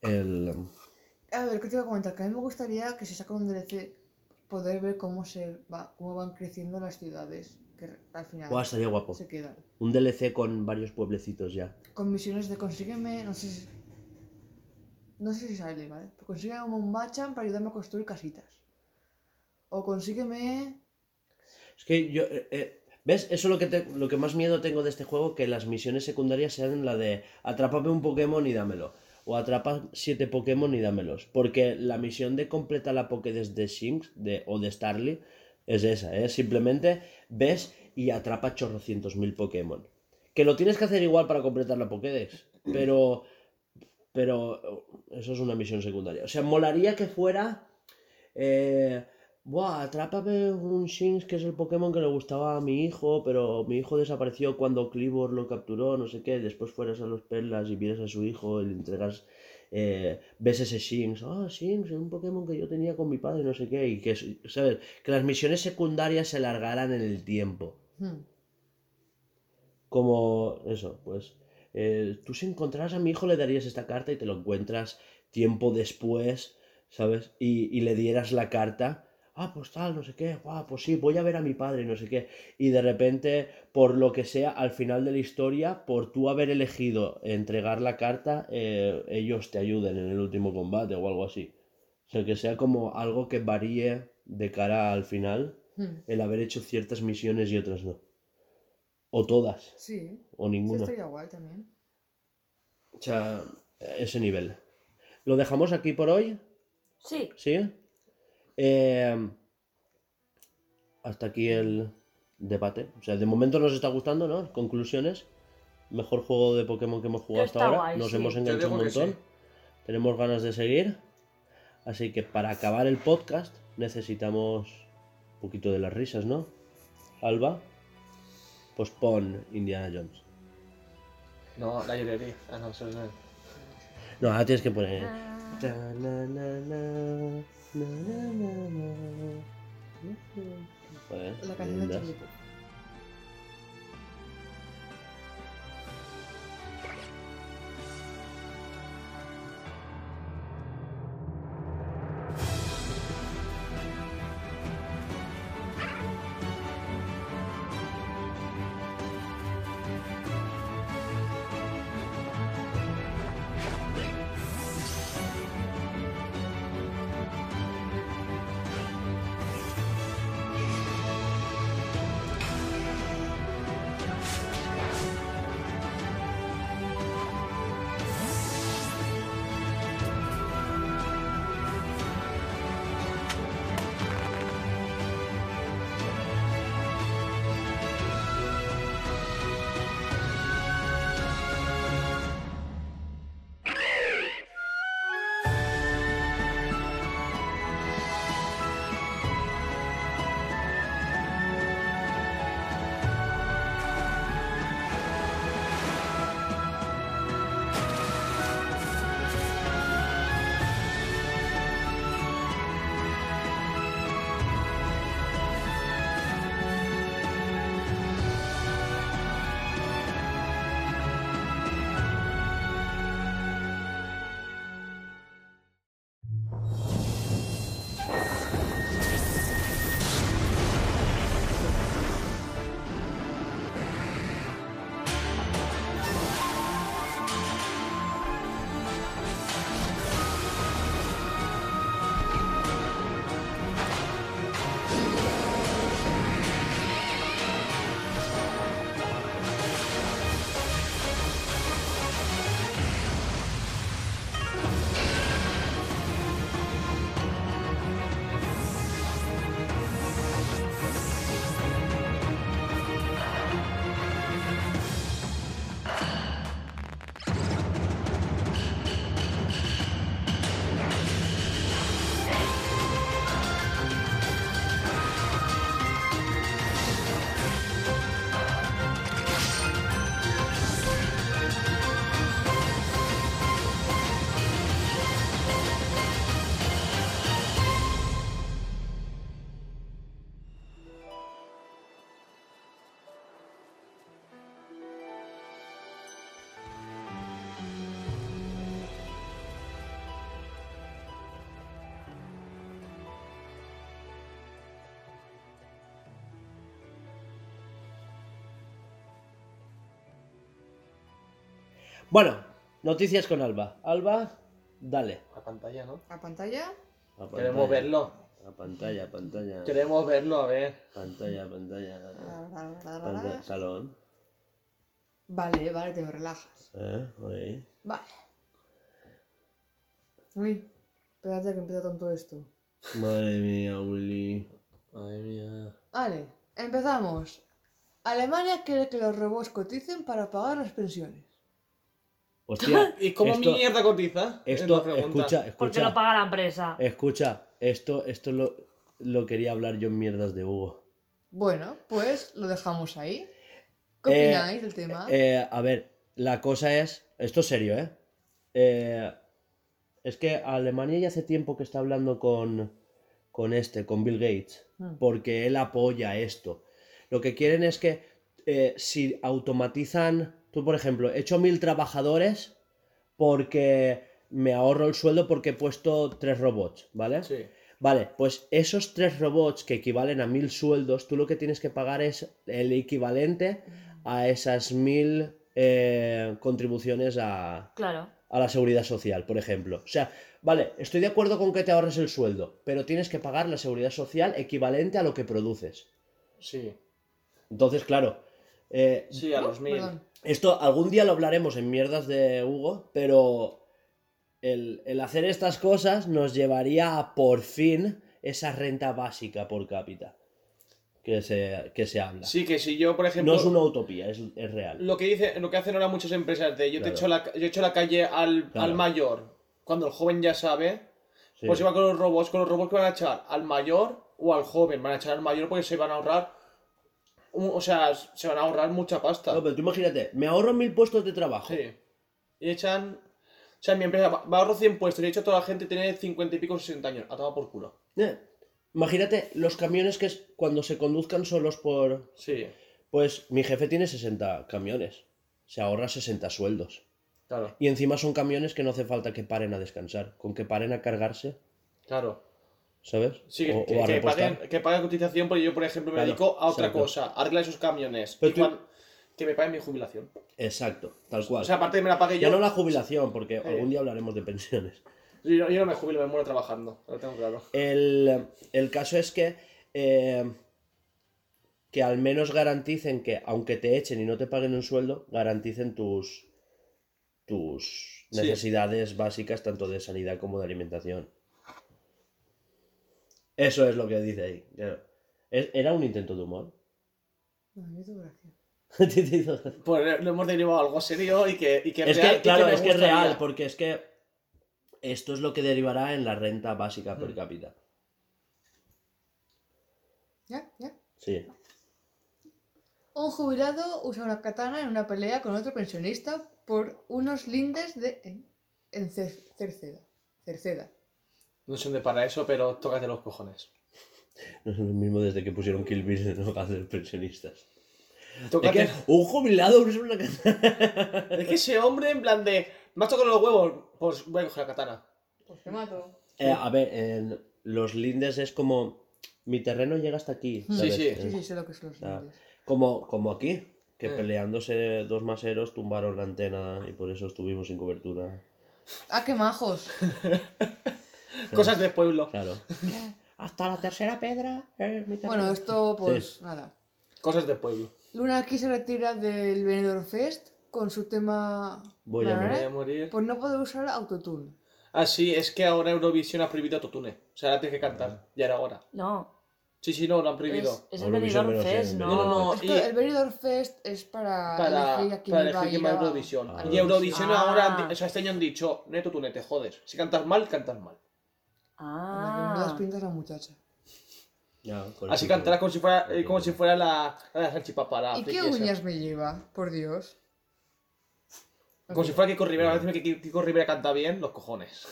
El... A ver, ¿qué te iba a comentar? Que a mí me gustaría que si saca un DLC poder ver cómo se va, cómo van creciendo las ciudades que al final Buah, estaría guapo. se quedan. Un DLC con varios pueblecitos ya. Con misiones de consígueme, no sé si... No sé si sale, ¿vale? Pero consígueme un Machan para ayudarme a construir casitas. O consígueme... Es que yo... eh, eh, ¿Ves? Eso es lo que, te- lo que más miedo tengo de este juego, que las misiones secundarias sean la de atrápame un Pokémon y dámelo. O atrapa siete Pokémon y dámelos. Porque la misión de completar la Pokédex de Shinx de, o de Starly es esa, ¿eh? Simplemente ves y atrapa chorrocientos mil Pokémon. Que lo tienes que hacer igual para completar la Pokédex. Pero... Pero eso es una misión secundaria. O sea, molaría que fuera... Eh, Buah, atrápame un Shinx que es el Pokémon que le gustaba a mi hijo, pero mi hijo desapareció cuando Clibor lo capturó, no sé qué. Después fueras a los Perlas y vieras a su hijo y le entregas. Eh, ves ese Shinx, ah, Shinx, es un Pokémon que yo tenía con mi padre, no sé qué. Y que, ¿sabes? Que las misiones secundarias se alargaran en el tiempo. hmm, Como eso, pues. eh, tú si encontraras a mi hijo le darías esta carta y te lo encuentras tiempo después, ¿sabes? Y, y le dieras la carta. Ah, pues tal, no sé qué, guau, pues sí, voy a ver a mi padre, no sé qué. Y de repente, por lo que sea, al final de la historia, por tú haber elegido entregar la carta, eh, ellos te ayuden en el último combate o algo así. O sea, que sea como algo que varíe de cara al final, hmm. el haber hecho ciertas misiones y otras no. O todas, Sí, o eso ninguna. estaría guay también. O sea, ese nivel. ¿Lo dejamos aquí por hoy? Sí. ¿Sí? Eh, hasta aquí el debate. O sea, de momento nos está gustando, ¿no? Conclusiones. Mejor juego de Pokémon que hemos jugado hasta ahora. guay, nos sí. hemos enganchado un montón. sí. Tenemos ganas de seguir. Así que para acabar el podcast necesitamos un poquito de las risas, ¿no? Alba, pues pon Indiana Jones. No, la llorería. Ah, no, eso es. No, ahora tienes que poner. Ah. Ta, na, na, na, na, na, na, na. Joder, La canción de Bueno, noticias con Alba. Alba, dale. La pantalla, ¿no? ¿A pantalla? A pantalla. Queremos verlo. A pantalla, a pantalla. Queremos verlo, a ver. Pantalla, pantalla. Pantalla, salón. Vale, vale, te relajas. Eh, ahí. Vale. Uy, espérate que empieza todo esto. Madre mía, Willy. Madre mía. Vale, empezamos. Alemania quiere que los robots coticen para pagar las pensiones. Hostia. ¿Y cómo esto, mierda cotiza? Es Esto, pregunta. escucha, Porque lo escucha. paga la empresa. Escucha, esto, esto lo, lo quería hablar yo en mierdas de Hugo. Bueno, pues lo dejamos ahí. ¿Qué Eh, opináis del tema? Eh, a ver, la cosa es. Esto es serio, ¿eh? Eh, Es que Alemania ya hace tiempo que está hablando con, con este, con Bill Gates, Mm. porque él apoya esto. Lo que quieren es que eh, si automatizan, tú por ejemplo, he hecho mil trabajadores porque me ahorro el sueldo porque he puesto tres robots, ¿vale? Sí. Vale, pues esos tres robots que equivalen a mil sueldos, tú lo que tienes que pagar es el equivalente a esas mil eh, contribuciones a, Claro. a la seguridad social, por ejemplo. O sea, vale, estoy de acuerdo con que te ahorres el sueldo, pero tienes que pagar la seguridad social equivalente a lo que produces. Sí. Entonces, claro, eh, Sí, a los mil. Perdón. Esto algún día lo hablaremos en mierdas de Hugo, pero el, el hacer estas cosas nos llevaría a por fin esa renta básica por cápita que se, que se habla. Sí, que si yo, por ejemplo. no es una utopía, es, es real. Lo que dice, lo que hacen ahora muchas empresas de yo te echo la, yo echo la calle al, Claro. al mayor, cuando el joven ya sabe, Sí. pues igual con los robots, con los robots que van a echar al mayor o al joven, van a echar al mayor porque se van a ahorrar, o sea, se van a ahorrar mucha pasta. No, pero tú imagínate, me ahorro mil puestos de trabajo. Sí. Y echan, o sea, mi empresa va a ahorro 100 puestos y he hecho toda la gente tiene 50 y pico, 60 años, a tomar por culo. Eh, Imagínate los camiones que es cuando se conduzcan solos por... Sí, Pues mi jefe tiene 60 camiones. Se ahorra 60 sueldos. claro, Y encima son camiones que no hace falta que paren a descansar. Con que paren a cargarse, claro. ¿Sabes? Sí, o, que, o que paguen, que paguen cotización porque yo, por ejemplo, me Claro, dedico a otra exacto. cosa, a arreglar esos camiones. Pero y tú- cuan- que me paguen mi jubilación. Exacto, tal cual. O sea, aparte me la pague ya yo, no la jubilación, porque algún día hablaremos de pensiones. yo, yo no me jubilo, me muero trabajando, lo tengo claro. El, el caso es que, eh, que al menos garanticen que, aunque te echen y no te paguen un sueldo, garanticen tus, tus Sí. necesidades básicas, tanto de sanidad como de alimentación. Eso es lo que dice ahí. claro. Es- Era un intento de humor. No, me hizo gracia. Pues lo hemos derivado a algo serio y que, y que es real, que, y claro, es que es real, porque es que esto es lo que derivará en la renta básica per Mm. cápita. ¿Ya? ¿Ya? Sí. Un jubilado usa una katana en una pelea con otro pensionista por unos lindes de... en, en Cer- Cerceda. Cerceda. No sé dónde para eso, pero tócate los cojones. No es lo mismo desde que pusieron Kill Bill en hogar de pensionistas. Es Tócate... que un jubilado usa una katana. Es que ese hombre, en plan de. ¿Me has tocado los huevos? Pues voy a coger la katana. Pues te mato. Eh, a ver, en los lindes es como. Mi terreno llega hasta aquí. Sí, ¿sabes? sí. Eh, Sí, sí, sé lo que son los lindes. Como, como aquí, que Eh. peleándose dos maseros tumbaron la antena y por eso estuvimos sin cobertura. Ah, qué majos. Cosas de pueblo. Claro. Hasta la tercera pedra. terreno. Bueno, esto, pues, Sí. nada. Cosas de pueblo. Luna aquí se retira del Benidorm Fest con su tema... Voy a a morir. Por no poder usar autotune. Ah, sí, es que ahora Eurovisión ha prohibido autotune. O sea, ahora tienes que cantar. Ya era hora. No. Sí, sí, no, lo han prohibido. Es, es el Benidorm Fest, ¿no? No, no, no. Es que y- el Benidorm Fest es para, Para, elegir a quién para va a elegir quién ir va a a- Eurovisión. Ah. y Eurovisión Ah. ahora, o sea, este año han dicho, no hay autotune, te jodes. Si cantas mal, cantas mal. Anda, que me das Ah. pintas la muchacha. Así cantarás como si fuera, eh, como si fuera la, la salchipapa, la ¿Y qué uñas me lleva? Por Dios. Como si fuera Kiko Rivera. A veces que Kiko Rivera canta bien, los cojones.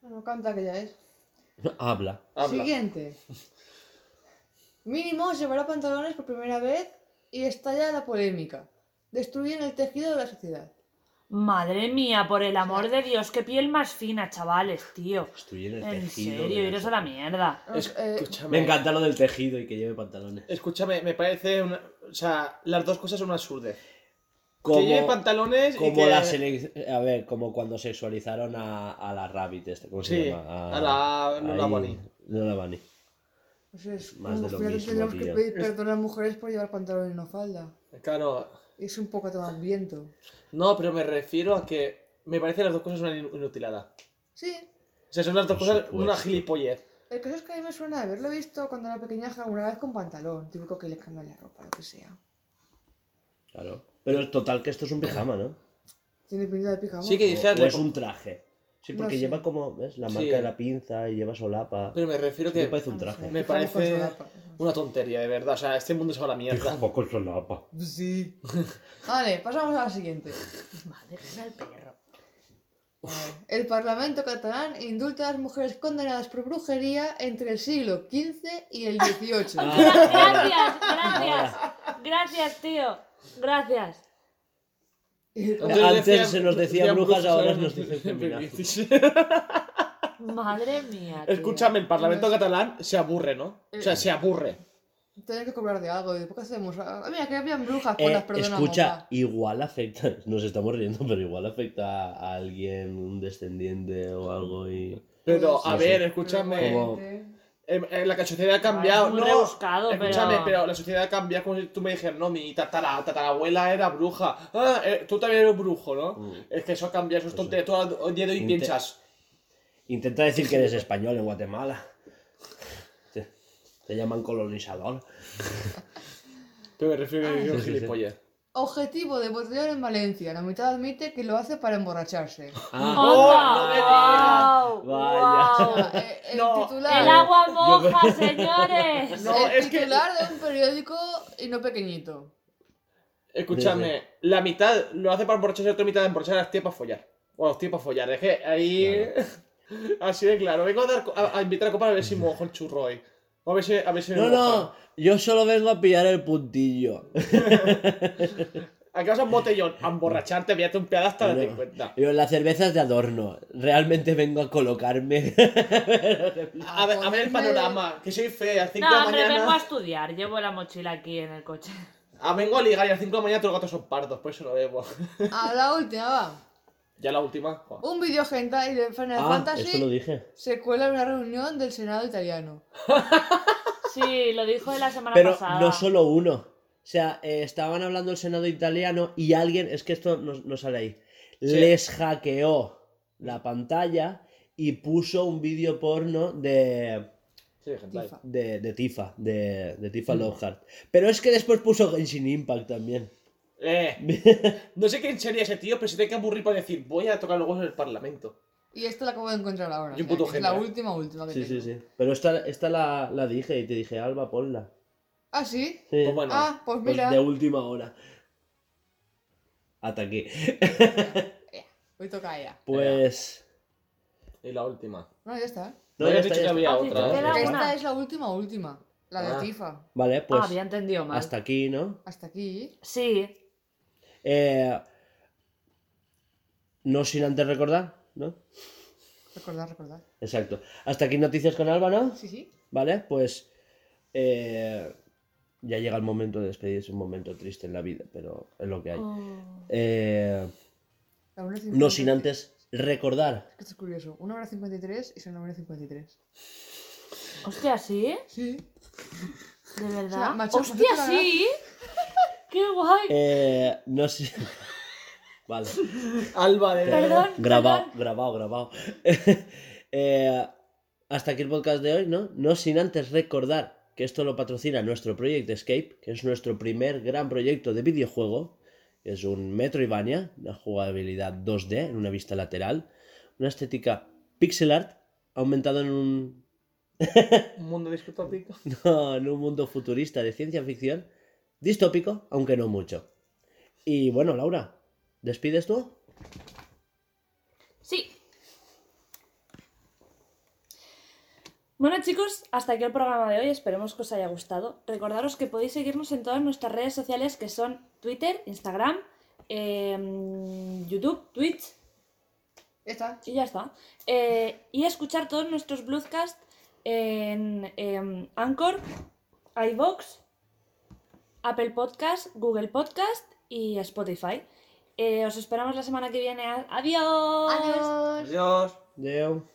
Bueno, canta que ya es. Habla. Habla. Siguiente. Mínimo llevará pantalones por primera vez y estalla la polémica. Destruyen el tejido de la sociedad. Madre mía, por el amor de Dios, qué piel más fina, chavales, tío. Destruyen el En tejido. serio, de la iros a la mierda. Es- Eh, escúchame. Me encanta lo del tejido y que lleve pantalones. Escúchame, me parece una... O sea, las dos cosas son una absurdez. como, que lleve pantalones y como que... la selec- A ver, como cuando sexualizaron a, a la Rabbit, este, ¿cómo se Sí, llama? a la Lola Bunny. Lola Bunny. Pues es Más de lo mismo, tendremos que pedir perdón a las mujeres por llevar pantalón y no falda. Claro, Es un poco tomar viento. No, pero me refiero a que me parece las dos cosas una in- inutilada. Sí, O sea, son las dos Por cosas supuesto. una gilipollez. el caso es que a mí me suena haberlo visto cuando era pequeñaja alguna vez con pantalón. Típico que le cambian la ropa, lo que sea. Claro. Pero es total que esto es un pijama, ¿no? Tiene pinta de pijama. Sí que O, dijeras... o es un traje. Sí, No porque sé. lleva como, ¿ves? La Sí. marca de la pinza y lleva solapa. Pero me refiero Sí me que parece un traje. me pijama con parece una tontería, de verdad. O sea, este mundo se va a la mierda. con solapa. Sí. Vale, pasamos a la siguiente. Madre mía, el perro. El Parlamento catalán indulta a las mujeres condenadas por brujería entre el siglo XV y el XVIII. Gracias, gracias. Gracias, tío. Gracias. Antes se nos decía brujas, ahora nos dicen feminazis. Madre mía. tío. Escúchame, el Parlamento catalán se aburre, ¿no? O sea, se aburre. Tienen que cobrar de algo. ¿Y por qué hacemos? Ah, mira, que habían brujas, pues Eh, las perdonamos. escucha, va. igual afecta, nos estamos riendo, pero igual afecta a alguien, un descendiente o algo y... Pero, a Sí, ver, escúchame. Como- Eh, eh, la sociedad ha cambiado. muy no, rebuscado, escúchame, pero- pero... la sociedad ha cambiado como si tú me dijeras, no, mi tatara, tatarabuela era bruja. Ah, eh, tú también eres brujo, ¿no? Mm. Es que eso ha cambiado, eso es tontería. Tú al día de hoy Inte- piensas, Intenta decir que eres español en Guatemala. Te, te llaman colonizador. pero me refiero a que sí, sí. gilipollas. Objetivo de botellón en Valencia. La mitad admite que lo hace para emborracharse. Ah, ¡Oh, no me ¡Onda! Vaya. ¡Guau! Eh, el No. titular, El agua moja, señores. No, el es que- titular de un periódico y no pequeñito. Escúchame, la mitad lo hace para emborracharse y la otra mitad de emborrachar a las tías para follar. O a los tíos para follar. Es que ahí. Así de claro. Vengo a, dar, co- a, a invitar a copa a ver si mojo el churro hoy. A ver si, a ver si me No, no, yo solo vengo a pillar el puntillo. Vas a un botellón a emborracharte, voy a un pedazo hasta No. darte cuenta. Yo, la cerveza es de adorno. Realmente vengo a colocarme. A ver, a ver el panorama, que soy fea, a las 5 de No, la hombre, vengo a mañana. estudiar. Llevo la mochila aquí en el coche. Ah, vengo a ligar y a las 5 de la mañana todos los gatos son pardos, por eso no bebo. A la última, va. Ya la última. joder. Un video hentai de Final ah, Fantasy lo dije. se cuela en una reunión del Senado italiano. Sí, lo dijo la semana Pero pasada. no solo uno. O sea, eh, estaban hablando el Senado italiano y alguien, es que esto no, no sale ahí, les hackeó la pantalla y puso un vídeo porno de, Sí, de, de Tifa, de, de Tifa Lockhart. Pero es que después puso Genshin Impact también. Eh, no sé quién sería ese tío, pero se tiene que aburrir para decir, voy a tocar los huevos en el parlamento. Y esto lo acabo de encontrar ahora. Y un o sea, puto que es la última, última que Sí, sí, tengo. sí. Pero esta, esta la, la dije y te dije, Alba, ponla. ¿Ah, sí? Sí. Pues bueno, Ah, pues Pues mira. de última hora. Hasta aquí. Hoy toca ella. Pues. y la última. No, ya está. No dicho está, que había Ah, sí, otra. te ¿eh? Esta una. es la última, última. La de Ah. Tifa. Vale, pues. ah, había entendido mal. hasta aquí, ¿no? Hasta aquí. Sí. Eh, no sin antes recordar, ¿no? Recordad, recordad. Exacto. Hasta aquí noticias con Alba, ¿no? Sí, sí. Vale, pues. eh, ya llega el momento de despedirse, un momento triste en la vida, pero es lo que hay. Oh. Eh, La 1.53. no sin antes recordar. Es que esto es curioso. 1 hora 53 y son 1 hora 53. Hostia, ¿sí? Sí. ¿De verdad? O sea, macho, Hostia, macho, la sí. Qué guay. Eh, no sé. vale. Alba de Perdón. Grabado, grabado, grabado. Eh, hasta aquí el podcast de hoy, ¿no? No sin antes recordar que esto lo patrocina nuestro Project Escape, que es nuestro primer gran proyecto de videojuego. Es un Metroidvania, una jugabilidad 2D en una vista lateral, una estética pixel art aumentado en un, un mundo distópico. no, en un mundo futurista de ciencia ficción, distópico, aunque no mucho. Y bueno, Laura, ¿despides tú? Sí. Bueno chicos, hasta aquí el programa de hoy, esperemos que os haya gustado. Recordaros que podéis seguirnos en todas nuestras redes sociales que son Twitter, Instagram, em, YouTube, Twitch Ya está. y ya está. Eh, y escuchar todos nuestros broadcasts en em, Anchor, iVoox, Apple Podcast, Google Podcast y Spotify. Eh, os esperamos la semana que viene. Adiós. Adiós. Adiós. Adeu.